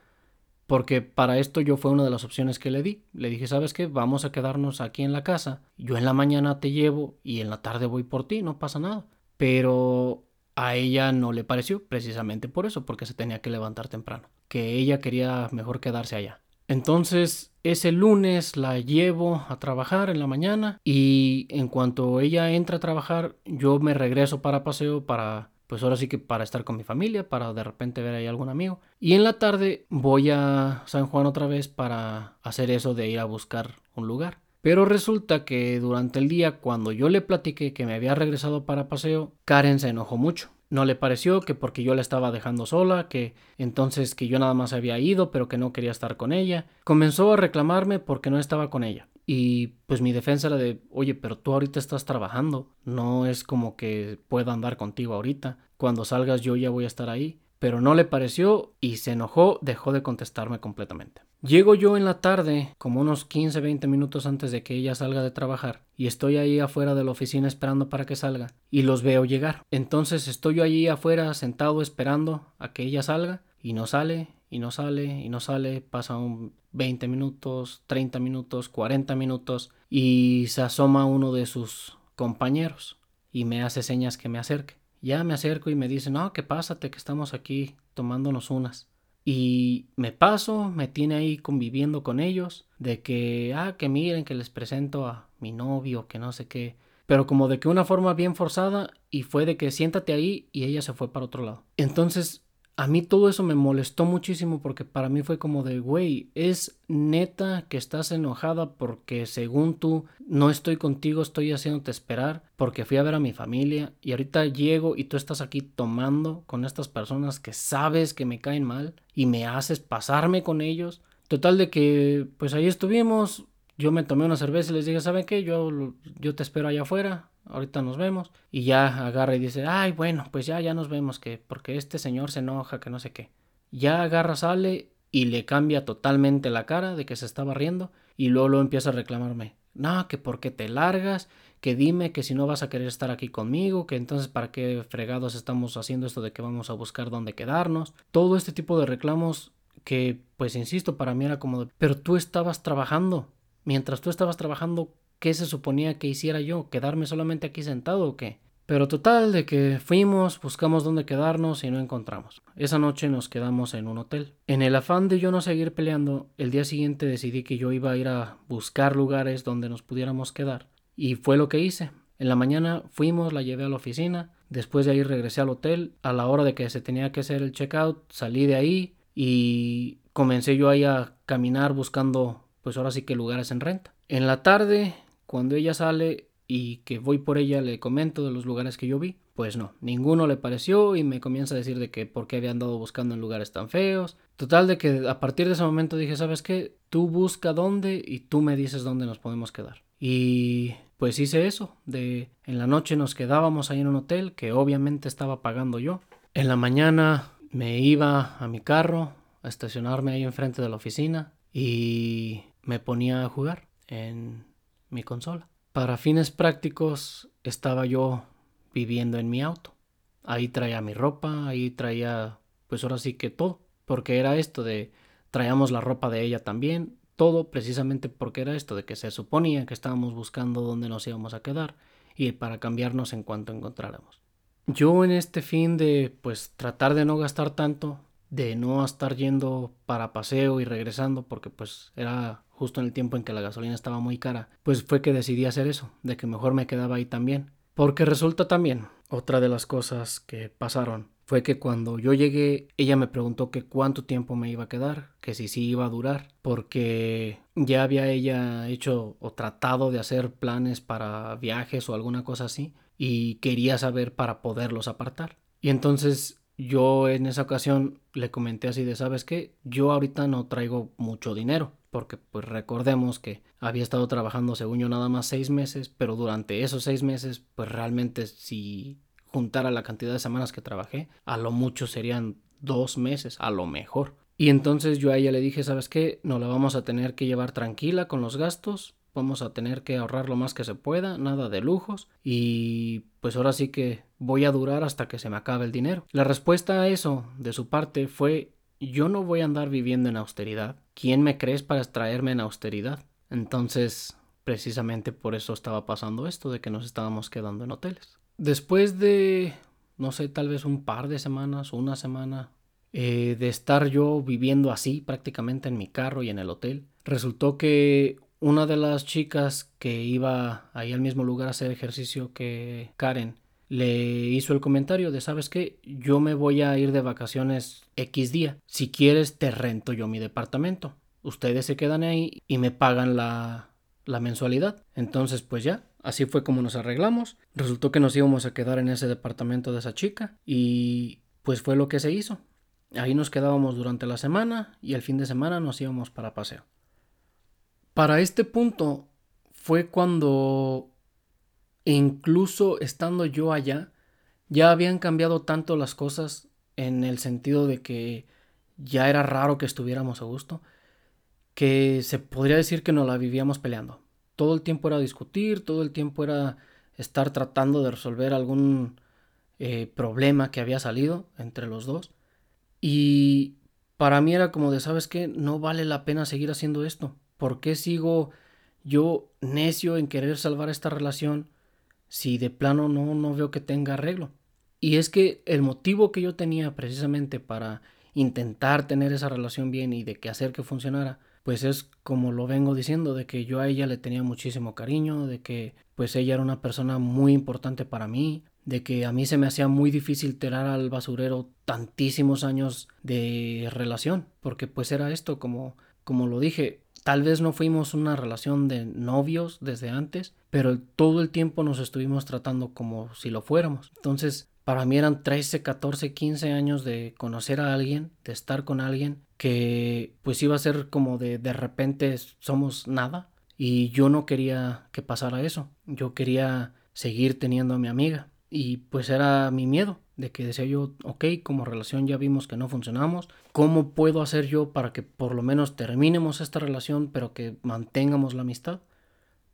porque para esto yo fue una de las opciones que le di. Le dije, ¿sabes qué? Vamos a quedarnos aquí en la casa, yo en la mañana te llevo y en la tarde voy por ti, no pasa nada. Pero a ella no le pareció, precisamente por eso, porque se tenía que levantar temprano, que ella quería mejor quedarse allá. Entonces, ese lunes la llevo a trabajar en la mañana y en cuanto ella entra a trabajar, yo me regreso para paseo para pues ahora sí que para estar con mi familia, para de repente ver ahí algún amigo. Y en la tarde voy a San Juan otra vez para hacer eso de ir a buscar un lugar. Pero resulta que durante el día, cuando yo le platiqué que me había regresado para paseo, Karen se enojó mucho. No le pareció que porque yo la estaba dejando sola, que entonces que yo nada más había ido, pero que no quería estar con ella. Comenzó a reclamarme porque no estaba con ella. Y pues mi defensa era de, oye, pero tú ahorita estás trabajando, no es como que pueda andar contigo ahorita. Cuando salgas yo ya voy a estar ahí. Pero no le pareció y se enojó, dejó de contestarme completamente. Llego yo en la tarde, como unos 15-20 minutos antes de que ella salga de trabajar, y estoy ahí afuera de la oficina esperando para que salga, y los veo llegar. Entonces estoy yo allí afuera sentado esperando a que ella salga, y no sale, y no sale, y no sale, pasan 20 minutos, 30 minutos, 40 minutos, y se asoma uno de sus compañeros, y me hace señas que me acerque. Ya me acerco y me dice, no, que pásate, que estamos aquí tomándonos unas. Y me paso, me tiene ahí conviviendo con ellos, de que, ah, que miren, que les presento a mi novio, que no sé qué. Pero como de que una forma bien forzada y fue de que siéntate ahí y ella se fue para otro lado. Entonces a mí todo eso me molestó muchísimo porque para mí fue como de, güey, es neta que estás enojada porque según tú no estoy contigo, estoy haciéndote esperar porque fui a ver a mi familia y ahorita llego y tú estás aquí tomando con estas personas que sabes que me caen mal y me haces pasarme con ellos. Total de que pues ahí estuvimos, yo me tomé una cerveza y les dije, ¿saben qué? Yo, yo te espero allá afuera ahorita nos vemos. Y ya agarra y dice, ay, bueno, pues ya, ya nos vemos, que porque este señor se enoja, que no sé qué. Ya agarra, sale y le cambia totalmente la cara de que se estaba riendo y luego, empieza a reclamarme. No, que porque te largas, que dime que si no vas a querer estar aquí conmigo, que entonces para qué fregados estamos haciendo esto de que vamos a buscar dónde quedarnos. Todo este tipo de reclamos que, pues insisto, para mí era como, pero tú estabas trabajando. Mientras tú estabas trabajando, ¿qué se suponía que hiciera yo? ¿Quedarme solamente aquí sentado o qué? Pero total, de que fuimos, buscamos dónde quedarnos y no encontramos. Esa noche nos quedamos en un hotel. En el afán de yo no seguir peleando, el día siguiente decidí que yo iba a ir a buscar lugares donde nos pudiéramos quedar. Y fue lo que hice. En la mañana fuimos, la llevé a la oficina, después de ahí regresé al hotel, a la hora de que se tenía que hacer el checkout, salí de ahí y comencé yo ahí a caminar buscando pues ahora sí que lugares en renta. En la tarde cuando ella sale y que voy por ella le comento de los lugares que yo vi, pues no, ninguno le pareció y me comienza a decir de que por qué había andado buscando en lugares tan feos. Total de que a partir de ese momento dije, ¿sabes qué? Tú busca dónde y tú me dices dónde nos podemos quedar. Y pues hice eso, de en la noche nos quedábamos ahí en un hotel que obviamente estaba pagando yo. En la mañana me iba a mi carro a estacionarme ahí enfrente de la oficina y me ponía a jugar en mi consola. Para fines prácticos estaba yo viviendo en mi auto. Ahí traía mi ropa, ahí traía pues ahora sí que todo, porque era esto de traíamos la ropa de ella también, todo precisamente porque era esto de que se suponía que estábamos buscando dónde nos íbamos a quedar y para cambiarnos en cuanto encontráramos. Yo en este fin de pues tratar de no gastar tanto, de no estar yendo para paseo y regresando porque pues era justo en el tiempo en que la gasolina estaba muy cara, pues fue que decidí hacer eso, de que mejor me quedaba ahí también. Porque resulta también, otra de las cosas que pasaron, fue que cuando yo llegué, ella me preguntó que cuánto tiempo me iba a quedar, que si sí iba a durar, porque ya había ella hecho o tratado de hacer planes para viajes o alguna cosa así, y quería saber para poderlos apartar. Y entonces yo en esa ocasión le comenté así de, ¿sabes qué? Yo ahorita no traigo mucho dinero porque pues recordemos que había estado trabajando según yo nada más seis meses, pero durante esos seis meses pues realmente si juntara la cantidad de semanas que trabajé, a lo mucho serían dos meses, a lo mejor. Y entonces yo a ella le dije, ¿sabes qué? No la vamos a tener que llevar tranquila con los gastos vamos a tener que ahorrar lo más que se pueda, nada de lujos y pues ahora sí que voy a durar hasta que se me acabe el dinero. La respuesta a eso de su parte fue yo no voy a andar viviendo en austeridad. ¿Quién me crees para extraerme en austeridad? Entonces, precisamente por eso estaba pasando esto de que nos estábamos quedando en hoteles. Después de, no sé, tal vez un par de semanas, una semana, eh, de estar yo viviendo así prácticamente en mi carro y en el hotel, resultó que una de las chicas que iba ahí al mismo lugar a hacer ejercicio que Karen le hizo el comentario de, ¿sabes qué? Yo me voy a ir de vacaciones X día. Si quieres, te rento yo mi departamento. Ustedes se quedan ahí y me pagan la, la mensualidad. Entonces, pues ya, así fue como nos arreglamos. Resultó que nos íbamos a quedar en ese departamento de esa chica y pues fue lo que se hizo. Ahí nos quedábamos durante la semana y el fin de semana nos íbamos para paseo. Para este punto fue cuando, incluso estando yo allá, ya habían cambiado tanto las cosas en el sentido de que ya era raro que estuviéramos a gusto, que se podría decir que nos la vivíamos peleando. Todo el tiempo era discutir, todo el tiempo era estar tratando de resolver algún eh, problema que había salido entre los dos. Y para mí era como de, ¿sabes qué? No vale la pena seguir haciendo esto. ¿Por qué sigo yo necio en querer salvar esta relación si de plano no, no veo que tenga arreglo? Y es que el motivo que yo tenía precisamente para intentar tener esa relación bien y de que hacer que funcionara, pues es como lo vengo diciendo, de que yo a ella le tenía muchísimo cariño, de que pues ella era una persona muy importante para mí, de que a mí se me hacía muy difícil tirar al basurero tantísimos años de relación, porque pues era esto, como, como lo dije, tal vez no fuimos una relación de novios desde antes, pero todo el tiempo nos estuvimos tratando como si lo fuéramos. Entonces, para mí eran 13, 14, 15 años de conocer a alguien, de estar con alguien que pues iba a ser como de de repente somos nada y yo no quería que pasara eso. Yo quería seguir teniendo a mi amiga y pues era mi miedo de que decía yo, ok, como relación ya vimos que no funcionamos, ¿cómo puedo hacer yo para que por lo menos terminemos esta relación pero que mantengamos la amistad?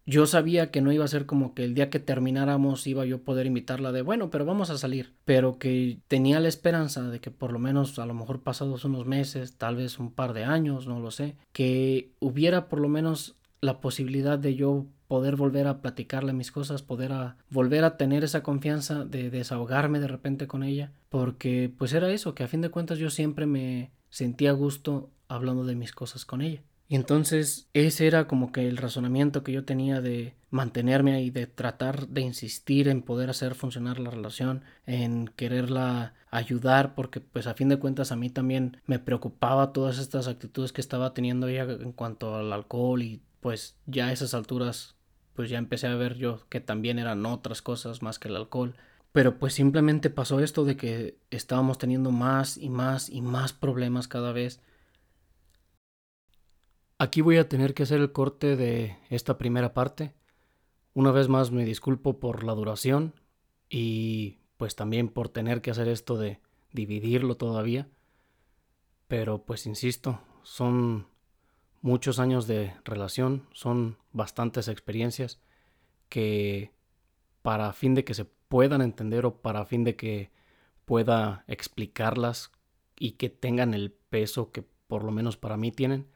Yo sabía que no iba a ser como que el día que termináramos iba yo a poder invitarla de bueno, pero vamos a salir, pero que tenía la esperanza de que por lo menos a lo mejor pasados unos meses, tal vez un par de años, no lo sé, que hubiera por lo menos la posibilidad de yo poder volver a platicarle mis cosas, poder a volver a tener esa confianza de desahogarme de repente con ella, porque pues era eso, que a fin de cuentas yo siempre me sentía gusto hablando de mis cosas con ella. Y entonces ese era como que el razonamiento que yo tenía de mantenerme ahí, de tratar de insistir en poder hacer funcionar la relación, en quererla ayudar, porque pues a fin de cuentas a mí también me preocupaba todas estas actitudes que estaba teniendo ella en cuanto al alcohol y pues ya a esas alturas pues ya empecé a ver yo que también eran otras cosas más que el alcohol. Pero pues simplemente pasó esto de que estábamos teniendo más y más y más problemas cada vez. Aquí voy a tener que hacer el corte de esta primera parte. Una vez más me disculpo por la duración y pues también por tener que hacer esto de dividirlo todavía. Pero pues insisto, son muchos años de relación, son bastantes experiencias que para fin de que se puedan entender o para fin de que pueda explicarlas y que tengan el peso que por lo menos para mí tienen,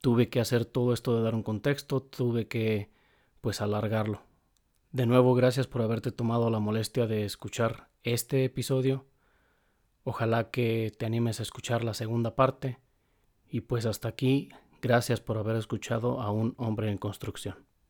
tuve que hacer todo esto de dar un contexto, tuve que pues alargarlo. De nuevo, gracias por haberte tomado la molestia de escuchar este episodio. Ojalá que te animes a escuchar la segunda parte. Y pues hasta aquí Gracias por haber escuchado a un hombre en construcción.